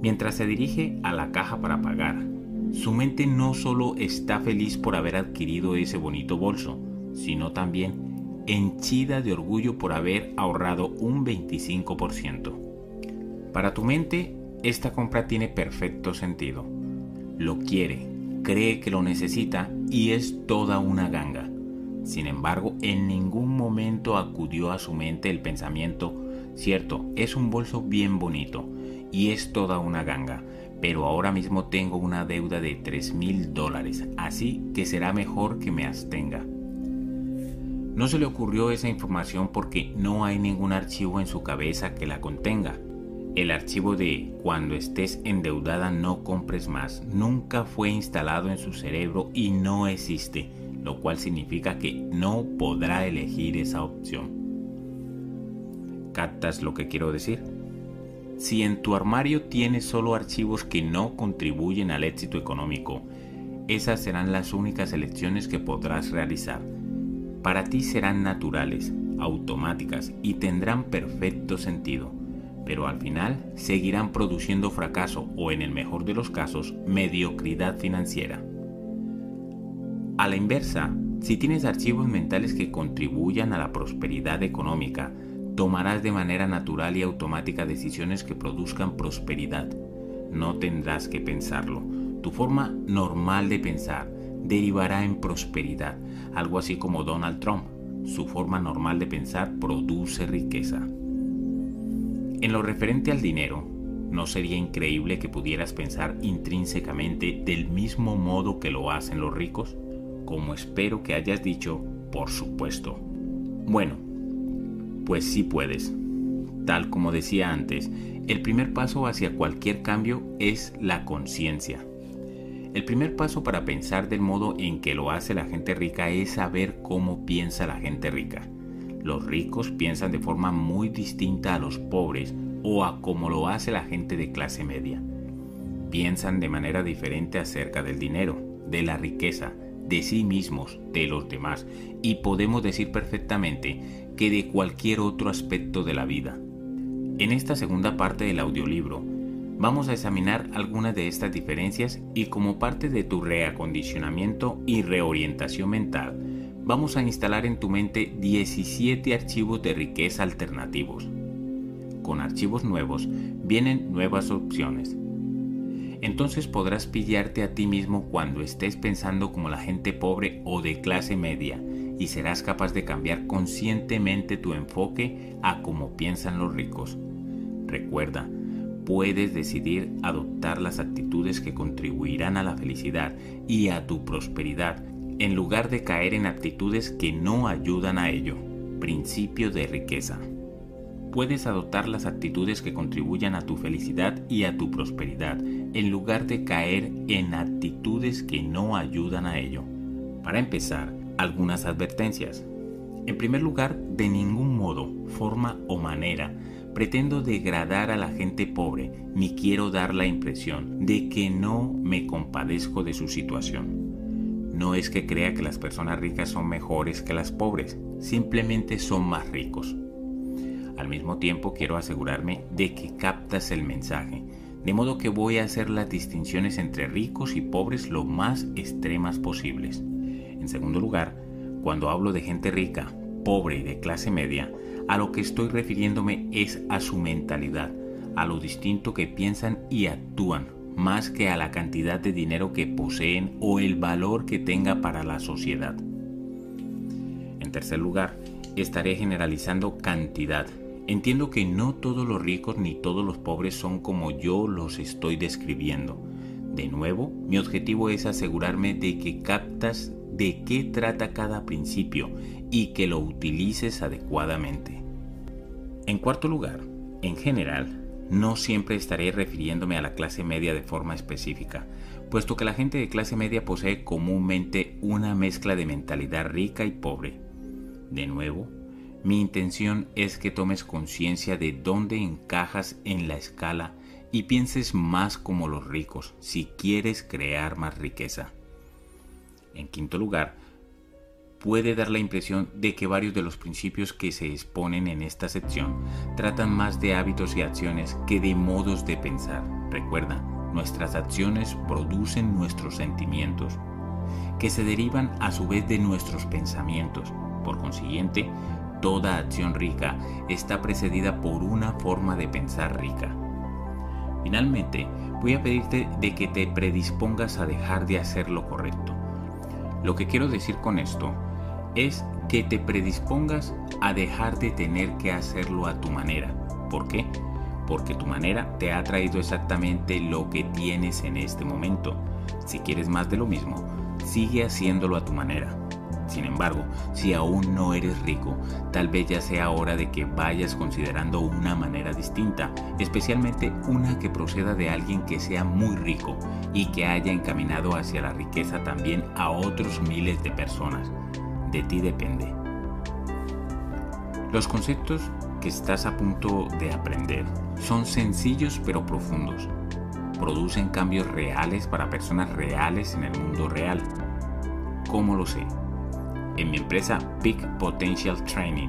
Mientras se dirige a la caja para pagar, su mente no solo está feliz por haber adquirido ese bonito bolso, sino también henchida de orgullo por haber ahorrado un 25%. Para tu mente, esta compra tiene perfecto sentido. Lo quiere, cree que lo necesita y es toda una ganga. Sin embargo, en ningún momento acudió a su mente el pensamiento, cierto, es un bolso bien bonito y es toda una ganga, pero ahora mismo tengo una deuda de 3 mil dólares, así que será mejor que me abstenga. No se le ocurrió esa información porque no hay ningún archivo en su cabeza que la contenga. El archivo de cuando estés endeudada no compres más nunca fue instalado en su cerebro y no existe, lo cual significa que no podrá elegir esa opción. ¿Captas lo que quiero decir? Si en tu armario tienes solo archivos que no contribuyen al éxito económico, esas serán las únicas elecciones que podrás realizar. Para ti serán naturales, automáticas y tendrán perfecto sentido, pero al final seguirán produciendo fracaso o en el mejor de los casos, mediocridad financiera. A la inversa, si tienes archivos mentales que contribuyan a la prosperidad económica, tomarás de manera natural y automática decisiones que produzcan prosperidad. No tendrás que pensarlo. Tu forma normal de pensar derivará en prosperidad, algo así como Donald Trump. Su forma normal de pensar produce riqueza. En lo referente al dinero, ¿no sería increíble que pudieras pensar intrínsecamente del mismo modo que lo hacen los ricos? Como espero que hayas dicho, por supuesto. Bueno, pues sí puedes. Tal como decía antes, el primer paso hacia cualquier cambio es la conciencia. El primer paso para pensar del modo en que lo hace la gente rica es saber cómo piensa la gente rica. Los ricos piensan de forma muy distinta a los pobres o a como lo hace la gente de clase media. Piensan de manera diferente acerca del dinero, de la riqueza, de sí mismos, de los demás, y podemos decir perfectamente que de cualquier otro aspecto de la vida. En esta segunda parte del audiolibro, vamos a examinar algunas de estas diferencias y como parte de tu reacondicionamiento y reorientación mental, vamos a instalar en tu mente 17 archivos de riqueza alternativos. Con archivos nuevos vienen nuevas opciones. Entonces podrás pillarte a ti mismo cuando estés pensando como la gente pobre o de clase media y serás capaz de cambiar conscientemente tu enfoque a cómo piensan los ricos. Recuerda, puedes decidir adoptar las actitudes que contribuirán a la felicidad y a tu prosperidad en lugar de caer en actitudes que no ayudan a ello. Principio de riqueza. Puedes adoptar las actitudes que contribuyan a tu felicidad y a tu prosperidad en lugar de caer en actitudes que no ayudan a ello. Para empezar, algunas advertencias. En primer lugar, de ningún modo, forma o manera pretendo degradar a la gente pobre ni quiero dar la impresión de que no me compadezco de su situación. No es que crea que las personas ricas son mejores que las pobres, simplemente son más ricos. Al mismo tiempo quiero asegurarme de que captas el mensaje, de modo que voy a hacer las distinciones entre ricos y pobres lo más extremas posibles. En segundo lugar, cuando hablo de gente rica, pobre y de clase media, a lo que estoy refiriéndome es a su mentalidad, a lo distinto que piensan y actúan, más que a la cantidad de dinero que poseen o el valor que tenga para la sociedad. En tercer lugar, estaré generalizando cantidad. Entiendo que no todos los ricos ni todos los pobres son como yo los estoy describiendo. De nuevo, mi objetivo es asegurarme de que captas de qué trata cada principio y que lo utilices adecuadamente. En cuarto lugar, en general, no siempre estaré refiriéndome a la clase media de forma específica, puesto que la gente de clase media posee comúnmente una mezcla de mentalidad rica y pobre. De nuevo, mi intención es que tomes conciencia de dónde encajas en la escala y pienses más como los ricos si quieres crear más riqueza. En quinto lugar, puede dar la impresión de que varios de los principios que se exponen en esta sección tratan más de hábitos y acciones que de modos de pensar. Recuerda, nuestras acciones producen nuestros sentimientos, que se derivan a su vez de nuestros pensamientos. Por consiguiente, toda acción rica está precedida por una forma de pensar rica. Finalmente, voy a pedirte de que te predispongas a dejar de hacer lo correcto. Lo que quiero decir con esto es que te predispongas a dejar de tener que hacerlo a tu manera. ¿Por qué? Porque tu manera te ha traído exactamente lo que tienes en este momento. Si quieres más de lo mismo, sigue haciéndolo a tu manera. Sin embargo, si aún no eres rico, tal vez ya sea hora de que vayas considerando una manera distinta, especialmente una que proceda de alguien que sea muy rico y que haya encaminado hacia la riqueza también a otros miles de personas. De ti depende. Los conceptos que estás a punto de aprender son sencillos pero profundos. Producen cambios reales para personas reales en el mundo real. ¿Cómo lo sé? En mi empresa Big Potential Training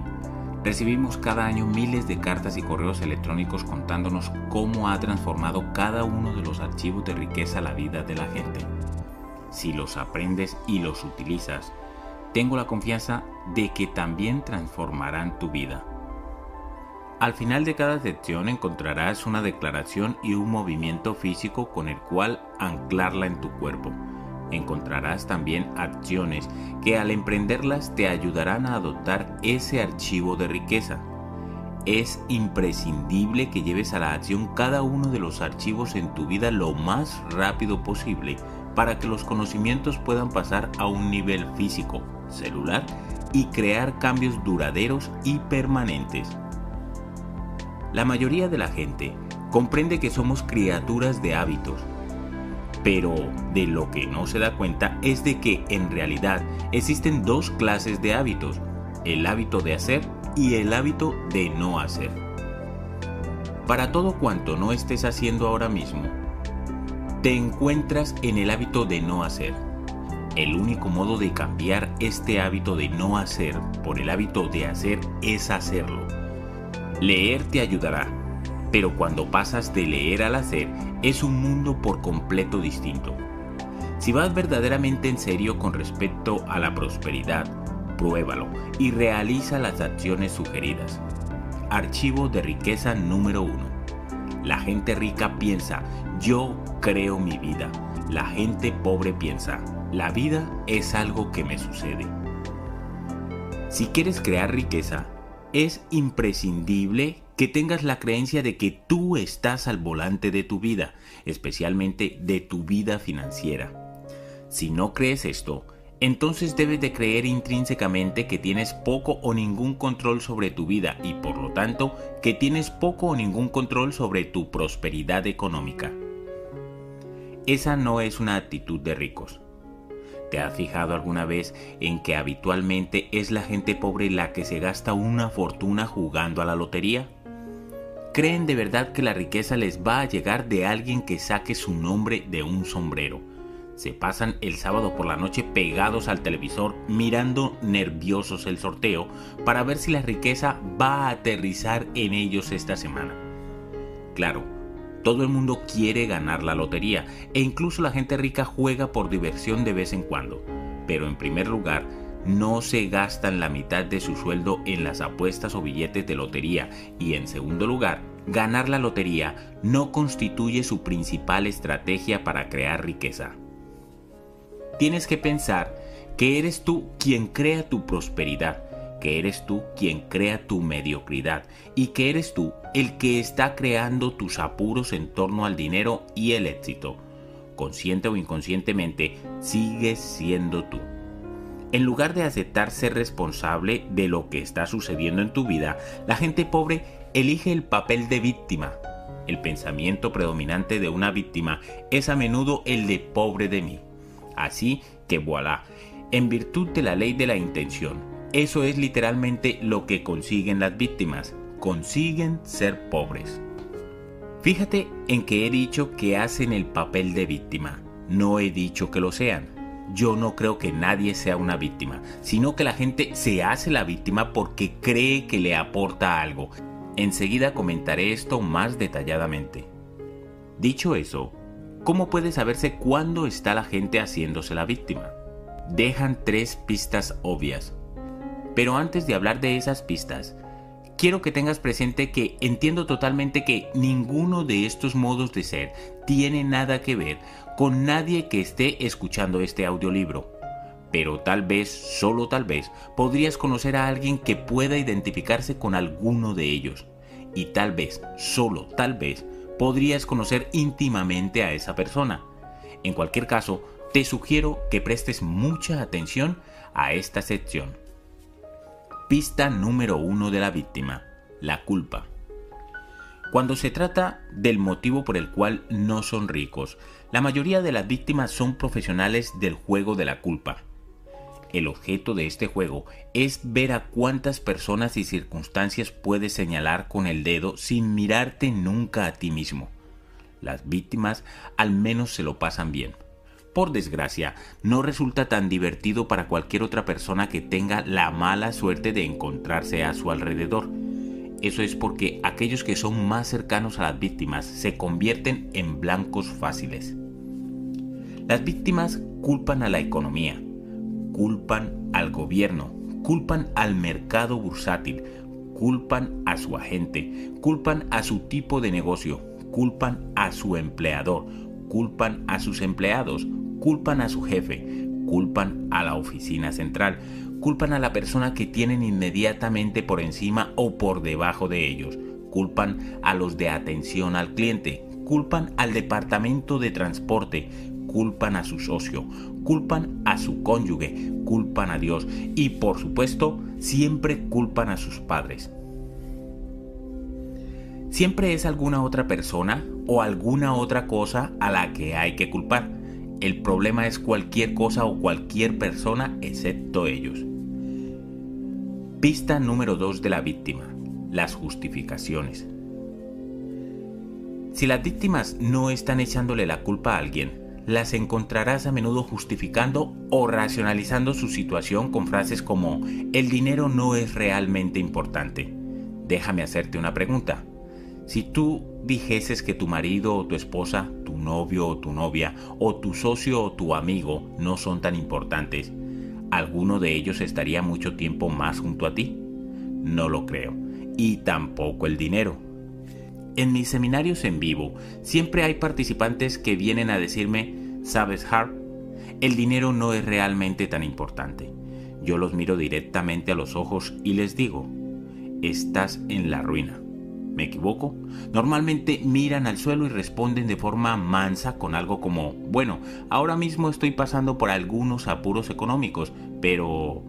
recibimos cada año miles de cartas y correos electrónicos contándonos cómo ha transformado cada uno de los archivos de riqueza la vida de la gente. Si los aprendes y los utilizas, tengo la confianza de que también transformarán tu vida. Al final de cada sección encontrarás una declaración y un movimiento físico con el cual anclarla en tu cuerpo encontrarás también acciones que al emprenderlas te ayudarán a adoptar ese archivo de riqueza. Es imprescindible que lleves a la acción cada uno de los archivos en tu vida lo más rápido posible para que los conocimientos puedan pasar a un nivel físico, celular y crear cambios duraderos y permanentes. La mayoría de la gente comprende que somos criaturas de hábitos pero de lo que no se da cuenta es de que en realidad existen dos clases de hábitos, el hábito de hacer y el hábito de no hacer. Para todo cuanto no estés haciendo ahora mismo, te encuentras en el hábito de no hacer. El único modo de cambiar este hábito de no hacer por el hábito de hacer es hacerlo. Leer te ayudará, pero cuando pasas de leer al hacer es un mundo por completo distinto. Si vas verdaderamente en serio con respecto a la prosperidad, pruébalo y realiza las acciones sugeridas. Archivo de riqueza número 1. La gente rica piensa, yo creo mi vida. La gente pobre piensa, la vida es algo que me sucede. Si quieres crear riqueza, es imprescindible que tengas la creencia de que tú estás al volante de tu vida, especialmente de tu vida financiera. Si no crees esto, entonces debes de creer intrínsecamente que tienes poco o ningún control sobre tu vida y por lo tanto que tienes poco o ningún control sobre tu prosperidad económica. Esa no es una actitud de ricos. ¿Te has fijado alguna vez en que habitualmente es la gente pobre la que se gasta una fortuna jugando a la lotería? Creen de verdad que la riqueza les va a llegar de alguien que saque su nombre de un sombrero. Se pasan el sábado por la noche pegados al televisor mirando nerviosos el sorteo para ver si la riqueza va a aterrizar en ellos esta semana. Claro, todo el mundo quiere ganar la lotería e incluso la gente rica juega por diversión de vez en cuando. Pero en primer lugar, no se gastan la mitad de su sueldo en las apuestas o billetes de lotería y en segundo lugar, ganar la lotería no constituye su principal estrategia para crear riqueza. Tienes que pensar que eres tú quien crea tu prosperidad, que eres tú quien crea tu mediocridad y que eres tú el que está creando tus apuros en torno al dinero y el éxito. Consciente o inconscientemente, sigues siendo tú. En lugar de aceptar ser responsable de lo que está sucediendo en tu vida, la gente pobre elige el papel de víctima. El pensamiento predominante de una víctima es a menudo el de pobre de mí. Así que voilà, en virtud de la ley de la intención, eso es literalmente lo que consiguen las víctimas, consiguen ser pobres. Fíjate en que he dicho que hacen el papel de víctima, no he dicho que lo sean yo no creo que nadie sea una víctima, sino que la gente se hace la víctima porque cree que le aporta algo. Enseguida comentaré esto más detalladamente. Dicho eso, ¿cómo puede saberse cuándo está la gente haciéndose la víctima? Dejan tres pistas obvias. Pero antes de hablar de esas pistas, quiero que tengas presente que entiendo totalmente que ninguno de estos modos de ser tiene nada que ver con nadie que esté escuchando este audiolibro. Pero tal vez, solo tal vez, podrías conocer a alguien que pueda identificarse con alguno de ellos. Y tal vez, solo tal vez, podrías conocer íntimamente a esa persona. En cualquier caso, te sugiero que prestes mucha atención a esta sección. Pista número uno de la víctima, la culpa. Cuando se trata del motivo por el cual no son ricos, la mayoría de las víctimas son profesionales del juego de la culpa. El objeto de este juego es ver a cuántas personas y circunstancias puedes señalar con el dedo sin mirarte nunca a ti mismo. Las víctimas al menos se lo pasan bien por desgracia, no resulta tan divertido para cualquier otra persona que tenga la mala suerte de encontrarse a su alrededor. Eso es porque aquellos que son más cercanos a las víctimas se convierten en blancos fáciles. Las víctimas culpan a la economía, culpan al gobierno, culpan al mercado bursátil, culpan a su agente, culpan a su tipo de negocio, culpan a su empleador, culpan a sus empleados, culpan a su jefe, culpan a la oficina central, culpan a la persona que tienen inmediatamente por encima o por debajo de ellos, culpan a los de atención al cliente, culpan al departamento de transporte, culpan a su socio, culpan a su cónyuge, culpan a Dios y por supuesto siempre culpan a sus padres. Siempre es alguna otra persona o alguna otra cosa a la que hay que culpar. El problema es cualquier cosa o cualquier persona excepto ellos. Pista número 2 de la víctima. Las justificaciones. Si las víctimas no están echándole la culpa a alguien, las encontrarás a menudo justificando o racionalizando su situación con frases como el dinero no es realmente importante. Déjame hacerte una pregunta. Si tú dijeses que tu marido o tu esposa, tu novio o tu novia, o tu socio o tu amigo no son tan importantes, ¿alguno de ellos estaría mucho tiempo más junto a ti? No lo creo. Y tampoco el dinero. En mis seminarios en vivo siempre hay participantes que vienen a decirme, ¿sabes, Hart? El dinero no es realmente tan importante. Yo los miro directamente a los ojos y les digo, estás en la ruina. ¿Me equivoco? Normalmente miran al suelo y responden de forma mansa con algo como, bueno, ahora mismo estoy pasando por algunos apuros económicos, pero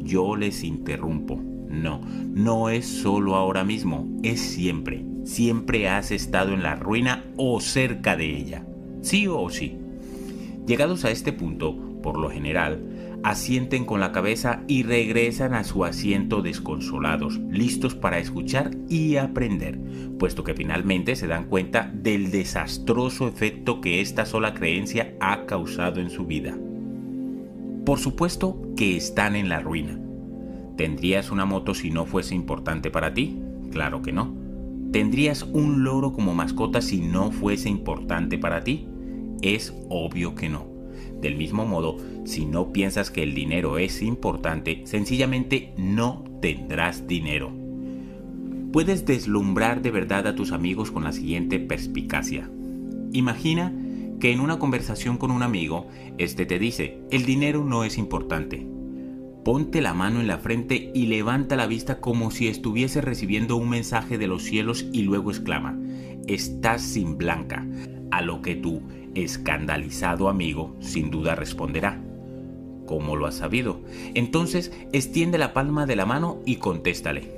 yo les interrumpo. No, no es solo ahora mismo, es siempre. Siempre has estado en la ruina o cerca de ella. Sí o sí. Llegados a este punto, por lo general, asienten con la cabeza y regresan a su asiento desconsolados, listos para escuchar y aprender, puesto que finalmente se dan cuenta del desastroso efecto que esta sola creencia ha causado en su vida. Por supuesto que están en la ruina. ¿Tendrías una moto si no fuese importante para ti? Claro que no. ¿Tendrías un loro como mascota si no fuese importante para ti? Es obvio que no. Del mismo modo, si no piensas que el dinero es importante, sencillamente no tendrás dinero. Puedes deslumbrar de verdad a tus amigos con la siguiente perspicacia. Imagina que en una conversación con un amigo, este te dice, el dinero no es importante. Ponte la mano en la frente y levanta la vista como si estuviese recibiendo un mensaje de los cielos y luego exclama, estás sin blanca, a lo que tu escandalizado amigo sin duda responderá, ¿cómo lo has sabido? Entonces extiende la palma de la mano y contéstale,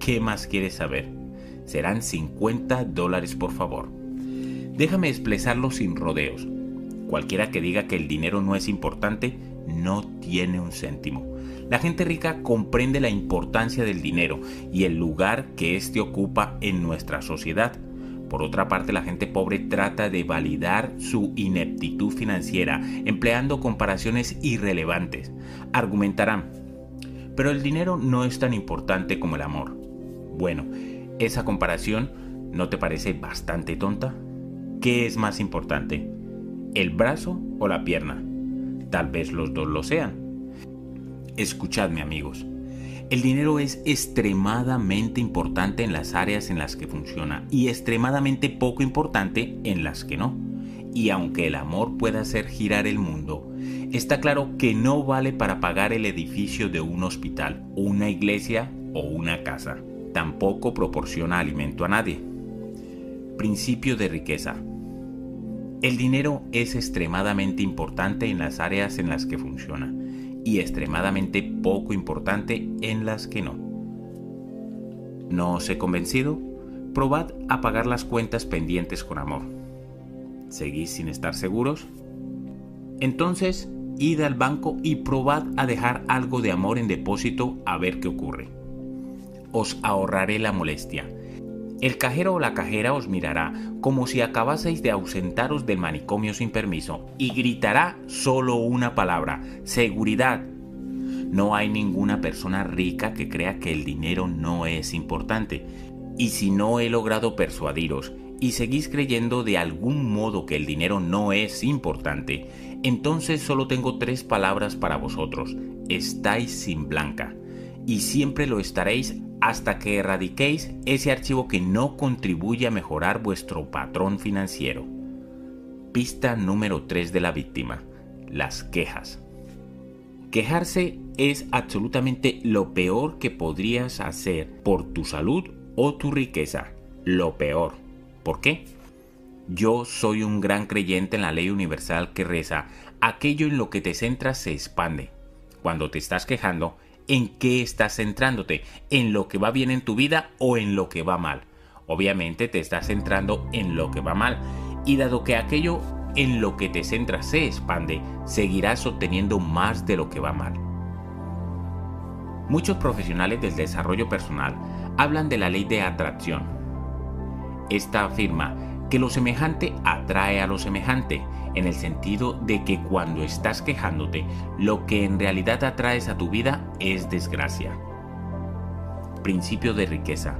¿qué más quieres saber? Serán 50 dólares por favor. Déjame expresarlo sin rodeos. Cualquiera que diga que el dinero no es importante, no tiene un céntimo. La gente rica comprende la importancia del dinero y el lugar que éste ocupa en nuestra sociedad por otra parte, la gente pobre trata de validar su ineptitud financiera empleando comparaciones irrelevantes. Argumentarán, pero el dinero no es tan importante como el amor. Bueno, ¿esa comparación no te parece bastante tonta? ¿Qué es más importante? ¿El brazo o la pierna? Tal vez los dos lo sean. Escuchadme amigos. El dinero es extremadamente importante en las áreas en las que funciona y extremadamente poco importante en las que no. Y aunque el amor pueda hacer girar el mundo, está claro que no vale para pagar el edificio de un hospital, una iglesia o una casa. Tampoco proporciona alimento a nadie. Principio de riqueza. El dinero es extremadamente importante en las áreas en las que funciona y extremadamente poco importante en las que no. ¿No os he convencido? Probad a pagar las cuentas pendientes con amor. ¿Seguís sin estar seguros? Entonces, id al banco y probad a dejar algo de amor en depósito a ver qué ocurre. Os ahorraré la molestia. El cajero o la cajera os mirará como si acabaseis de ausentaros del manicomio sin permiso y gritará solo una palabra, seguridad. No hay ninguna persona rica que crea que el dinero no es importante. Y si no he logrado persuadiros y seguís creyendo de algún modo que el dinero no es importante, entonces solo tengo tres palabras para vosotros. Estáis sin blanca. Y siempre lo estaréis hasta que erradiquéis ese archivo que no contribuye a mejorar vuestro patrón financiero. Pista número 3 de la víctima. Las quejas. Quejarse es absolutamente lo peor que podrías hacer por tu salud o tu riqueza. Lo peor. ¿Por qué? Yo soy un gran creyente en la ley universal que reza, aquello en lo que te centras se expande. Cuando te estás quejando, ¿en qué estás centrándote? ¿En lo que va bien en tu vida o en lo que va mal? Obviamente te estás centrando en lo que va mal. Y dado que aquello en lo que te centras se expande, seguirás obteniendo más de lo que va mal. Muchos profesionales del desarrollo personal hablan de la ley de atracción esta afirma que lo semejante atrae a lo semejante, en el sentido de que cuando estás quejándote, lo que en realidad atraes a tu vida es desgracia. Principio de riqueza.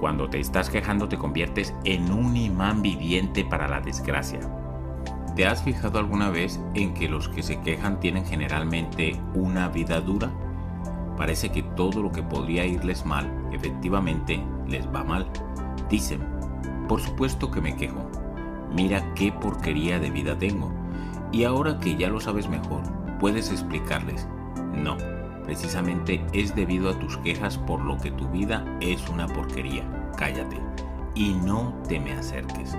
Cuando te estás quejando te conviertes en un imán viviente para la desgracia. ¿Te has fijado alguna vez en que los que se quejan tienen generalmente una vida dura? Parece que todo lo que podría irles mal, efectivamente, les va mal. Dicen, por supuesto que me quejo. Mira qué porquería de vida tengo. Y ahora que ya lo sabes mejor, puedes explicarles. No, precisamente es debido a tus quejas por lo que tu vida es una porquería. Cállate y no te me acerques.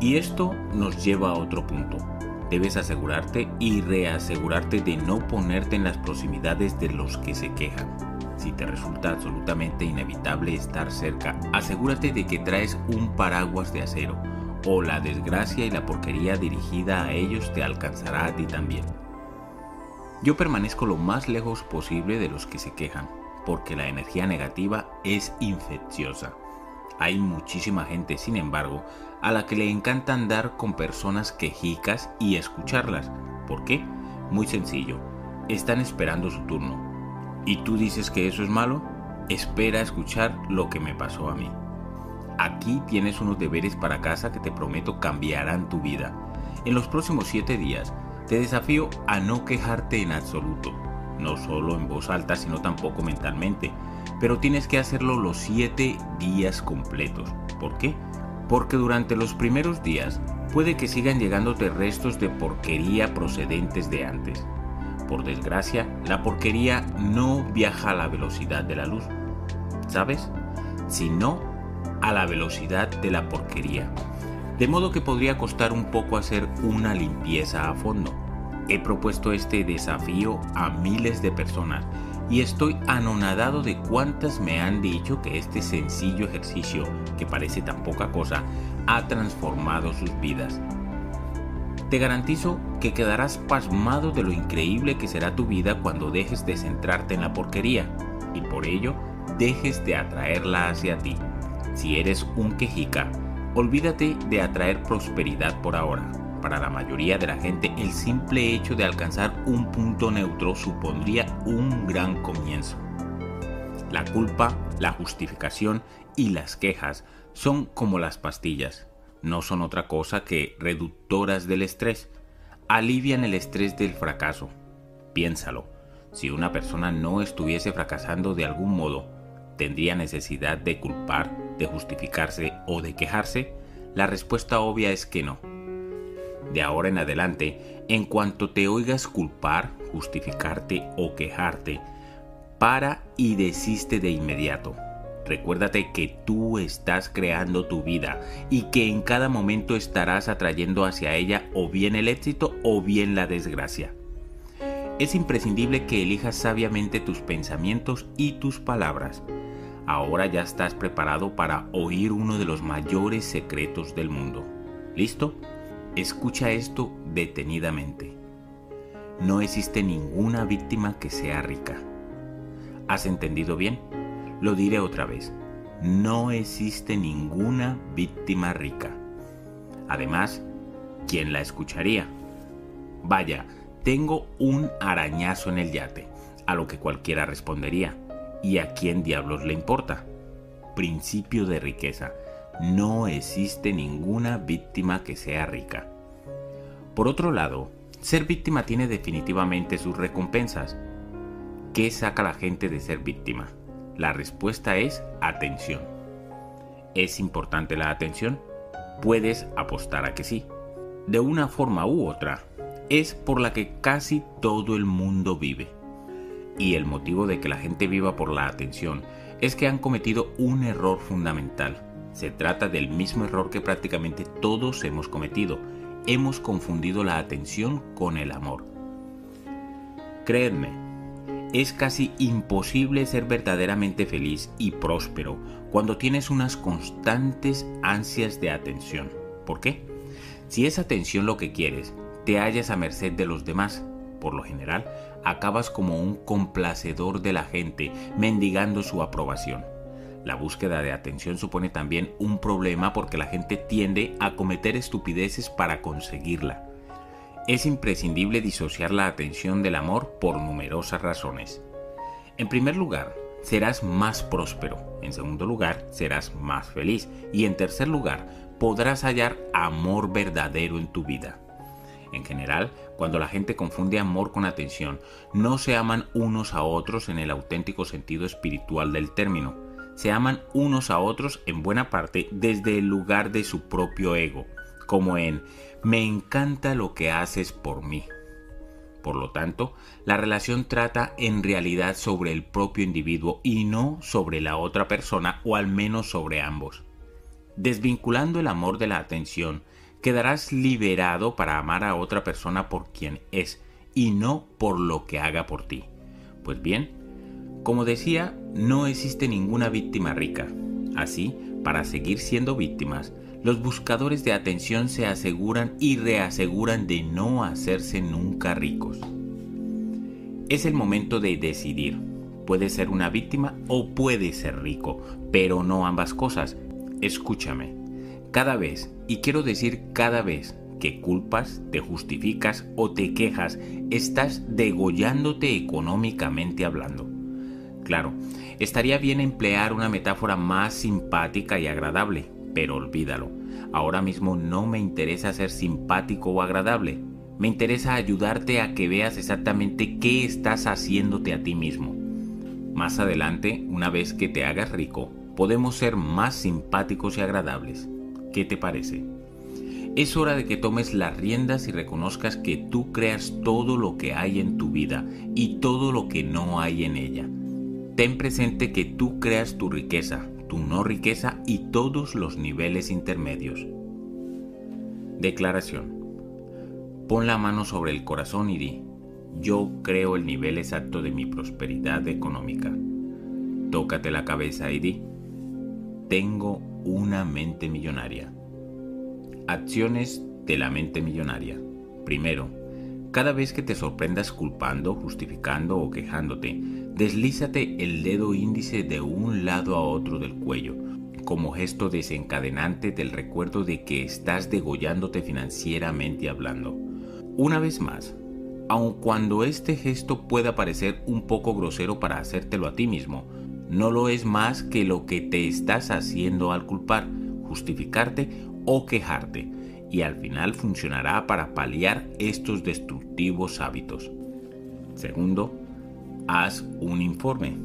Y esto nos lleva a otro punto. Debes asegurarte y reasegurarte de no ponerte en las proximidades de los que se quejan si te resulta absolutamente inevitable estar cerca, asegúrate de que traes un paraguas de acero, o la desgracia y la porquería dirigida a ellos te alcanzará a ti también. Yo permanezco lo más lejos posible de los que se quejan, porque la energía negativa es infecciosa. Hay muchísima gente, sin embargo, a la que le encanta andar con personas quejicas y escucharlas. ¿Por qué? Muy sencillo. Están esperando su turno y tú dices que eso es malo, espera a escuchar lo que me pasó a mí. Aquí tienes unos deberes para casa que te prometo cambiarán tu vida. En los próximos 7 días te desafío a no quejarte en absoluto, no solo en voz alta, sino tampoco mentalmente. Pero tienes que hacerlo los 7 días completos. ¿Por qué? Porque durante los primeros días puede que sigan llegándote restos de porquería procedentes de antes por desgracia, la porquería no viaja a la velocidad de la luz, ¿sabes? Sino a la velocidad de la porquería. De modo que podría costar un poco hacer una limpieza a fondo. He propuesto este desafío a miles de personas y estoy anonadado de cuántas me han dicho que este sencillo ejercicio, que parece tan poca cosa, ha transformado sus vidas. Te garantizo que quedarás pasmado de lo increíble que será tu vida cuando dejes de centrarte en la porquería y por ello dejes de atraerla hacia ti. Si eres un quejica, olvídate de atraer prosperidad por ahora. Para la mayoría de la gente, el simple hecho de alcanzar un punto neutro supondría un gran comienzo. La culpa, la justificación y las quejas son como las pastillas no son otra cosa que reductoras del estrés. Alivian el estrés del fracaso. Piénsalo. Si una persona no estuviese fracasando de algún modo, ¿tendría necesidad de culpar, de justificarse o de quejarse? La respuesta obvia es que no. De ahora en adelante, en cuanto te oigas culpar, justificarte o quejarte, para y desiste de inmediato. Recuérdate que tú estás creando tu vida y que en cada momento estarás atrayendo hacia ella o bien el éxito o bien la desgracia. Es imprescindible que elijas sabiamente tus pensamientos y tus palabras. Ahora ya estás preparado para oír uno de los mayores secretos del mundo. ¿Listo? Escucha esto detenidamente. No existe ninguna víctima que sea rica. ¿Has entendido bien? Lo diré otra vez. No existe ninguna víctima rica. Además, ¿quién la escucharía? Vaya, tengo un arañazo en el yate, a lo que cualquiera respondería. ¿Y a quién diablos le importa? Principio de riqueza. No existe ninguna víctima que sea rica. Por otro lado, ser víctima tiene definitivamente sus recompensas. ¿Qué saca la gente de ser víctima? La respuesta es atención. ¿Es importante la atención? Puedes apostar a que sí. De una forma u otra, es por la que casi todo el mundo vive. Y el motivo de que la gente viva por la atención es que han cometido un error fundamental. Se trata del mismo error que prácticamente todos hemos cometido. Hemos confundido la atención con el amor. Creedme, es casi imposible ser verdaderamente feliz y próspero cuando tienes unas constantes ansias de atención. ¿Por qué? Si es atención lo que quieres, te hallas a merced de los demás. Por lo general, acabas como un complacedor de la gente, mendigando su aprobación. La búsqueda de atención supone también un problema porque la gente tiende a cometer estupideces para conseguirla. Es imprescindible disociar la atención del amor por numerosas razones. En primer lugar, serás más próspero. En segundo lugar, serás más feliz. Y en tercer lugar, podrás hallar amor verdadero en tu vida. En general, cuando la gente confunde amor con atención, no se aman unos a otros en el auténtico sentido espiritual del término. Se aman unos a otros en buena parte desde el lugar de su propio ego, como en me encanta lo que haces por mí. Por lo tanto, la relación trata en realidad sobre el propio individuo y no sobre la otra persona o al menos sobre ambos. Desvinculando el amor de la atención, quedarás liberado para amar a otra persona por quien es y no por lo que haga por ti. Pues bien, como decía, no existe ninguna víctima rica. Así, para seguir siendo víctimas, los buscadores de atención se aseguran y reaseguran de no hacerse nunca ricos. Es el momento de decidir. Puede ser una víctima o puede ser rico, pero no ambas cosas. Escúchame. Cada vez, y quiero decir cada vez, que culpas, te justificas o te quejas, estás degollándote económicamente hablando. Claro, estaría bien emplear una metáfora más simpática y agradable, pero olvídalo. Ahora mismo no me interesa ser simpático o agradable. Me interesa ayudarte a que veas exactamente qué estás haciéndote a ti mismo. Más adelante, una vez que te hagas rico, podemos ser más simpáticos y agradables. ¿Qué te parece? Es hora de que tomes las riendas y reconozcas que tú creas todo lo que hay en tu vida y todo lo que no hay en ella. Ten presente que tú creas tu riqueza, tu no riqueza y todos los niveles intermedios. Declaración. Pon la mano sobre el corazón y di, yo creo el nivel exacto de mi prosperidad económica. Tócate la cabeza y di, tengo una mente millonaria. Acciones de la mente millonaria. Primero, cada vez que te sorprendas culpando, justificando o quejándote, deslízate el dedo índice de un lado a otro del cuello, como gesto desencadenante del recuerdo de que estás degollándote financieramente hablando. Una vez más, aun cuando este gesto pueda parecer un poco grosero para hacértelo a ti mismo, no lo es más que lo que te estás haciendo al culpar, justificarte o quejarte, y al final funcionará para paliar estos destructivos hábitos. Segundo, Haz un informe.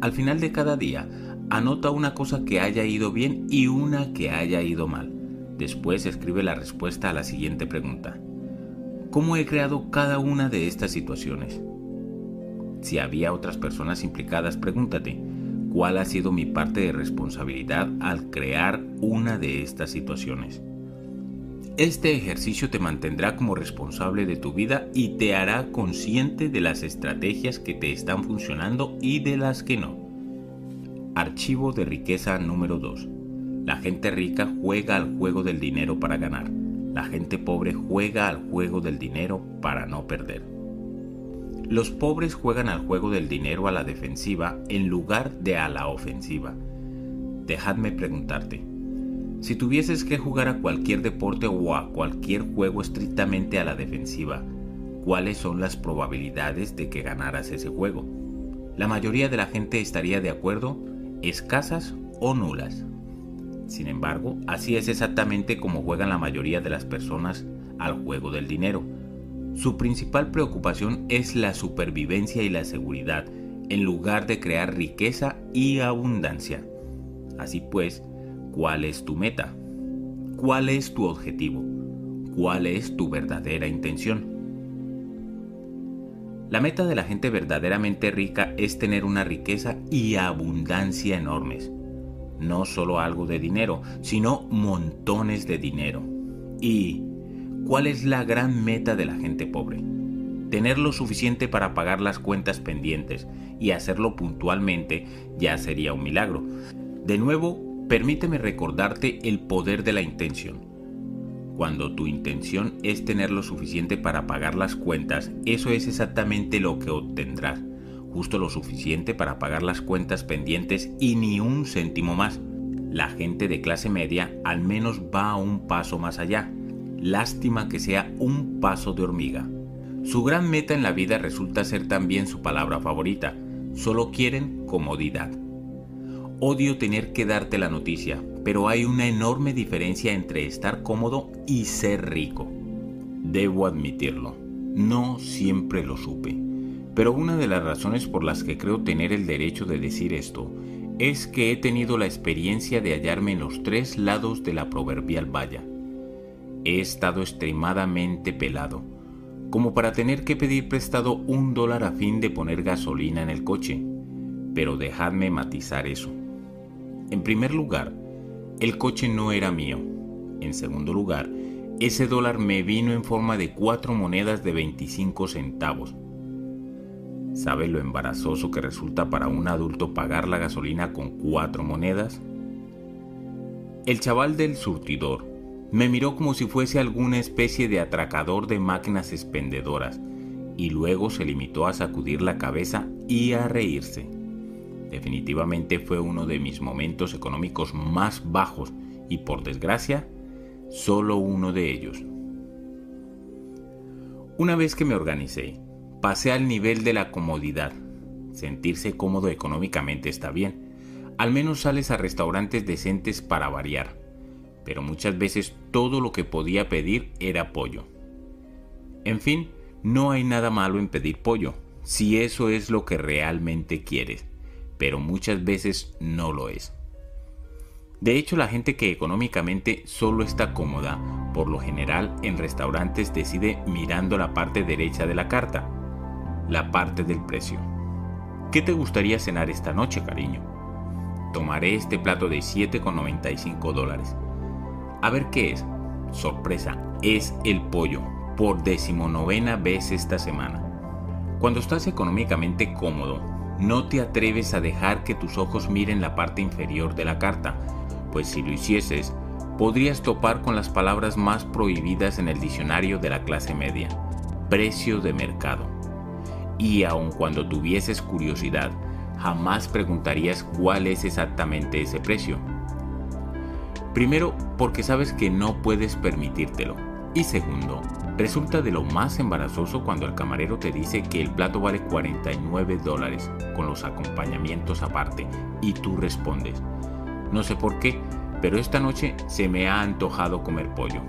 Al final de cada día, anota una cosa que haya ido bien y una que haya ido mal. Después escribe la respuesta a la siguiente pregunta. ¿Cómo he creado cada una de estas situaciones? Si había otras personas implicadas, pregúntate, ¿cuál ha sido mi parte de responsabilidad al crear una de estas situaciones? Este ejercicio te mantendrá como responsable de tu vida y te hará consciente de las estrategias que te están funcionando y de las que no. Archivo de riqueza número 2. La gente rica juega al juego del dinero para ganar. La gente pobre juega al juego del dinero para no perder. Los pobres juegan al juego del dinero a la defensiva en lugar de a la ofensiva. Dejadme preguntarte, si tuvieses que jugar a cualquier deporte o a cualquier juego estrictamente a la defensiva, ¿cuáles son las probabilidades de que ganaras ese juego? La mayoría de la gente estaría de acuerdo escasas o nulas. Sin embargo, así es exactamente como juegan la mayoría de las personas al juego del dinero. Su principal preocupación es la supervivencia y la seguridad, en lugar de crear riqueza y abundancia. Así pues, ¿cuál es tu meta? ¿Cuál es tu objetivo? ¿Cuál es tu verdadera intención? La meta de la gente verdaderamente rica es tener una riqueza y abundancia enormes. No solo algo de dinero, sino montones de dinero. ¿Y cuál es la gran meta de la gente pobre? Tener lo suficiente para pagar las cuentas pendientes y hacerlo puntualmente ya sería un milagro. De nuevo, permíteme recordarte el poder de la intención cuando tu intención es tener lo suficiente para pagar las cuentas, eso es exactamente lo que obtendrás. Justo lo suficiente para pagar las cuentas pendientes y ni un céntimo más. La gente de clase media al menos va un paso más allá. Lástima que sea un paso de hormiga. Su gran meta en la vida resulta ser también su palabra favorita. Solo quieren comodidad. Odio tener que darte la noticia, pero hay una enorme diferencia entre estar cómodo y ser rico. Debo admitirlo, no siempre lo supe, pero una de las razones por las que creo tener el derecho de decir esto es que he tenido la experiencia de hallarme en los tres lados de la proverbial valla. He estado extremadamente pelado, como para tener que pedir prestado un dólar a fin de poner gasolina en el coche, pero dejadme matizar eso. En primer lugar, el coche no era mío. En segundo lugar, ese dólar me vino en forma de cuatro monedas de 25 centavos. ¿Sabe lo embarazoso que resulta para un adulto pagar la gasolina con cuatro monedas? El chaval del surtidor me miró como si fuese alguna especie de atracador de máquinas expendedoras y luego se limitó a sacudir la cabeza y a reírse. Definitivamente fue uno de mis momentos económicos más bajos y por desgracia, solo uno de ellos. Una vez que me organicé, pasé al nivel de la comodidad. Sentirse cómodo económicamente está bien. Al menos sales a restaurantes decentes para variar. Pero muchas veces todo lo que podía pedir era pollo. En fin, no hay nada malo en pedir pollo, si eso es lo que realmente quieres pero muchas veces no lo es. De hecho, la gente que económicamente solo está cómoda, por lo general en restaurantes decide mirando la parte derecha de la carta, la parte del precio. ¿Qué te gustaría cenar esta noche, cariño? Tomaré este plato de 7,95 dólares. A ver qué es. Sorpresa, es el pollo, por decimonovena vez esta semana. Cuando estás económicamente cómodo, no te atreves a dejar que tus ojos miren la parte inferior de la carta, pues si lo hicieses, podrías topar con las palabras más prohibidas en el diccionario de la clase media, precio de mercado. Y aun cuando tuvieses curiosidad, jamás preguntarías cuál es exactamente ese precio. Primero, porque sabes que no puedes permitírtelo. Y segundo, Resulta de lo más embarazoso cuando el camarero te dice que el plato vale 49 dólares con los acompañamientos aparte y tú respondes, no sé por qué, pero esta noche se me ha antojado comer pollo,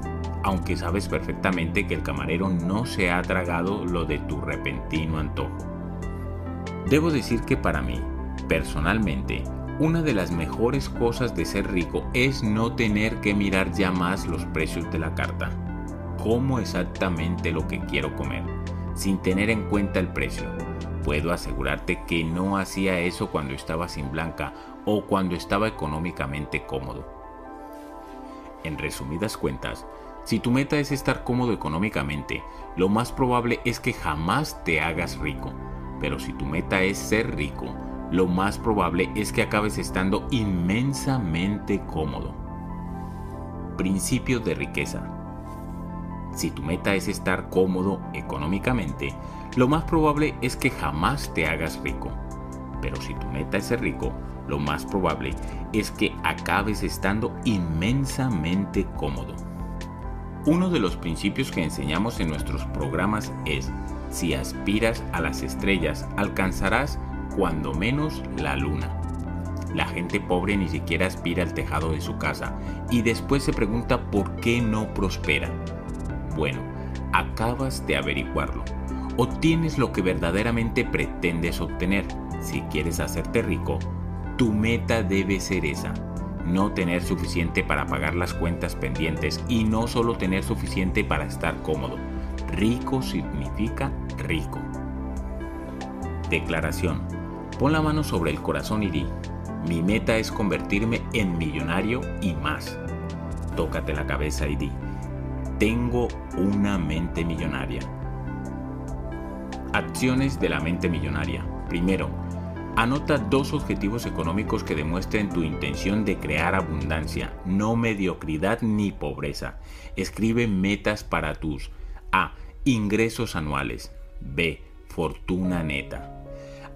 aunque sabes perfectamente que el camarero no se ha tragado lo de tu repentino antojo. Debo decir que para mí, personalmente, una de las mejores cosas de ser rico es no tener que mirar ya más los precios de la carta. Como exactamente lo que quiero comer, sin tener en cuenta el precio. Puedo asegurarte que no hacía eso cuando estaba sin blanca o cuando estaba económicamente cómodo. En resumidas cuentas, si tu meta es estar cómodo económicamente, lo más probable es que jamás te hagas rico. Pero si tu meta es ser rico, lo más probable es que acabes estando inmensamente cómodo. Principio de riqueza. Si tu meta es estar cómodo económicamente, lo más probable es que jamás te hagas rico. Pero si tu meta es ser rico, lo más probable es que acabes estando inmensamente cómodo. Uno de los principios que enseñamos en nuestros programas es, si aspiras a las estrellas, alcanzarás cuando menos la luna. La gente pobre ni siquiera aspira al tejado de su casa y después se pregunta por qué no prospera. Bueno, acabas de averiguarlo. Obtienes lo que verdaderamente pretendes obtener. Si quieres hacerte rico, tu meta debe ser esa. No tener suficiente para pagar las cuentas pendientes y no solo tener suficiente para estar cómodo. Rico significa rico. Declaración Pon la mano sobre el corazón y di, mi meta es convertirme en millonario y más. Tócate la cabeza y di, tengo una mente millonaria. Acciones de la mente millonaria. Primero, anota dos objetivos económicos que demuestren tu intención de crear abundancia, no mediocridad ni pobreza. Escribe metas para tus A. Ingresos anuales. B. Fortuna neta.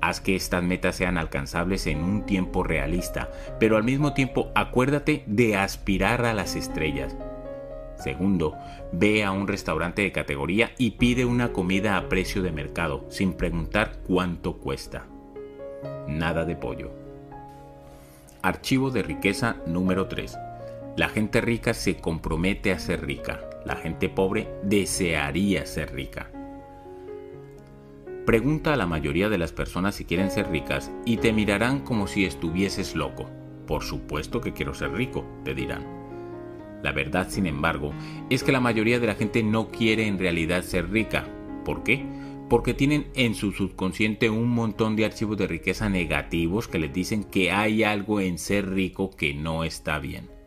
Haz que estas metas sean alcanzables en un tiempo realista, pero al mismo tiempo acuérdate de aspirar a las estrellas. Segundo, ve a un restaurante de categoría y pide una comida a precio de mercado, sin preguntar cuánto cuesta. Nada de pollo. Archivo de riqueza número 3. La gente rica se compromete a ser rica. La gente pobre desearía ser rica. Pregunta a la mayoría de las personas si quieren ser ricas y te mirarán como si estuvieses loco. Por supuesto que quiero ser rico, te dirán. La verdad, sin embargo, es que la mayoría de la gente no quiere en realidad ser rica. ¿Por qué? Porque tienen en su subconsciente un montón de archivos de riqueza negativos que les dicen que hay algo en ser rico que no está bien.